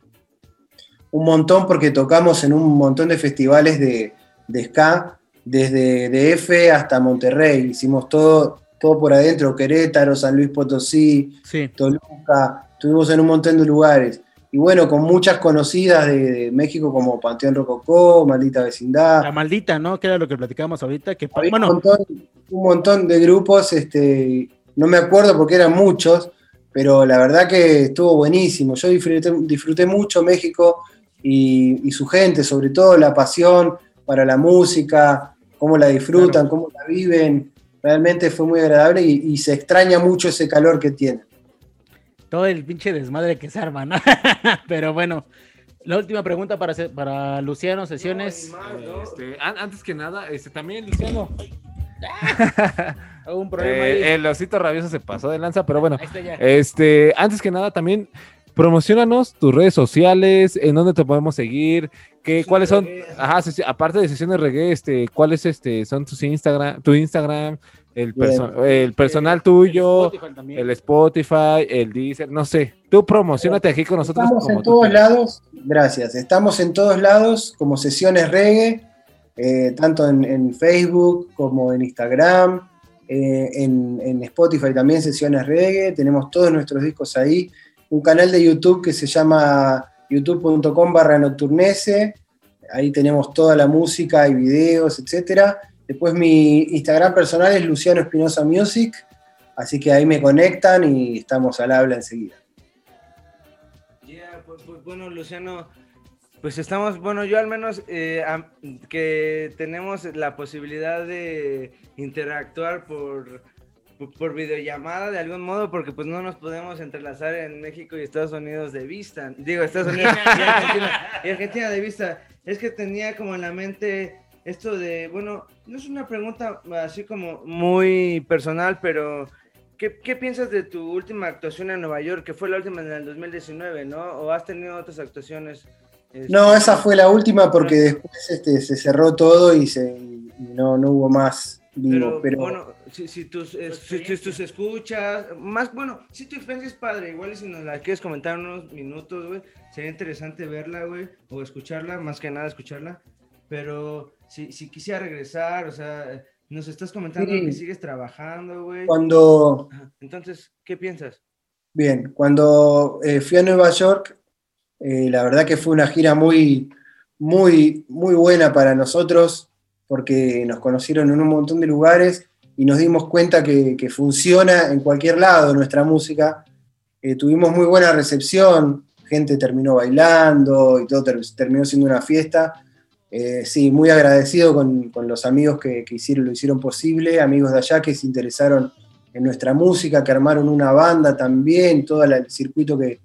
un montón porque tocamos en un montón de festivales de, de ska, desde DF hasta Monterrey. Hicimos todo, todo por adentro, Querétaro, San Luis Potosí, Toluca, estuvimos en un montón de lugares. Y bueno, con muchas conocidas de, de México como Panteón Rococó, Maldita Vecindad. La maldita, ¿no? Que era lo que platicábamos ahorita, que Había bueno, un, montón, un montón de grupos, este, no me acuerdo porque eran muchos, pero la verdad que estuvo buenísimo. Yo disfruté, disfruté mucho México y, y su gente, sobre todo la pasión para la música, cómo la disfrutan, cómo la viven. Realmente fue muy agradable y, y se extraña mucho ese calor que tiene. todo el pinche desmadre que se arma, ¿no? [LAUGHS] Pero bueno, la última pregunta para, para Luciano Sesiones. Este, an- antes que nada, este, también, Luciano. [LAUGHS] Hubo un problema Eh, ahí. el osito rabioso se pasó de lanza, pero bueno. Ahí está ya. Este, antes que nada, también promocionanos tus redes sociales, en dónde te podemos seguir, qué, cuáles son, ajá, aparte de sesiones reggae, este, cuáles este, son tus Instagram, tu Instagram, el, perso- Bien. el personal tuyo, Spotify el Spotify, el Deezer, no sé. Tú promocionate aquí con nosotros. Estamos como en todos quieras. lados, gracias. Estamos en todos lados como sesiones reggae, eh, tanto en, en Facebook como en Instagram, eh, en, en Spotify también sesiones reggae. Tenemos todos nuestros discos ahí. Un canal de YouTube que se llama youtube.com barra nocturnese. Ahí tenemos toda la música y videos, etcétera. Después mi Instagram personal es Luciano Espinosa Music, así que ahí me conectan y estamos al habla enseguida. Ya, pues, pues, bueno, Luciano, pues estamos, bueno, yo al menos eh, que tenemos la posibilidad de interactuar por, por, videollamada de algún modo, porque pues no nos podemos entrelazar en México y Estados Unidos de vista. Digo, Estados Unidos y [LAUGHS] Argentina, y Argentina de vista. Es que tenía como en la mente esto de, bueno, no es una pregunta así como muy personal, pero ¿Qué, qué piensas de tu última actuación en Nueva York, que fue la última en el 2019, ¿no? ¿O has tenido otras actuaciones? este, No, esa fue la última porque después este, se cerró todo y, se, y no, no hubo más vivo. Pero, Pero, bueno, si, si tus, eh, si- si tus escuchas, más, bueno, si tu experiencia es padre, igual si nos la quieres comentar en unos minutos, güey, sería interesante verla, güey, o escucharla, más que nada escucharla, pero si, si quisiera regresar, o sea, nos estás comentando Sí. que sigues trabajando, güey. Cuando- Entonces, ¿qué piensas? bien, cuando eh, fui a Nueva York, eh, la verdad que fue una gira muy, muy, muy buena para nosotros porque nos conocieron en un montón de lugares y nos dimos cuenta que, funciona en cualquier lado nuestra música. Eh, tuvimos muy buena recepción, gente terminó bailando y todo ter- terminó siendo una fiesta. Eh, sí, muy agradecido con, con los amigos que, que hicieron, lo hicieron posible, amigos de allá que se interesaron en nuestra música, que armaron una banda también, todo el circuito que,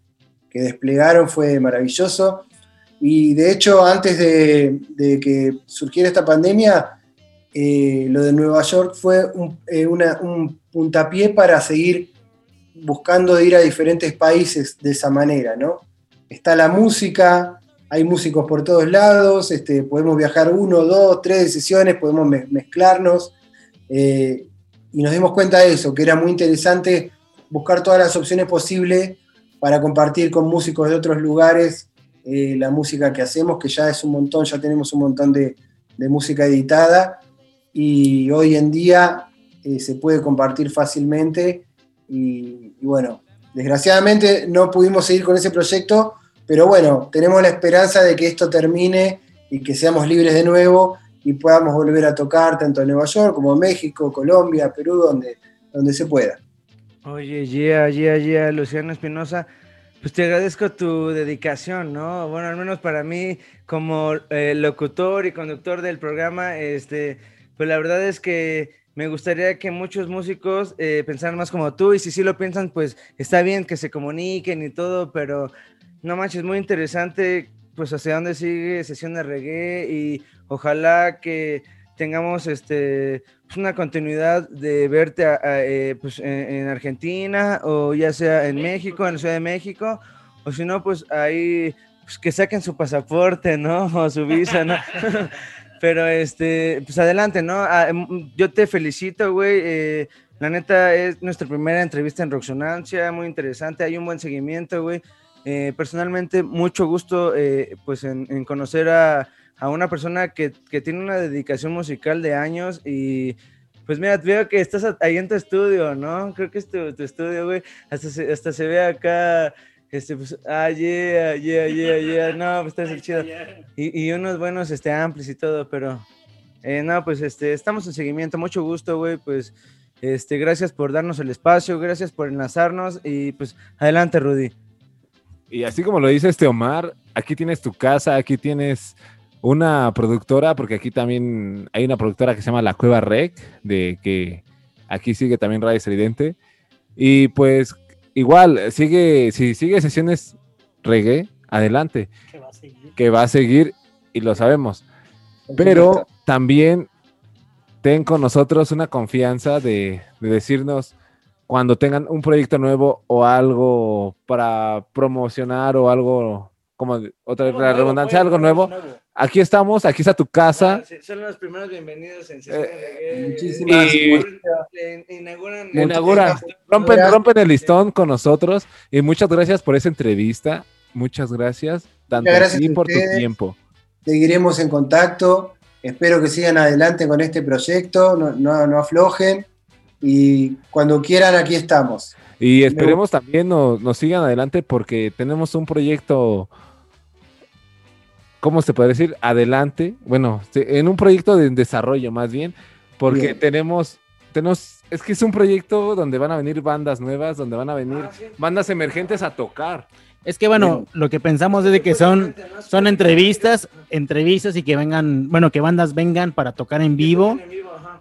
que desplegaron fue maravilloso. Y de hecho, antes de, que surgiera esta pandemia, eh, lo de Nueva York fue un, eh, un puntapié para seguir buscando ir a diferentes países de esa manera, ¿no? Está la música, hay músicos por todos lados, este, podemos viajar uno, dos, tres sesiones, podemos me- mezclarnos. eh, y nos dimos cuenta de eso, que era muy interesante buscar todas las opciones posibles para compartir con músicos de otros lugares eh, la música que hacemos, que ya es un montón, ya tenemos un montón de, de música editada y hoy en día eh, se puede compartir fácilmente y, y bueno, desgraciadamente no pudimos seguir con ese proyecto, pero bueno, tenemos la esperanza de que esto termine y que seamos libres de nuevo y podamos volver a tocar tanto en Nueva York como en México, Colombia, Perú, donde, donde se pueda. Oye, yeah, yeah, yeah, Luciano Espinosa, pues te agradezco tu dedicación, ¿no? Bueno, al menos para mí, como eh, locutor y conductor del programa, este, pues la verdad es que me gustaría que muchos músicos eh, pensaran más como tú, y si sí lo piensan, pues está bien que se comuniquen y todo, pero no manches, muy interesante, pues hacia dónde sigue Sesión de Reggae, y ojalá que tengamos este una continuidad de verte a- a, eh, pues, en, en Argentina o ya sea en México, en la Ciudad de México, o si no, pues ahí pues, que saquen su pasaporte, ¿no? [LAUGHS] O su visa, ¿no? [LAUGHS] Pero este, pues adelante, ¿no? Ah, em, yo te felicito, güey. eh, la neta es nuestra primera entrevista en Roxonancia, muy interesante, hay un buen seguimiento, güey. Eh, personalmente, mucho gusto, eh, pues, en, en conocer a, a una persona que, que tiene una dedicación musical de años y, pues, mira, veo que estás ahí en tu estudio, ¿no? Creo que es tu, tu estudio, güey. Hasta se, hasta se ve acá, este, pues, ah, yeah, yeah, yeah, yeah. No, pues, está el chido. Y, y unos buenos, este, amplis y todo, pero, eh, no, pues, este, estamos en seguimiento. Mucho gusto, güey, pues, este, gracias por darnos el espacio, gracias por enlazarnos y, pues, adelante, Rudy. Y así como lo dice este Omar, aquí tienes tu casa, aquí tienes una productora, porque aquí también hay una productora que se llama La Cueva Rec, de que aquí sigue también Radio Estridente. Y pues igual, sigue, si sigue sesiones reggae, adelante. Que va a seguir. y lo sabemos. Pero también ten con nosotros una confianza de, de decirnos cuando tengan un proyecto nuevo o algo para promocionar o algo, como otra vez la redundancia, algo nuevo. Aquí estamos, aquí está tu casa. Sí, Son los primeros bienvenidos en sesión de reggae. muchísimas Y- gracias. inauguran inauguran, rompen, rompen el listón con nosotros y muchas gracias por esa entrevista. Muchas gracias, tanto Muchas a gracias ti a por tu ustedes. tiempo. Seguiremos en contacto. Espero que sigan adelante con este proyecto, no, no- no aflojen. Y cuando quieran, aquí estamos. Y esperemos también nos, nos sigan adelante porque tenemos un proyecto, ¿cómo se puede decir? Adelante. Bueno, en un proyecto de desarrollo más bien, porque Bien. tenemos, tenemos, es que es un proyecto donde van a venir bandas nuevas, donde van a venir bandas emergentes a tocar. Es que bueno, lo que pensamos es de que son, son entrevistas, entrevistas y que vengan, bueno, que bandas vengan para tocar en vivo.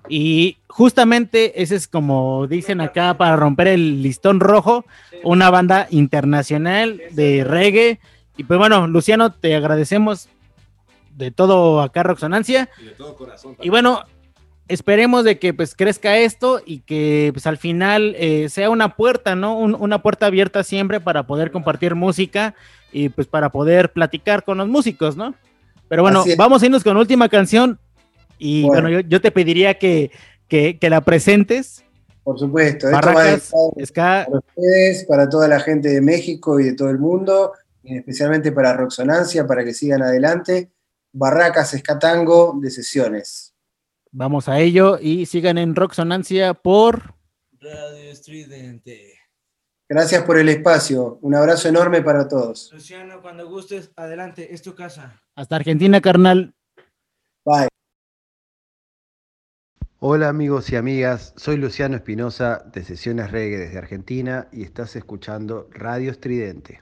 Y justamente ese es como dicen acá para romper el listón rojo, una banda internacional de reggae. Y pues bueno, Luciano, te agradecemos de todo acá Roxonancia. Y de todo corazón. Y bueno, esperemos de que pues crezca esto y que pues al final eh, sea una puerta, ¿no? Un- una puerta abierta siempre para poder compartir música y pues para poder platicar con los músicos, ¿no? Pero bueno, vamos a irnos con última canción y bueno, Bueno. yo, yo te pediría que, que, que la presentes. Por supuesto. Esto va Barracas, para ustedes, para toda la gente de México y de todo el mundo, especialmente para Roxonancia, para que sigan adelante. Barracas Escatango de sesiones. vamos a ello y sigan en Roxonancia por... Radio Estridente. Gracias por el espacio. Un abrazo enorme para todos. Luciano, cuando gustes, adelante, es tu casa. Hasta Argentina, carnal. Bye. Hola amigos y amigas, soy Luciano Espinosa de Sesiones Reggae desde Argentina y estás escuchando Radio Estridente.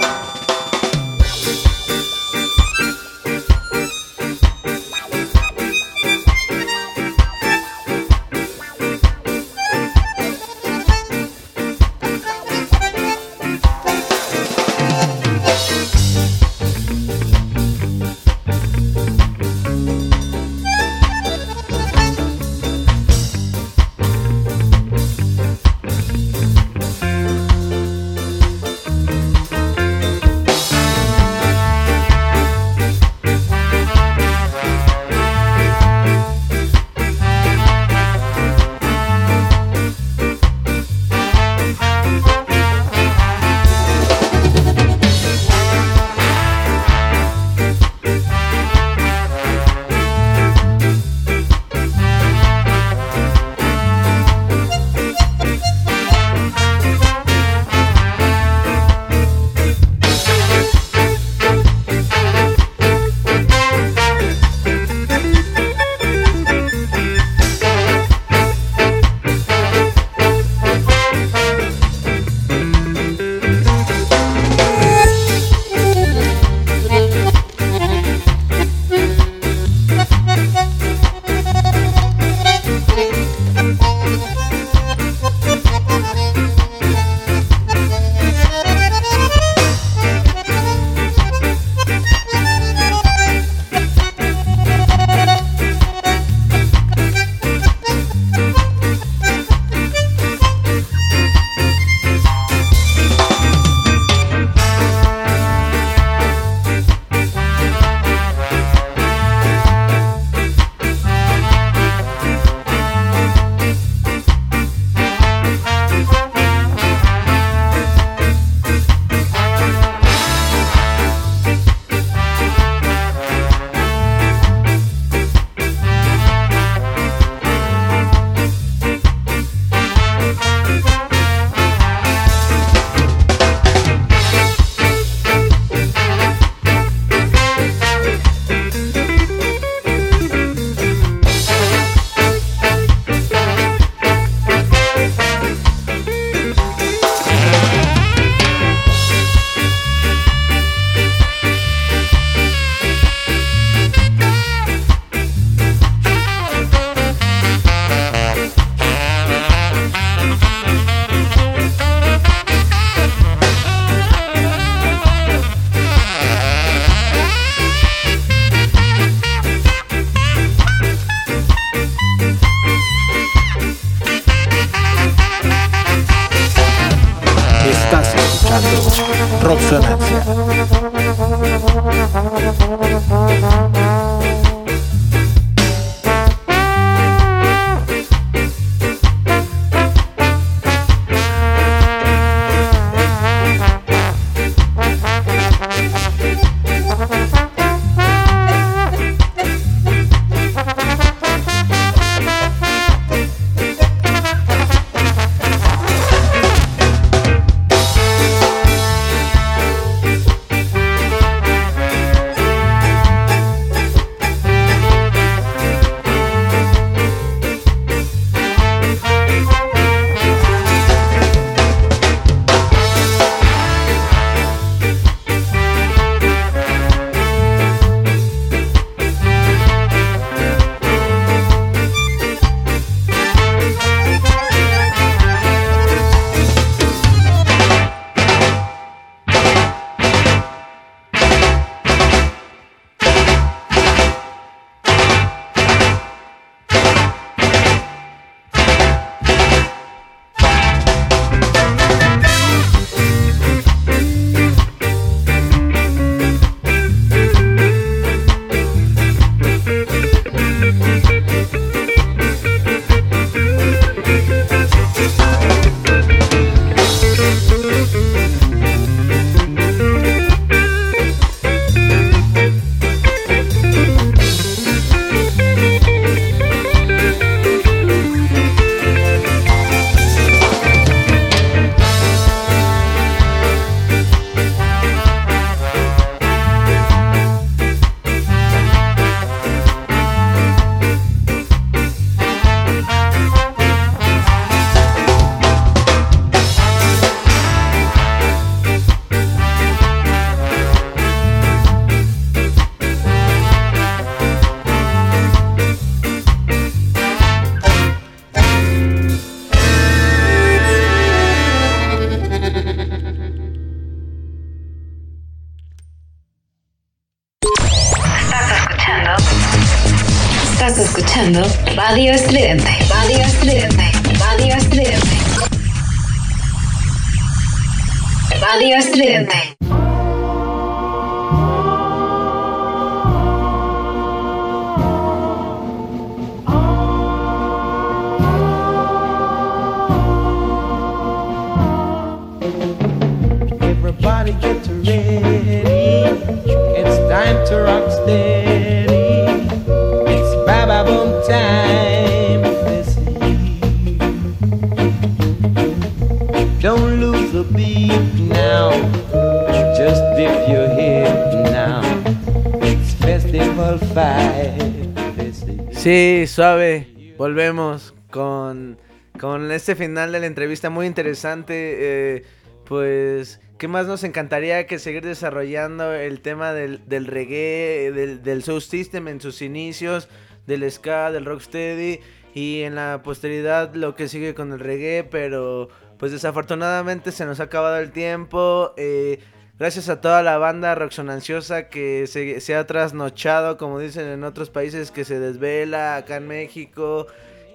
Suave. Volvemos con, con este final de la entrevista muy interesante. eh, pues, ¿qué más nos encantaría que seguir desarrollando el tema del, del reggae, del, del soul system en sus inicios, del ska, del rocksteady y en la posteridad lo que sigue con el reggae, pero pues desafortunadamente se nos ha acabado el tiempo. eh, Gracias a toda la banda roxonanciosa que se, se ha trasnochado, como dicen en otros países, que se desvela acá en México,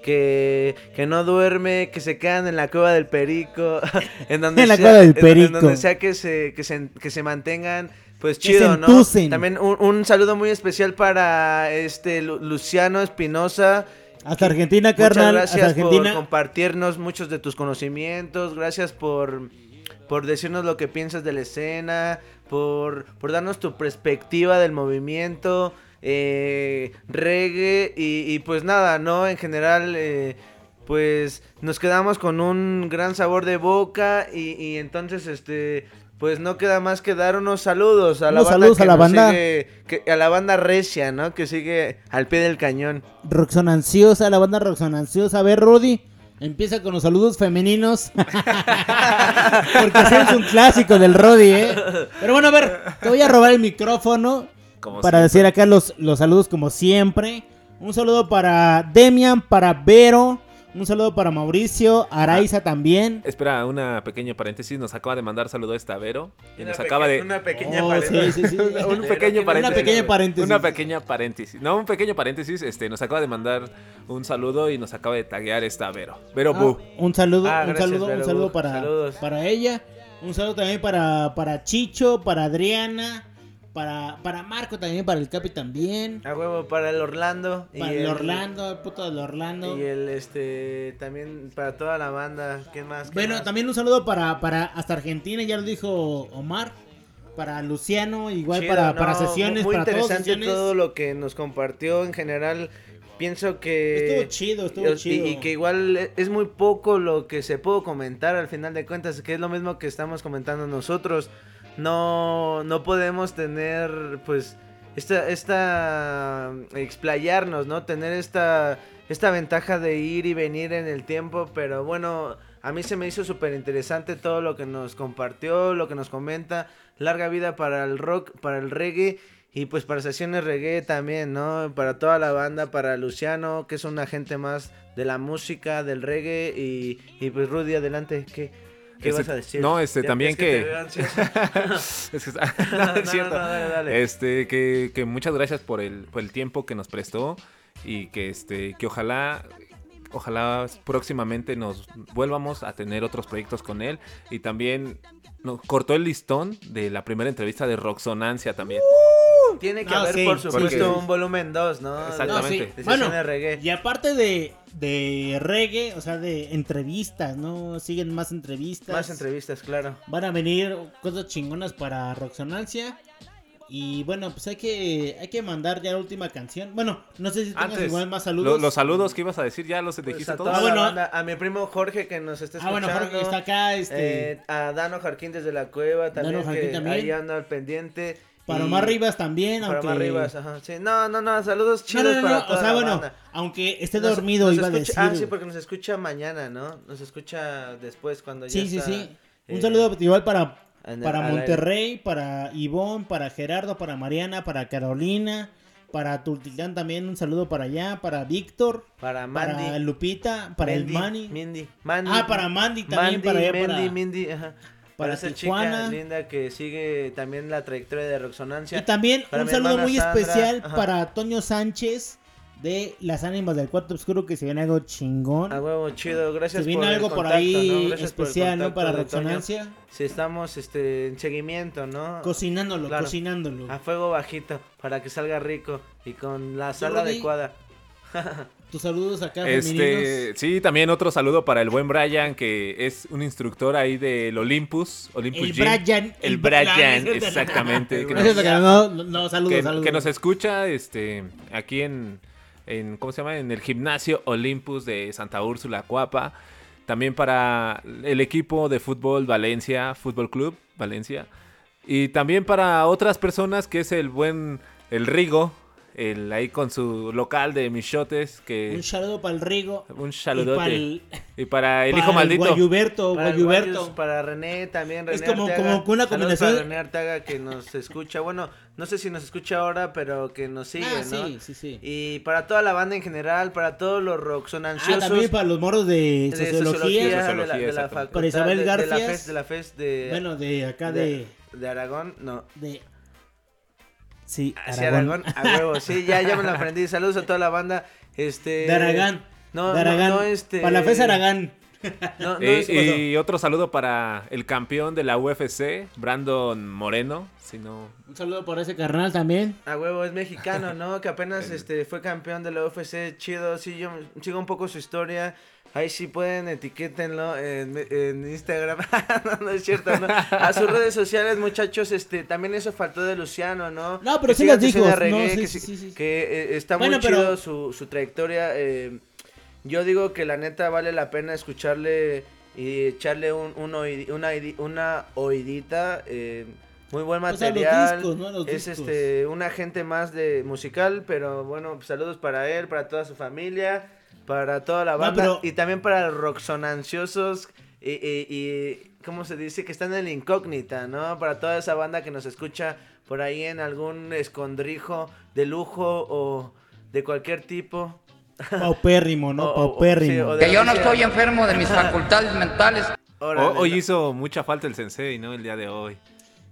que, que no duerme, que se quedan en la cueva del perico, [LAUGHS] en donde En la sea, cueva del en- donde sea que se, que se, que se mantengan, pues chido, ¿no? También un, un saludo muy especial para este Lu- Luciano Espinosa. Hasta Argentina, Muchas carnal. gracias Hasta Argentina. por compartirnos muchos de tus conocimientos. Gracias por, por decirnos lo que piensas de la escena. Por, por darnos tu perspectiva del movimiento. eh, reggae. Y, y pues nada, ¿no? En general. eh, pues nos quedamos con un gran sabor de boca. Y, y entonces, este. Pues no queda más que dar unos saludos a la banda. saludos que a la banda. sigue- que- a la banda recia, ¿no? Que sigue al pie del cañón. Roxonanciosa, la banda Roxonanciosa. A ver, Rudy, empieza con los saludos femeninos. [LAUGHS] Porque ese es un clásico del Rudy, ¿eh? Pero bueno, a ver, te voy a robar el micrófono Como para siempre. decir acá los, los saludos como siempre. Un saludo para Demian, para Vero. Un saludo para Mauricio, Araiza también. Espera, una pequeña paréntesis. Nos acaba de mandar saludo a esta Vero. Y Una nos peque- acaba de. una pequeña Oh, paréntesis. sí, sí, sí. [LAUGHS] un pequeño paréntesis. una pequeña paréntesis. Una pequeña paréntesis. No, un pequeño paréntesis. Este, nos acaba de mandar un saludo y nos acaba de taguear esta Vero. Vero Ah, Bu. un saludo, Ah, un gracias, saludo, un saludo para, Saludos. para ella. Un saludo también para, para Chicho, para Adriana, para, para Marco también, para el Capi también. A huevo, para el Orlando. Para el Orlando, el puto del Orlando. Y el, este, también para toda la banda. ¿Quién más? ¿Quién Bueno, más? también un saludo para, para hasta Argentina, ya lo dijo Omar. Para Luciano, igual Chido, para, no, para sesiones, Muy para interesante sesiones. todo lo que nos compartió en general. Pienso que... Estuvo chido, estuvo y- chido. Y, que igual es muy poco lo que se pudo comentar al final de cuentas, que es lo mismo que estamos comentando nosotros. No, no podemos tener, pues, esta, esta, explayarnos, ¿no? Tener esta, esta ventaja de ir y venir en el tiempo, pero bueno, a mí se me hizo súper interesante todo lo que nos compartió, lo que nos comenta. Larga vida para el rock, para el reggae. Y pues para sesiones reggae también, ¿no? Para toda la banda, para Luciano, que es un agente más de la música, del reggae. Y, y pues Rudy, adelante, ¿qué, qué Este, vas a decir? No, este, Ya también que... [LAUGHS] es que [LAUGHS] está- [LAUGHS] No, no, es cierto. no, dale, dale. Este, que, que muchas gracias por el, por el tiempo que nos prestó y que, este, que ojalá, ojalá próximamente nos vuelvamos a tener otros proyectos con él y también nos cortó el listón de la primera entrevista de Roxonancia también. Tiene que Ah, haber, sí, por supuesto, sí. un volumen 2, ¿no? Exactamente. De- No, sí. de Bueno, sesiones reggae. y aparte de, de reggae, o sea, de entrevistas, ¿no? Siguen más entrevistas. Más entrevistas, claro. Van a venir cosas chingonas para Roxonancia. Y bueno, pues hay que, hay que mandar ya la última canción. Bueno, no sé si tengas Antes, igual más lo- saludos. los saludos que ibas a decir ya los Pues dijiste a todos. Ah, bueno. la banda, a mi primo Jorge que nos está Ah, bueno, escuchando. Jorge está acá, este- eh, a Dano Jarquín desde la cueva también, Dano que también. ahí anda al pendiente. Para Omar Rivas también, Para aunque... Omar Rivas, ajá. Sí, no, no, no, saludos chidos no, no, para no, toda o sea, la bueno, banda. aunque esté Nos- dormido, nos iba a escucha- decir. Ah, sí, porque nos escucha mañana, ¿no? Nos escucha después cuando ya Sí, sí, está, sí. Un eh, saludo igual para, para. Monterrey, para Ivonne, para Gerardo, para Mariana, para Carolina, para Tultitlán también. Un saludo para allá, para Víctor, Para para Mandy. Lupita, para Mandy, el Manny. Mindy, Mandy. Ah, para Mandy también, Mandy, para allá, Mandy, para- Mindy, ajá. Para, para esa Tijuana. chica linda que sigue también la trayectoria de Roxonancia. Y también Para un saludo muy Sandra, especial ajá. para Toño Sánchez de Las Ánimas del Cuarto Oscuro, que se viene algo chingón. A huevo, chido, gracias Se viene por el algo por ahí especial, ¿no? Para. Roxonancia. Si estamos este, en seguimiento, ¿no? Cocinándolo, Claro. cocinándolo. A fuego bajito, para que salga rico y con la sal adecuada. [LAUGHS] Tus saludos acá femeninos. Este, sí, también otro saludo para el buen Brian, que es un instructor ahí del Olympus. Olympus El Gym. Brian, El Brian, [LAUGHS] exactamente. que nos- no, no, saludos, que, saludos. que nos escucha este, aquí en, en, ¿cómo se llama? En el gimnasio Olympus de Santa Úrsula, Cuapa. También para el equipo de fútbol Valencia, Fútbol Club Valencia. Y también para otras personas que es el buen, el Rigo, el ahí con su local de michotes que... Un saludo para el Rigo. Un saludote. para el- Y para el para hijo maldito. Guayuberto, Para, Guayuberto. Guayus, para René también, René Es como- Arteaga. como una combinación- para René Arteaga que nos escucha. Bueno, no sé si nos escucha ahora, pero que nos sigue, Ah, ¿no? sí, sí, sí. Y para toda la banda en general, para todos los roxonanciosos. Ah, también para los moros de de sociología. de la, de la exactamente. facultad, Para Isabel de- de, la. FES, de la FES de... Bueno, de acá de... De Aragón, no. de sí, Sí, Aragón, a huevo, sí, ya, ya me lo aprendí. Saludos a toda la banda. Este. De Aragán. No, de Aragán. no, no, este. Para la FES Aragán. No, no, Y, otro saludo para el campeón de la UFC, Brandon Moreno. Si no, Un saludo por ese carnal también. A huevo, es mexicano, ¿no? Que apenas este fue campeón de la UFC, chido, sí, yo sigo un poco su historia. Ahí sí pueden, etiquétenlo en, en Instagram. [LAUGHS] no, no es cierto, ¿no? A sus redes sociales, muchachos, este, también eso faltó de Luciano, ¿no? No, pero Que sí las dijo, no, sí, que, sí, sí- sí, sí. que, eh, está Bueno, muy pero- chido su, su trayectoria. eh, yo digo que la neta vale la pena escucharle y echarle un, un una, una oidita. eh, muy buen O sea, los material. discos, ¿no? Los es discos. este un agente más de musical, pero bueno, saludos para él, para toda su familia, para toda la No, banda pero- y también para los roxonanciosos y, y, y ¿cómo se dice? Que están en la incógnita, ¿no? Para toda esa banda que nos escucha por ahí en algún escondrijo de lujo o de cualquier tipo. Paupérrimo, ¿no? [LAUGHS] Paupérrimo. sí, Que yo no estoy enfermo de mis facultades mentales. Órale, hoy no. hizo mucha falta el sensei, ¿no? El día de hoy.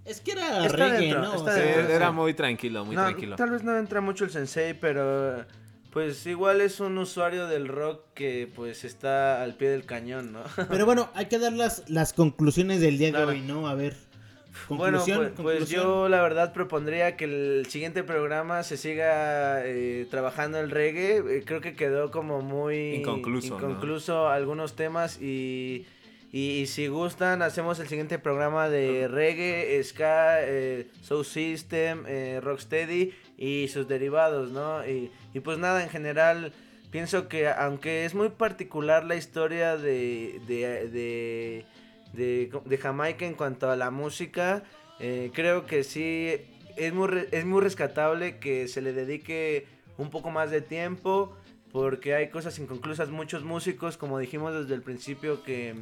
Es que era Está reggae, dentro, ¿no? está O sea, Sí, dentro. era muy tranquilo, muy No, tranquilo. Tal vez no entra mucho el sensei, pero pues igual es un usuario del rock que pues está al pie del cañón, ¿no? [LAUGHS] Pero bueno, hay que dar las, las conclusiones del día Claro. de hoy, ¿no? A ver. Bueno, Conclusión, pues, pues conclusión. yo la verdad propondría que el siguiente programa se siga eh, trabajando el reggae. Eh, creo que quedó como muy Inconcluso, ¿no? inconcluso algunos temas y, y, y si gustan hacemos el siguiente programa de reggae, ska, eh, soul system, eh, rocksteady y sus derivados, ¿no? Y, y pues nada, en general pienso que aunque es muy particular la historia de, de, de, de, de Jamaica en cuanto a la música, eh, creo que sí es muy, es muy rescatable que se le dedique un poco más de tiempo porque hay cosas inconclusas, muchos músicos, como dijimos desde el principio, que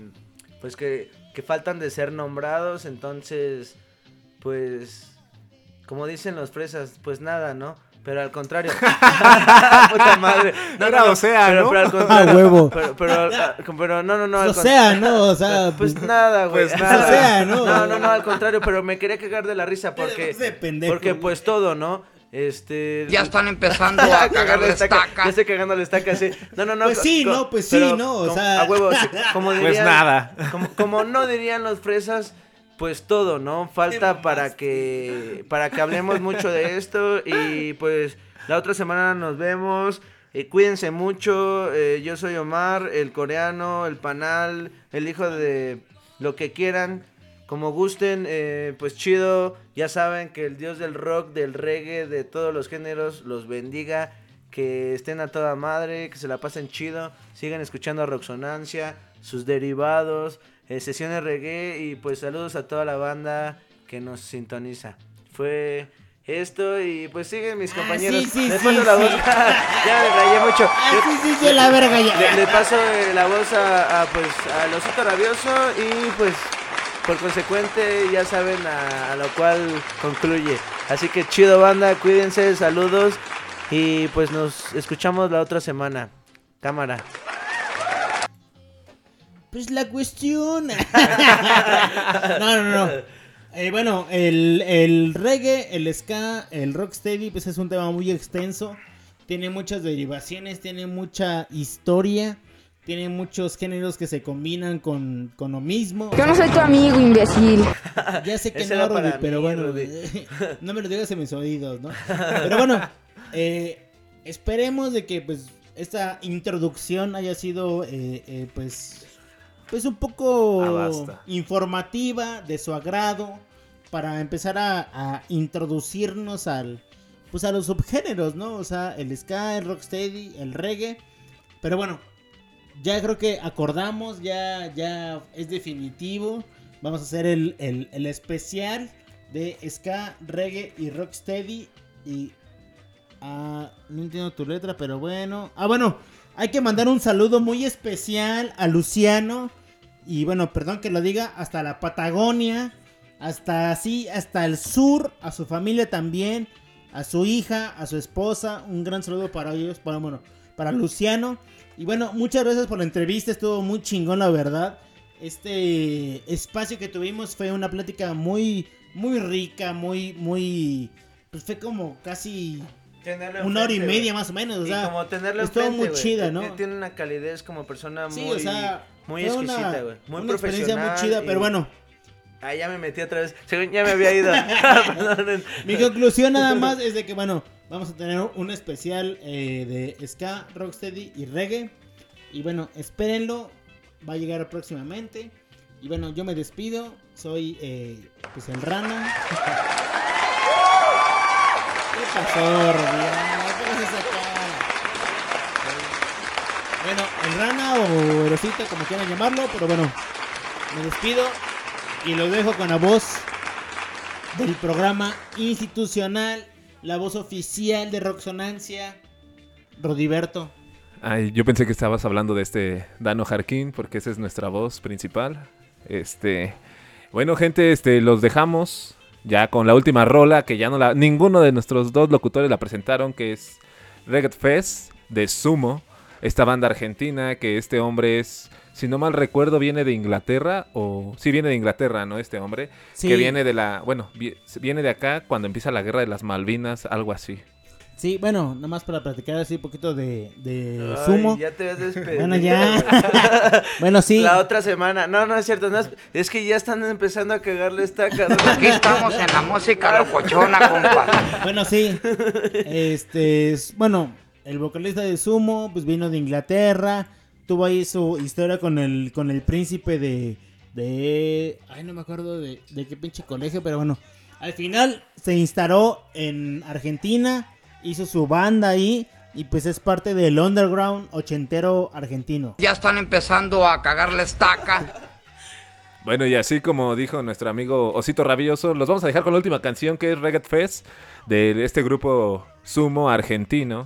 pues que, que faltan de ser nombrados, entonces pues como dicen los fresas, pues nada, ¿no? Pero al contrario. [LAUGHS] [LAUGHS] Puta madre. Era o sea, pero, ¿no? pero al contrario. Ah, huevo. Pero, pero, pero no, no, no. al O sea, ¿no? O sea, [LAUGHS] Pues nada, güey. Pues nada. o sea, ¿no? No, no, no, al contrario, pero me quería cagar de la risa porque. Pendejo, Porque pues todo, ¿no? Este. Ya están empezando a [LAUGHS] cagar la estaca. Ya estoy cagando la estaca, sí. No, no, no. Pues sí, no, pues sí, no, o como- sea. A huevo, sí, [LAUGHS] como Pues nada. Como, como no dirían los fresas, pues todo, ¿no? Falta para que. Para que hablemos mucho de esto. Y pues la otra semana nos vemos. Eh, cuídense mucho. eh, yo soy Omar, el coreano, el panal, el hijo de lo que quieran. Como gusten, eh, pues chido. Ya saben que el dios del rock, del reggae, de todos los géneros, los bendiga. Que estén a toda madre, que se la pasen chido. Sigan escuchando a Roxonancia, sus derivados, eh, sesiones reggae. Y pues saludos a toda la banda que nos sintoniza. Fue esto y pues siguen mis compañeros. sí, sí, Les sí, paso la sí. voz. [LAUGHS] ya me rayé mucho. sí, sí, sí, la verga ya. Le, le paso eh, la voz a, a, pues al osito rabioso y pues por consecuente ya saben a, a lo cual concluye. Así que chido banda, cuídense, saludos y pues nos escuchamos la otra semana. Cámara. Pues la cuestión. [LAUGHS] no, no, no. Eh, bueno, el, el reggae, el ska, el rocksteady, pues es un tema muy extenso. Tiene muchas derivaciones, tiene mucha historia, tiene muchos géneros que se combinan con, con lo mismo. Yo no soy tu amigo, imbécil. [LAUGHS] Ya sé que Ese no, Rudy, pero mí, bueno, Rudy. [LAUGHS] no me lo digas en mis oídos, ¿no? [LAUGHS] Pero bueno, eh, esperemos de que pues esta introducción haya sido eh, eh, pues pues un poco Ah, informativa, de su agrado, para empezar a, a introducirnos al pues a los subgéneros, ¿no? O sea, el ska, el rocksteady, el reggae. Pero bueno, ya creo que acordamos, ya, ya es definitivo. Vamos a hacer el, el- el especial de ska, reggae y rocksteady. Y. ah, no entiendo tu letra, pero bueno. Ah, bueno, hay que mandar un saludo muy especial a Luciano. Y bueno, perdón que lo diga, hasta la Patagonia. Hasta así, hasta el sur. A su familia también. A su hija, a su esposa. Un gran saludo para ellos. Para, bueno, para Luciano. Y bueno, muchas gracias por la entrevista. Estuvo muy chingón, la verdad. Este espacio que tuvimos fue una plática muy, muy rica, muy, muy. Pues fue como casi Tenerlo una hora y media más o menos. O Y sea, como tenerlo estuvo enfrente, muy güey. chida, ¿no? Tiene una calidez como persona Sí, muy, o sea, muy exquisita, güey. Muy una experiencia muy profesional. chida, pero bueno. Ah, ya me metí otra vez. Según ya me había ido. [LAUGHS] [LAUGHS] Mi conclusión nada más es de que, bueno, vamos a tener un especial eh, de ska, rocksteady y reggae. Y bueno, espérenlo. Va a llegar próximamente. Y bueno, yo me despido. Soy eh, pues el Rana. [LAUGHS] ¿Qué pasó. Bueno, el Rana o Erosita, como quieran llamarlo. Pero bueno, me despido. Y los dejo con la voz del programa institucional, la voz oficial de Roxonancia, Rodiberto. Ay, yo pensé que estabas hablando de este Dano Jarquín, porque esa es nuestra voz principal. Este, bueno, gente, este, los dejamos ya con la última rola que ya no la, ninguno de nuestros dos locutores la presentaron, que es Reggae Fest de Sumo, esta banda argentina que este hombre es, si no mal recuerdo, viene de Inglaterra o sí viene de Inglaterra, ¿no? Este hombre Sí. que viene de la, bueno, vi- viene de acá cuando empieza la guerra de las Malvinas, algo así. Sí, bueno, nada más para platicar así un poquito de, de Ay, sumo. Ya te ves despedido. Bueno, ya. [LAUGHS] bueno, sí. La otra semana. No, no es cierto. no es, es que ya están empezando a cagarle esta carrera. [LAUGHS] Aquí estamos en la música locochona, compa. Bueno, sí. Este, es- bueno, el vocalista de Sumo, pues vino de Inglaterra. Tuvo ahí su historia con el, con el príncipe de, de, ay, no me acuerdo de, de qué pinche colegio, pero bueno. Al final se instaló en Argentina, hizo su banda ahí y pues es parte del underground ochentero argentino. Ya están empezando a cagar la estaca. [LAUGHS] Bueno, y así como dijo nuestro amigo Osito Rabioso, los vamos a dejar con la última canción que es Reggae Fest de este grupo sumo argentino,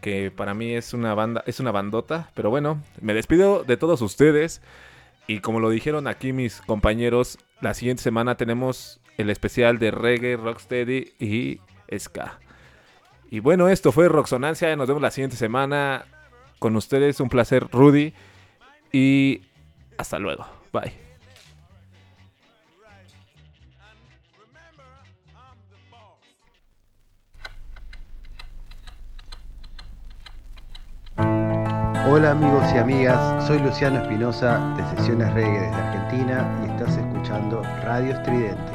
que para mí es una banda, es una bandota, pero bueno, me despido de todos ustedes y como lo dijeron aquí mis compañeros, la siguiente semana tenemos el especial de reggae, rocksteady y ska. Y bueno, esto fue Roxonancia, nos vemos la siguiente semana con ustedes, un placer Rudy y hasta luego. Bye. Hola amigos y amigas, soy Luciano Espinosa de Sesiones Reggae desde Argentina y estás escuchando Radio Estridente.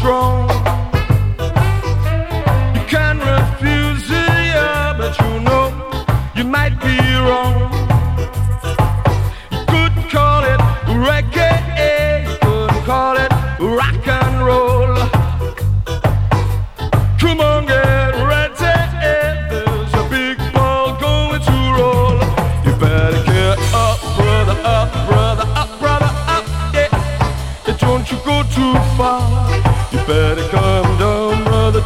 Strong.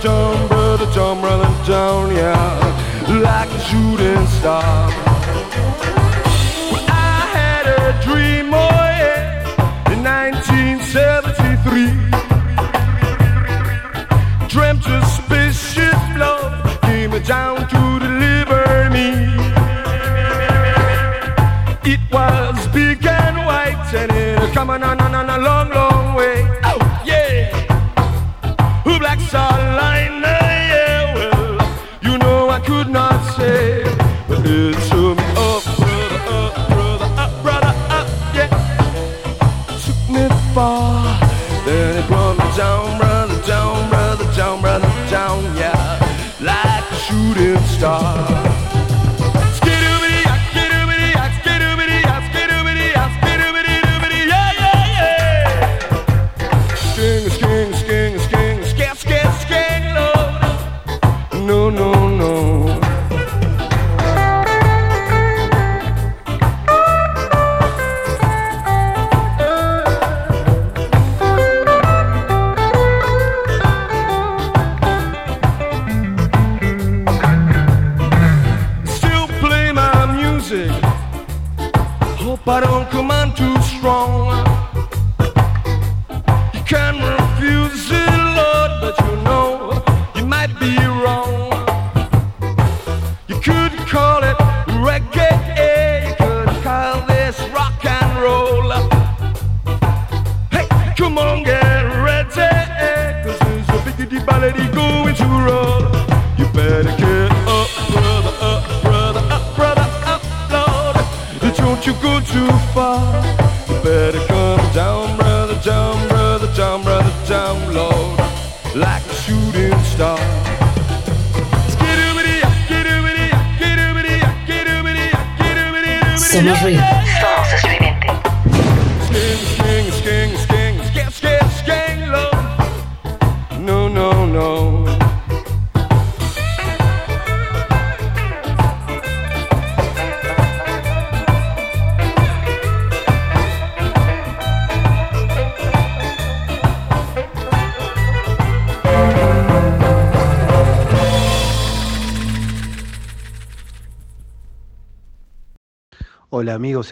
Jump, brother jump, running down, yeah, like a shooting star.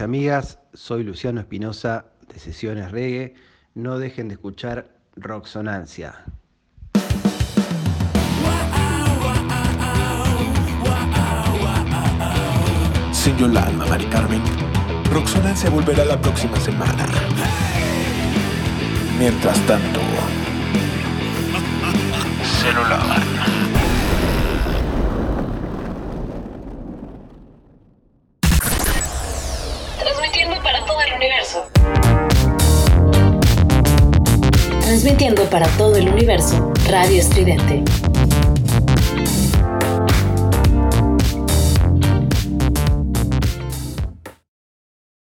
Amigas, soy Luciano Espinosa de Sesiones Reggae. No dejen de escuchar Roxonancia. Sin Yolanda, Mari Carmen. Roxonancia volverá la próxima semana. Mientras tanto, [LAUGHS] celular. Radio Estridente.